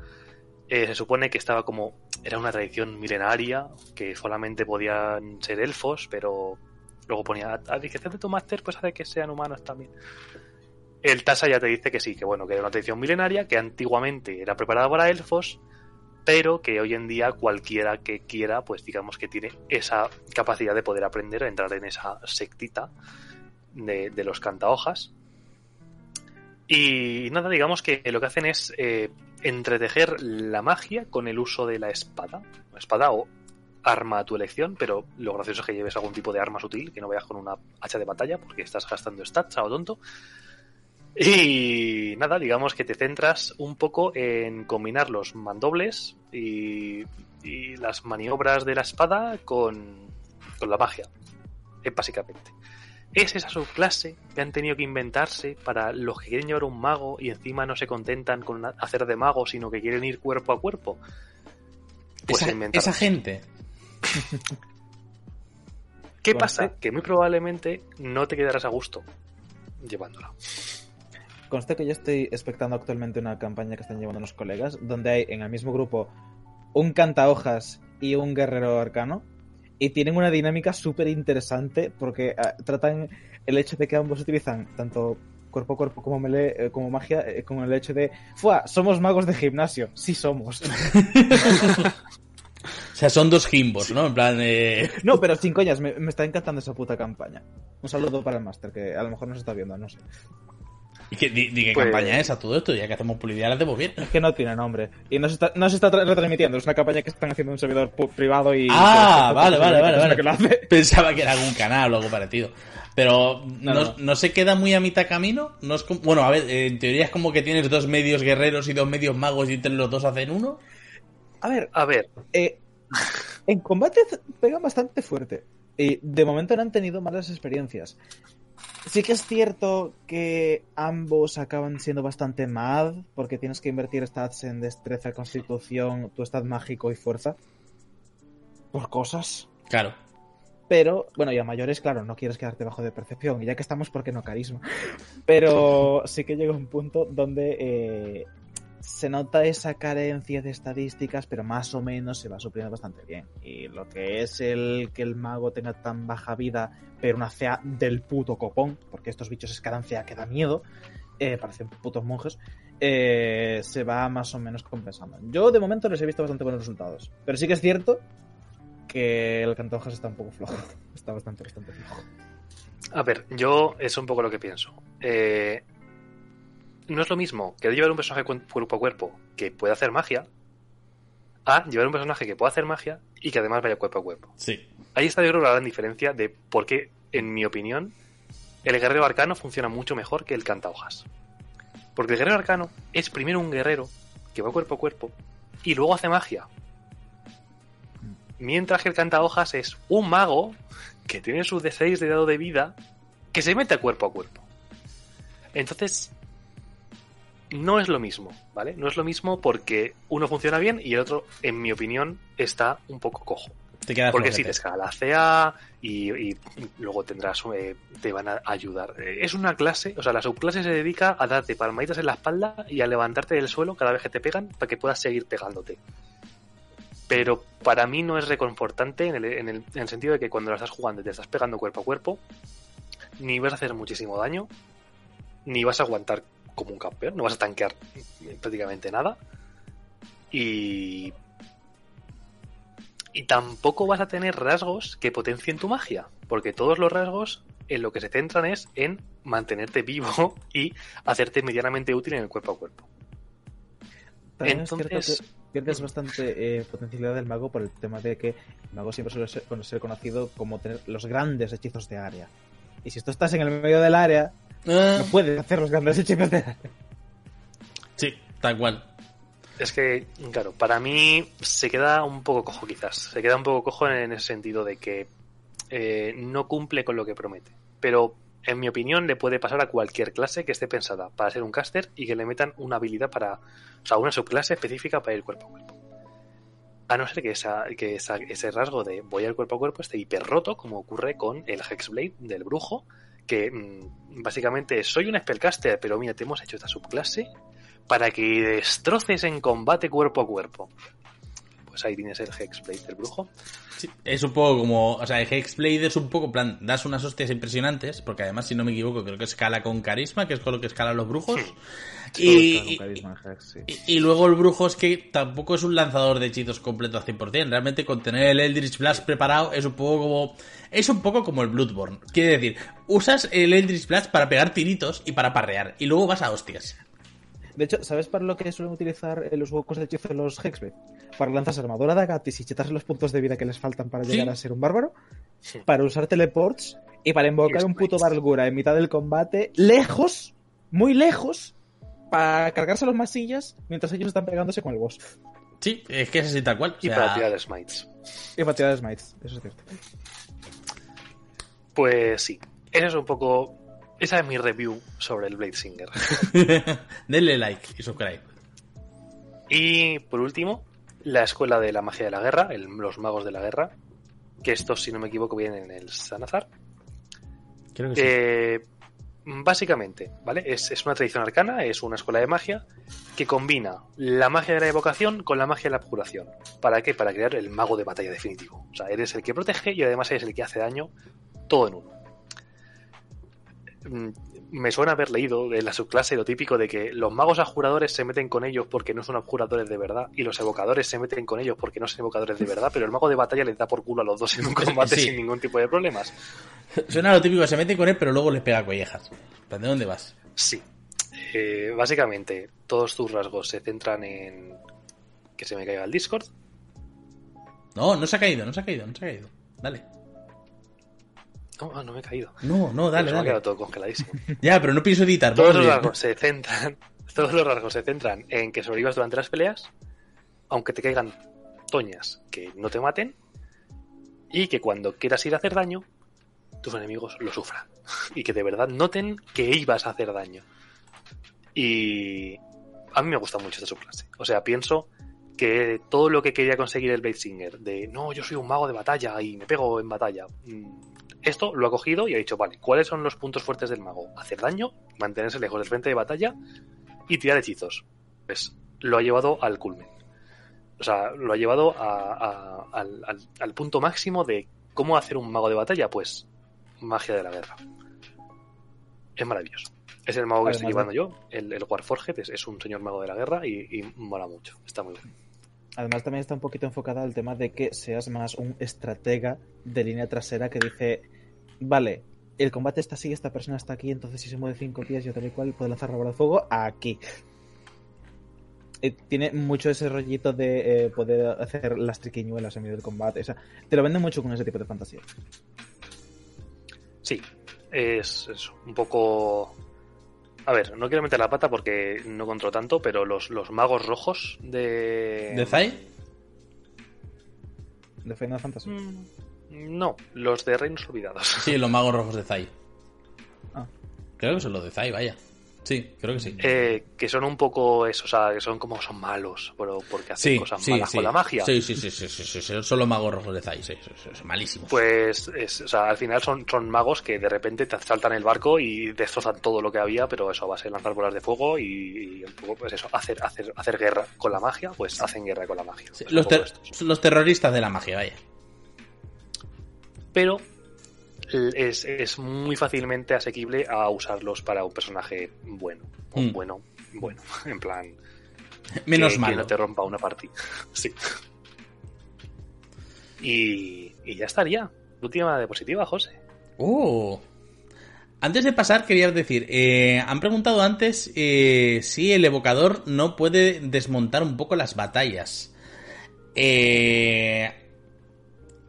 eh, se supone que estaba como, era una tradición milenaria, que solamente podían ser elfos, pero luego ponía, a discreción de tu máster, pues hace que sean humanos también. El Tasa ya te dice que sí, que bueno, que era una tradición milenaria, que antiguamente era preparada para elfos, pero que hoy en día cualquiera que quiera, pues digamos que tiene esa capacidad de poder aprender a entrar en esa sectita de, de los cantahojas. Y nada, digamos que lo que hacen es eh, entretejer la magia con el uso de la espada. Espada o arma a tu elección, pero lo gracioso es que lleves algún tipo de arma sutil, que no vayas con una hacha de batalla, porque estás gastando stats a lo tonto. Y nada, digamos que te centras un poco en combinar los mandobles y, y las maniobras de la espada con, con la magia, eh, básicamente. Es esa subclase que han tenido que inventarse para los que quieren llevar un mago y encima no se contentan con hacer de mago, sino que quieren ir cuerpo a cuerpo. Pues esa, gente. ¿Qué pasa? Que muy probablemente no te quedarás a gusto llevándola. Conste que yo estoy expectando actualmente una campaña que están llevando unos colegas, donde hay en el mismo grupo un cantahojas y un guerrero arcano, y tienen una dinámica súper interesante porque ah, tratan el hecho de que ambos utilizan tanto cuerpo a cuerpo como melee, eh, como magia, eh, con el hecho de, ¡fua! Somos magos de gimnasio. Sí somos. O sea, son dos gimbos, ¿no? En plan, eh... no, pero sin coñas, me, me está encantando esa puta campaña. Un saludo para el máster, que a lo mejor nos está viendo, no sé. ¿Y qué, di, di qué Pues- campaña es a todo esto? Ya que hacemos publicidad, la hacemos bien. Es que no tiene nombre. Y no se está, no se está tra- retransmitiendo. Es una campaña que están haciendo en un servidor privado y. Ah, vale, vale, vale, vale. que lo hace. Pensaba que era algún canal o algo parecido. Pero no, No, no. no se queda muy a mitad camino. No es como- bueno, a ver, en teoría es como que tienes dos medios guerreros y dos medios magos y entre los dos hacen uno. A ver, A ver, eh, en combate pegan bastante fuerte. Y de momento no han tenido malas experiencias. Sí que es cierto que ambos acaban siendo bastante mad, porque tienes que invertir stats en destreza, constitución, tu stat mágico y fuerza. Por cosas. Claro. Pero, bueno, y a mayores, claro, no quieres quedarte bajo de percepción. Y ya que estamos, ¿por qué no carisma? Pero sí que llega un punto donde eh, se nota esa carencia de estadísticas, pero más o menos se va supliendo bastante bien. Y lo que es el que el mago tenga tan baja vida, pero una CA del puto copón, porque estos bichos escalan CA que da miedo, eh, parecen putos monjes, eh, se va más o menos compensando. Yo de momento les he visto bastante buenos resultados. Pero sí que es cierto que el cantojas está un poco flojo. Está bastante, bastante flojo. a ver, yo es un poco lo que pienso. Eh, no es lo mismo que llevar un personaje cu- cuerpo a cuerpo que puede hacer magia a llevar un personaje que puede hacer magia y que además vaya cuerpo a cuerpo. Sí. Ahí está yo creo la gran diferencia de por qué, en mi opinión, el guerrero arcano funciona mucho mejor que el cantahojas. Porque el guerrero arcano es primero un guerrero que va cuerpo a cuerpo y luego hace magia. Mientras que el cantahojas es un mago que tiene su D6 de dado de vida que se mete a cuerpo a cuerpo. Entonces, no es lo mismo, ¿vale? No es lo mismo porque uno funciona bien y el otro, en mi opinión, está un poco cojo. Te Porque si te escala CA y, y luego tendrás, eh, te van a ayudar. Eh, Es una clase, o sea, la subclase se dedica a darte palmaditas en la espalda y a levantarte del suelo cada vez que te pegan para que puedas seguir pegándote. Pero para mí no es reconfortante en el, en el- en el sentido de que cuando la estás jugando y te estás pegando cuerpo a cuerpo, ni vas a hacer muchísimo daño, ni vas a aguantar como un campeón, no vas a tanquear prácticamente nada. Y y tampoco vas a tener rasgos que potencien tu magia, porque todos los rasgos en lo que se centran es en mantenerte vivo y hacerte medianamente útil en el cuerpo a cuerpo. También es Entonces- cierto que pierdes bastante eh, potencialidad del mago por el tema de que el mago siempre suele ser, ser conocido como tener los grandes hechizos de área. Y si tú estás en el medio del área, Ah, no puedes hacer los grandes hechizos de área. sí, tal cual. Es que, claro, para mí se queda un poco cojo quizás. Se queda un poco cojo en ese sentido de que eh, no cumple con lo que promete. Pero, en mi opinión, le puede pasar a cualquier clase que esté pensada para ser un caster y que le metan una habilidad para... O sea, una subclase específica para ir cuerpo a cuerpo. A no ser que, esa, que esa- ese rasgo de voy al cuerpo a cuerpo esté hiper roto, como ocurre con el Hexblade del brujo, que mm, básicamente soy un spellcaster, pero mira, te hemos hecho esta subclase para que destroces en combate cuerpo a cuerpo. Pues ahí tienes el Hexblade del brujo. Sí, es un poco como, o sea, el Hexblade es un poco, en plan, das unas hostias impresionantes, porque además, si no me equivoco, creo que escala con carisma, que es con lo que escalan los brujos. Y, Con carisma en Hex, sí. y- y luego el brujo es que tampoco es un lanzador de hechizos completo al 100%. Realmente con tener el Eldritch Blast preparado es un poco como... Es un poco como el Bloodborne. Quiere decir, usas el Eldritch Blast para pegar tiritos y para parrear. Y luego vas a hostias. De hecho, ¿sabes para lo que suelen utilizar eh, los huecos de hechizo de los Hexblade? Para lanzar armadura de Agatis y chetarse los puntos de vida que les faltan para Sí. llegar a ser un bárbaro. Sí. Para usar teleports y para invocar un puto. Bargura en mitad del combate, lejos, muy lejos para cargarse los masillas mientras ellos están pegándose con el boss. Sí, es que es así tal cual. Y o sea, para tirar smites. Y para tirar smites, eso es cierto. Pues sí, esa es un poco. Esa es mi review sobre el Blade Singer. Denle like y subscribe. Y por último, la Escuela de la Magia de la Guerra, el- los Magos de la Guerra, que estos, si no me equivoco, vienen en el Sanazar. Creo que sí. Eh, básicamente, ¿vale? Es, es una tradición arcana, es una escuela de magia que combina la magia de la evocación con la magia de la abjuración. ¿Para qué? Para crear el mago de batalla definitivo. O sea, eres el que protege y además eres el que hace daño todo en uno. Mm, Me suena haber leído de la subclase lo típico de que los magos abjuradores se meten con ellos porque no son abjuradores de verdad y los evocadores se meten con ellos porque no son evocadores de verdad, pero el mago de batalla les da por culo a los dos en un combate Sí. sin ningún tipo de problemas. Suena lo típico, se mete con él, pero luego les pega collejas. ¿Pero ¿De dónde vas? Sí. Eh, básicamente, todos tus rasgos se centran en que se me caiga el Discord. No, no se ha caído, no se ha caído, no se ha caído. Dale. No, ah, no me he caído. No, no, dale, Se me ha dale. quedado todo congeladísimo. Ya, pero no pienso editar. todos los rasgos se centran. Todos los rasgos se centran en que sobrevivas durante las peleas, aunque te caigan toñas que no te maten, y que cuando quieras ir a hacer daño, tus enemigos lo sufran. Y que de verdad noten que ibas a hacer daño. Y a mí me gusta mucho esta subclase. O sea, pienso que todo lo que quería conseguir el Blade Singer, de no, yo soy un mago de batalla y me pego en batalla, mm, esto lo ha cogido y ha dicho, vale, ¿cuáles son los puntos fuertes del mago? Hacer daño, mantenerse lejos del frente de batalla y tirar hechizos. Pues lo ha llevado al culmen. O sea, lo ha llevado a- a- al, al- al punto máximo de cómo hacer un mago de batalla, pues magia de la guerra. Es maravilloso. Es el mago que estoy llevando yo, el, el Warforged, es, es un señor mago de la guerra y, y mola mucho. Está muy bien. Además también está un poquito enfocada al tema de que seas más un estratega de línea trasera que dice, vale, el combate está así, esta persona está aquí, entonces si se mueve cinco pies y tal y cual puede lanzar la bola de fuego aquí. Eh, tiene mucho ese rollito de eh, poder hacer las triquiñuelas en medio del combate. O sea, te lo venden mucho con ese tipo de fantasía. Sí, es, es un poco... A ver, no quiero meter la pata porque no controlo tanto, pero los, los magos rojos de... ¿De Zai? De Final Fantasy. Mm, No, los de Reinos Olvidados. Sí, los magos rojos de Zai. Ah. Creo que son los de Zai, vaya. Sí, creo que sí. Eh, que son un poco eso, o sea, que son como son malos, pero porque hacen sí, cosas sí, malas sí. con la magia. Sí, sí, sí, sí, sí, son los magos rojos de Zai, sí, sí, malísimos. Pues, es, o sea, al final son, son magos que de repente te saltan el barco y destrozan todo lo que había, pero eso a base de lanzar bolas de fuego y, y un poco, pues eso, hacer, hacer, hacer guerra con la magia, pues hacen guerra con la magia. Pues los, poco ter- estos. los terroristas de la magia, vaya. pero es, es muy fácilmente asequible a usarlos para un personaje bueno. Mm. bueno, bueno, en plan. Menos que, que malo. no te rompa una partida. sí. Y, y ya estaría. Última diapositiva, José. Oh. Antes de pasar, quería decir, eh, han preguntado antes eh, si el evocador no puede desmontar un poco las batallas. Eh,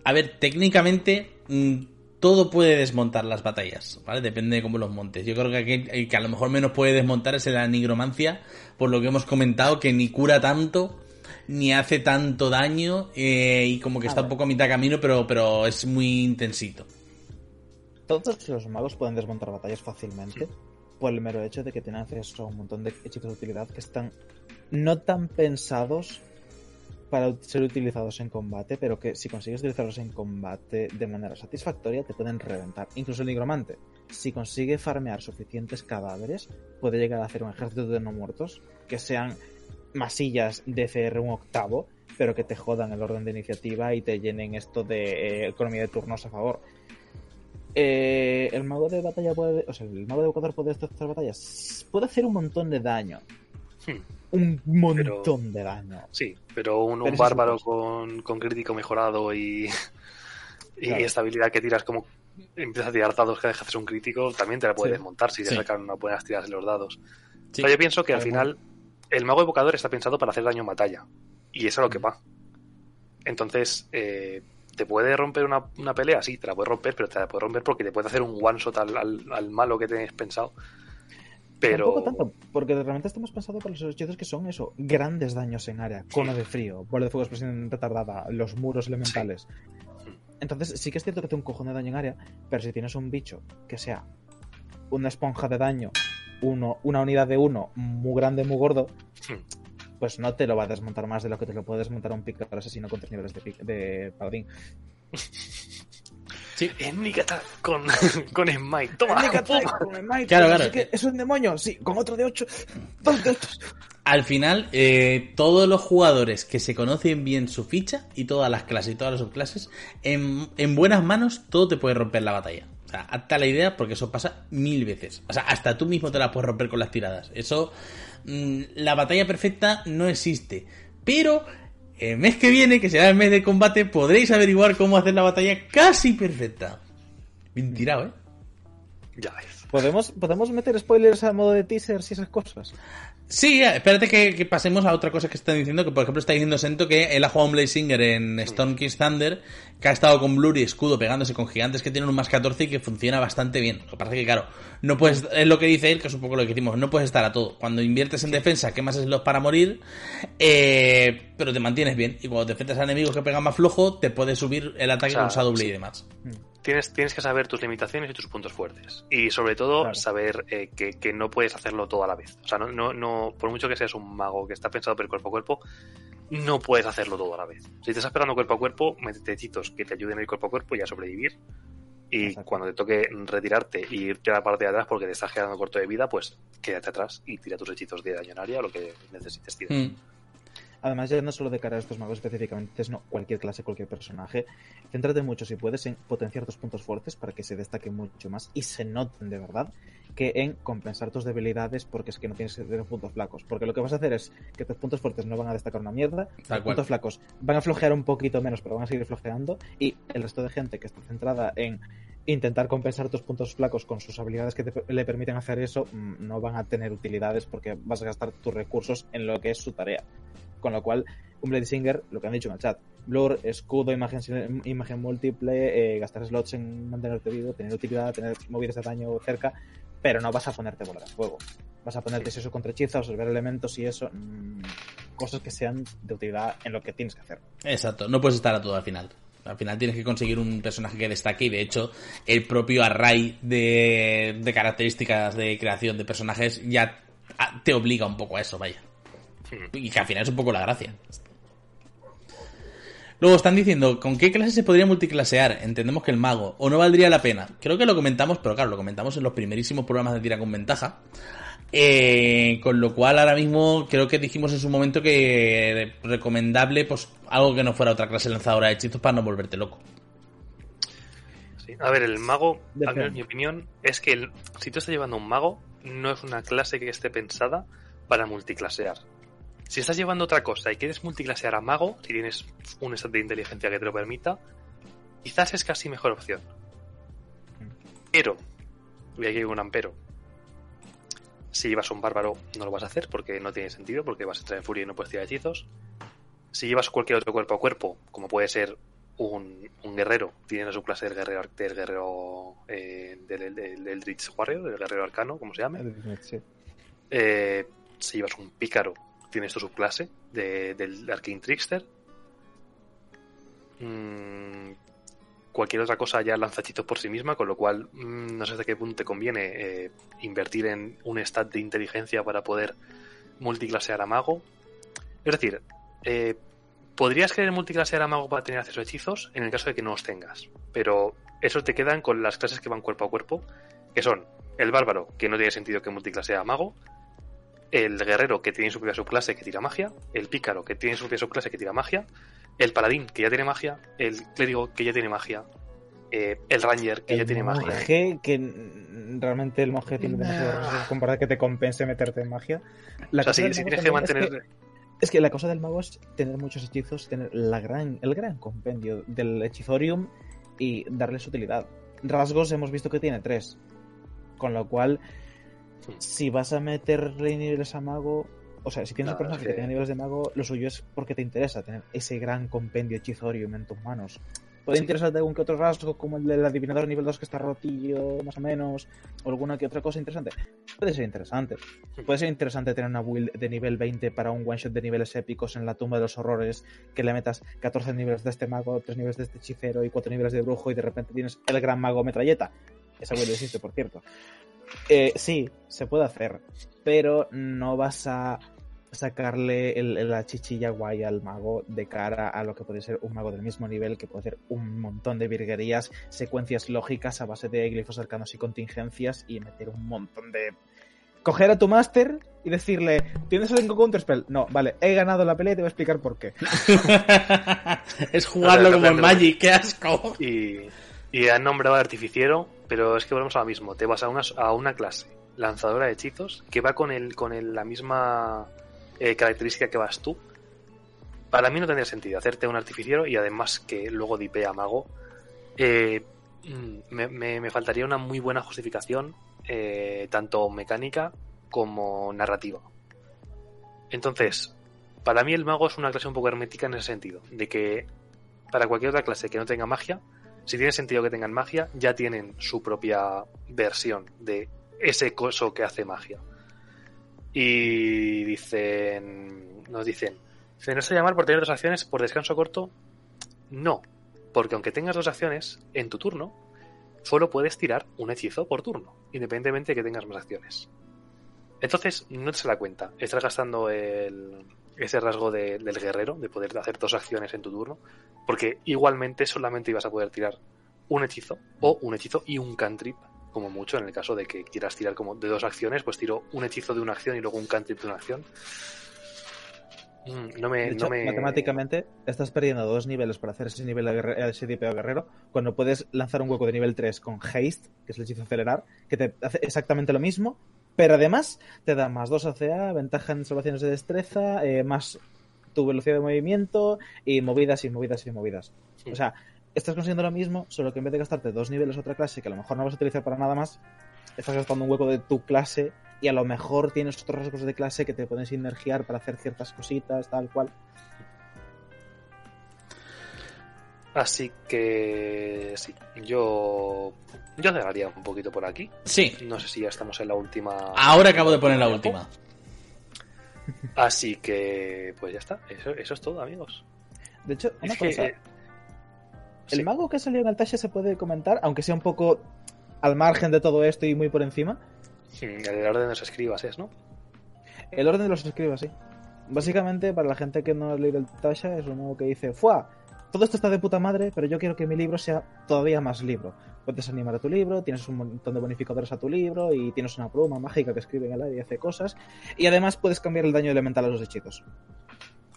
a ver, técnicamente mm, todo puede desmontar las batallas, ¿vale? Depende de cómo los montes. Yo creo que aquí- el que a lo mejor menos puede desmontar es la nigromancia, por lo que hemos comentado, que ni cura tanto, ni hace tanto daño, eh, y como que A está un poco a mitad camino, pero, pero es muy intensito. Todos los magos pueden desmontar batallas fácilmente por el mero hecho de que tienen acceso a un montón de hechizos de utilidad que están no tan pensados para ser utilizados en combate, pero que si consigues utilizarlos en combate de manera satisfactoria te pueden reventar. Incluso el nigromante, si consigue farmear suficientes cadáveres, puede llegar a hacer un ejército de no muertos que sean masillas de CR un octavo, pero que te jodan el orden de iniciativa y te llenen esto de eh, economía de turnos a favor. Eh, el mago de batalla puede. O sea, el mago de evocador puede destrozar batallas. Puede hacer un montón de daño. Hmm. Un montón de daño. Sí, pero un, un Pero es bárbaro con, con crítico mejorado y, y Claro. estabilidad que tiras como empiezas a tirar dados que dejas un crítico, también te la puedes Sí. desmontar si te Sí. sacan unas buenas tiras en los dados. Sí. O sea, yo pienso que al final el mago evocador está pensado para hacer daño en batalla. Y eso es lo que va. Entonces, eh, ¿te puede romper una, una pelea? Sí, te la puede romper, pero te la puede romper porque te puede hacer un one shot al, al- al malo que tienes pensado. Pero. Tampoco tanto, porque realmente estamos pensando para los hechizos que son eso, grandes daños en área, cono de frío, bola de fuego explosión retardada, los muros elementales. Entonces sí que es cierto que tiene un cojón de daño en área, pero si tienes un bicho que sea una esponja de daño, uno, una unidad de uno muy grande, muy gordo, pues no te lo va a desmontar más de lo que te lo puede desmontar un pícaro asesino con tres niveles de, de paladín. Sí. En Nikata con, con Smite. Toma, pum. Claro, claro. Es, que es un demonio, sí, con otro de 8. Dos de 8. Al final, eh, todos los jugadores que se conocen bien su ficha y todas las clases y todas las subclases, en, en buenas manos todo te puede romper la batalla. O sea, hazte la idea porque eso pasa mil veces. O sea, hasta tú mismo te la puedes romper con las tiradas. Eso, mm, la batalla perfecta no existe. Pero el mes que viene, que será el mes de combate, podréis averiguar cómo hacer la batalla casi perfecta. Bien tirado, ¿eh? Ya ves. ¿Podemos, ¿Podemos meter spoilers a modo de teasers y esas cosas? Sí, espérate que, que pasemos a otra cosa que están diciendo, que por ejemplo está diciendo Sento que él ha jugado un Blazinger en Storm King's Thunder, que ha estado con Blur y Escudo pegándose con gigantes que tienen un más 14 y que funciona bastante bien. Lo que pasa es que, claro, no puedes, es lo que dice él, que es un poco lo que decimos, no puedes estar a todo. Cuando inviertes en defensa, quemas slots para morir, eh, pero te mantienes bien. Y cuando te enfrentas a enemigos que pegan más flojo, te puedes subir el ataque O sea, con Shadow Blade sí. y demás. Tienes, tienes que saber tus limitaciones y tus puntos fuertes. Y sobre todo, Claro. saber eh, que, que no puedes hacerlo todo a la vez. O sea, no, no, no, por mucho que seas un mago que está pensado por cuerpo a cuerpo, no puedes hacerlo todo a la vez. Si te estás pegando cuerpo a cuerpo, métete hechizos que te ayuden a ir cuerpo a cuerpo y a sobrevivir. Y Exacto. cuando te toque retirarte y irte a la parte de atrás porque te estás quedando corto de vida, pues quédate atrás y tira tus hechizos de daño en área o lo que necesites tirar. Mm. Además, ya no solo de cara a estos magos específicamente, no cualquier clase, cualquier personaje. Céntrate mucho, si puedes, en potenciar tus puntos fuertes para que se destaquen mucho más y se noten de verdad que en compensar tus debilidades porque es que no tienes que tener puntos flacos. Porque lo que vas a hacer es que tus puntos fuertes no van a destacar una mierda, cual. puntos flacos van a flojear un poquito menos, pero van a seguir flojeando y el resto de gente que está centrada en intentar compensar tus puntos flacos con sus habilidades que te- le permiten hacer eso, mm, no van a tener utilidades porque vas a gastar tus recursos en lo que es su tarea. Con lo cual, un Blade Singer, lo que han dicho en el chat, blur, escudo, imagen, imagen múltiple, eh, gastar slots en mantenerte vivo, tener utilidad, tener movidas de daño cerca, pero no vas a ponerte bola de fuego. Vas a ponerte eso contra hechizos, absorber elementos y eso, mm, cosas que sean de utilidad en lo que tienes que hacer. Exacto, no puedes estar a todo al final. Al final tienes que conseguir un personaje que destaque y de hecho el propio array de, de características de creación de personajes ya te obliga un poco a eso, vaya. Y que al final es un poco la gracia. Luego están diciendo, ¿con qué clase se podría multiclasear? Entendemos que el mago, o no valdría la pena. Creo que lo comentamos, pero claro, lo comentamos en los primerísimos programas de tira con ventaja. Eh, con lo cual ahora mismo creo que dijimos en su momento que recomendable pues algo que no fuera otra clase lanzadora de hechizos para no volverte loco. Sí. A ver, el mago, al menos mi opinión, es que el- si tú estás llevando un mago, no es una clase que esté pensada para multiclasear. Si estás llevando otra cosa y quieres multiclasear a mago, si tienes un estado de inteligencia que te lo permita, quizás es casi mejor opción. Pero, y aquí hay un ampero. Si llevas un bárbaro, no lo vas a hacer porque no tiene sentido, porque vas a entrar en furia y no puedes tirar hechizos. Si llevas cualquier otro cuerpo a cuerpo, como puede ser un, un guerrero, tiene su clase del guerrero, del guerrero eh, del, del, del Eldritch Warrior, del guerrero arcano, como se llame. Sí. Eh, si llevas un pícaro, tienes tu subclase de- del Arcane Trickster. Mm, cualquier otra cosa ya lanza hechizos por sí misma, con lo cual mm, no sé hasta qué punto te conviene eh, invertir en un stat de inteligencia para poder multiclasear a mago. Es decir, eh, podrías querer multiclasear a mago para tener acceso a hechizos en el caso de que no los tengas, pero esos te quedan con las clases que van cuerpo a cuerpo, que son el bárbaro, que no tiene sentido que multiclasea a mago, el guerrero, que tiene su propia subclase que tira magia, el pícaro, que tiene su propia subclase que tira magia, el paladín, que ya tiene magia, el clérigo, que ya tiene magia, eh, el ranger, que ya tiene magia. monje, que realmente el monje tiene Nah. para que te compense meterte en magia. La O sea, cosa si, del si mago tienes que también es mantener... Es que la cosa del mago es tener muchos hechizos, tener la gran, el gran compendio del hechizorium y darles utilidad. Rasgos hemos visto que tiene tres. Con lo cual, Si vas a meterle niveles a mago, o sea, si tienes No, un personaje es que... tiene niveles de mago, lo suyo es porque te interesa tener ese gran compendio hechizorium en tus manos. Puede Sí. interesarte algún que otro rasgo, como el del adivinador nivel 2 que está rotillo, más o menos, o alguna que otra cosa interesante. Puede ser interesante. Puede ser interesante tener una build de nivel 20 para un one shot de niveles épicos en la tumba de los horrores, que le metas 14 niveles de este mago, 3 niveles de este hechicero y 4 niveles de brujo y de repente tienes el gran mago metralleta. Esa build existe, por cierto. Eh, sí, se puede hacer, pero no vas a sacarle el- la chichilla guay al mago de cara a lo que puede ser un mago del mismo nivel que puede hacer un montón de virguerías, secuencias lógicas a base de glifos arcanos y contingencias y meter un montón de... Coger a tu máster y decirle, ¿tienes algo counterspell? No, vale, he ganado la pelea y te voy a explicar por qué. es jugarlo sea, como en Magic, qué asco. Y, y han nombrado al artificiero, pero es que volvemos a lo mismo. Te vas a una, a una clase lanzadora de hechizos que va con el con el- la misma eh, característica que vas tú. Para mí no tendría sentido hacerte un artificiero y además que luego dipea mago. Eh, mm, me, me- me faltaría una muy buena justificación, eh, tanto mecánica como narrativa. Entonces, para mí el mago es una clase un poco hermética en ese sentido, de que para cualquier otra clase que no tenga magia, si tiene sentido que tengan magia, ya tienen su propia versión de ese coso que hace magia. Y dicen, nos dicen, ¿se no se llamar por tener dos acciones por descanso corto? No, porque aunque tengas dos acciones en tu turno, solo puedes tirar un hechizo por turno, independientemente de que tengas más acciones. Entonces, no te se la cuenta. Estás gastando el, ese rasgo de- del guerrero, de poder hacer dos acciones en tu turno, porque igualmente solamente ibas a poder tirar un hechizo o un hechizo y un cantrip, como mucho en el caso de que quieras tirar como de dos acciones, pues tiro un hechizo de una acción y luego un cantrip de una acción. Mm, No me, De hecho, no me... matemáticamente estás perdiendo dos niveles para hacer ese nivel de guerre- ese dipeo guerrero cuando puedes lanzar un hueco de nivel 3 con haste, que es el hechizo acelerar, que te hace exactamente lo mismo, pero además te da más 2 ACA, ventaja en salvaciones de destreza, eh, más tu velocidad de movimiento y movidas y movidas y movidas. Sí. O sea, estás consiguiendo lo mismo, solo que en vez de gastarte dos niveles a otra clase que a lo mejor no vas a utilizar para nada más, estás gastando un hueco de tu clase y a lo mejor tienes otros rasgos de clase que te pueden sinergiar para hacer ciertas cositas, tal cual. Así que sí, yo yo cerraría un poquito por aquí. Sí, No sé si ya estamos en la última. ahora acabo de poner la última. Así que pues ya está. Eso, eso es todo, amigos. De hecho, una Es que, cosa, eh, el sí. mago que salió en el Tasha se puede comentar, aunque sea un poco al margen de todo esto y muy por encima. El orden de los escribas es, ¿no? El orden de los escribas, sí. Básicamente, para la gente que no ha leído el Tasha, es un mago que dice, ¡Fua! Todo esto está de puta madre, pero yo quiero que mi libro sea todavía más libro. Puedes animar a tu libro, tienes un montón de bonificadores a tu libro y tienes una pluma mágica que escribe en el aire y hace cosas. Y además puedes cambiar el daño elemental a los hechizos.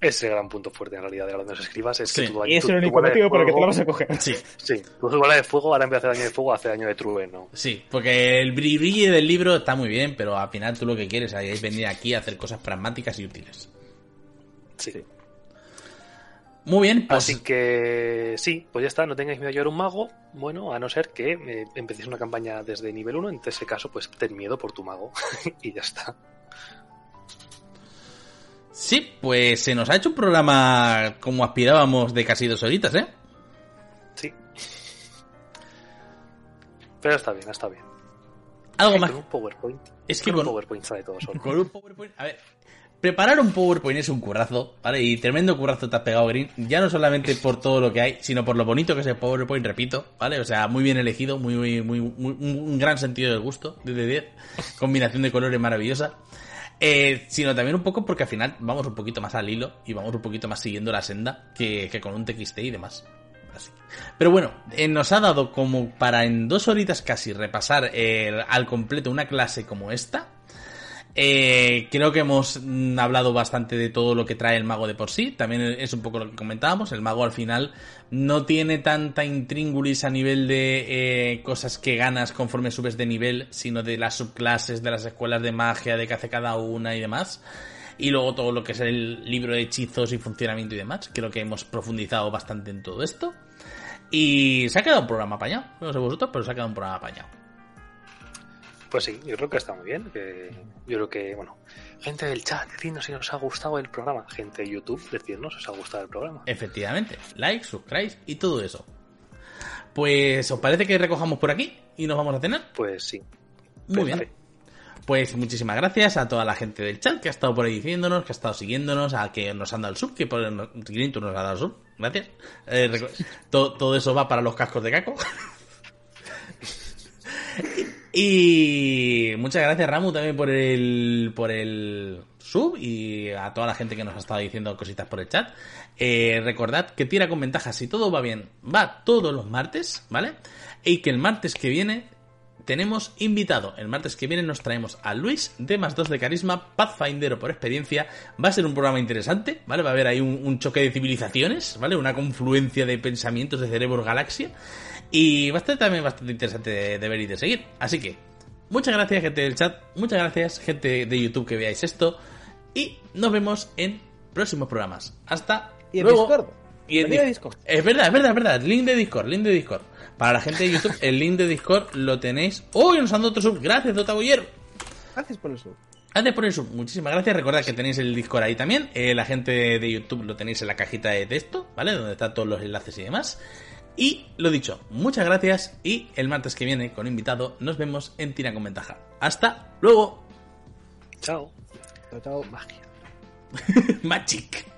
Ese es el gran punto fuerte en realidad de los escribas. Es Sí. que tu, Y es tu- el único motivo por el que te lo vas a coger. Sí, Sí, tu bola de fuego ahora en vez de hacer daño de fuego hace daño de trueno. sí, porque el bri- brillo del libro está muy bien, pero al final tú lo que quieres es venir aquí a hacer cosas pragmáticas y útiles. Sí. Sí. Muy bien, pues Así que sí, pues ya está, no tengáis miedo a llevar un mago, bueno, a no ser que eh, empecéis una campaña desde nivel 1, en ese caso pues ten miedo por tu mago y ya está. sí, pues se nos ha hecho un programa como aspirábamos de casi dos horitas, ¿eh? Sí. Pero está bien, está bien. Algo Con más. un PowerPoint. Es que con un con, PowerPoint sale todo solo. con un PowerPoint. A ver, preparar un PowerPoint es un currazo, ¿vale? Y tremendo currazo te has pegado, Green. Ya no solamente por todo lo que hay, sino por lo bonito que es el PowerPoint, repito, ¿vale? O sea, muy bien elegido, muy, muy, muy, muy- un gran sentido del gusto, 10 de 10. Combinación de colores maravillosa. Eh, sino también un poco porque al final vamos un poquito más al hilo y vamos un poquito más siguiendo la senda que, que con un TXT y demás. Así. Pero bueno, eh, nos ha dado como para en dos horitas casi repasar eh, al completo una clase como esta. Eh, creo que hemos mm, hablado bastante de todo lo que trae el mago de por sí. También es un poco lo que comentábamos. El mago al final no tiene tanta intríngulis a nivel de eh, cosas que ganas conforme subes de nivel, sino de las subclases, de las escuelas de magia, de que hace cada una y demás. Y luego todo lo que es el libro de hechizos y funcionamiento y demás. Creo que hemos profundizado bastante en todo esto. Y se ha quedado un programa apañado. No sé vosotros, pero se ha quedado un programa apañado. Pues sí, yo creo que está muy bien. que yo creo que, bueno, gente del chat, decidnos si nos ha gustado el programa. Gente de YouTube, decidnos si os ha gustado el programa. Efectivamente, like, subscribe y todo eso. Pues, ¿os parece que recojamos por aquí y nos vamos a cenar? Pues sí. Muy Pues bien. Pues muchísimas gracias a toda la gente del chat que ha estado por ahí diciéndonos, que ha estado siguiéndonos, a que nos han dado el sub, que por Grintu nos ha dado el sub. Gracias. Eh, todo eso va para los cascos de Caco. y muchas gracias Ramu también por el por el sub y a toda la gente que nos ha estado diciendo cositas por el chat. Eh, recordad que tira con ventaja si todo va bien, va todos los martes, ¿vale? Y que el martes que viene tenemos invitado. El martes que viene nos traemos a Luis de más 2 de carisma, Pathfinder por experiencia. Va a ser un programa interesante, ¿vale? Va a haber ahí un, un choque de civilizaciones, ¿vale? Una confluencia de pensamientos de cerebro galaxia. Y va a estar también bastante interesante de, de ver y de seguir. Así que, muchas gracias, gente del chat. Muchas gracias, gente de YouTube, que veáis esto. Y nos vemos en próximos programas. Hasta Y luego. Discord. Y en Dis- Discord. Es verdad, es verdad, es verdad. Link de Discord, link de Discord. Para la gente de YouTube, el link de Discord lo tenéis. ¡Uy! Nos han dado otro sub. Gracias, Dota. Gracias por eso. Gracias por el sub. Muchísimas gracias. Recordad que tenéis el Discord ahí también. Eh, la gente de YouTube lo tenéis en la cajita de texto, ¿vale? Donde están todos los enlaces y demás. Y lo dicho, muchas gracias. Y el martes que viene, con invitado, nos vemos en Tira con Ventaja. ¡Hasta luego! Chao. Chao, chao. Magia. Magic.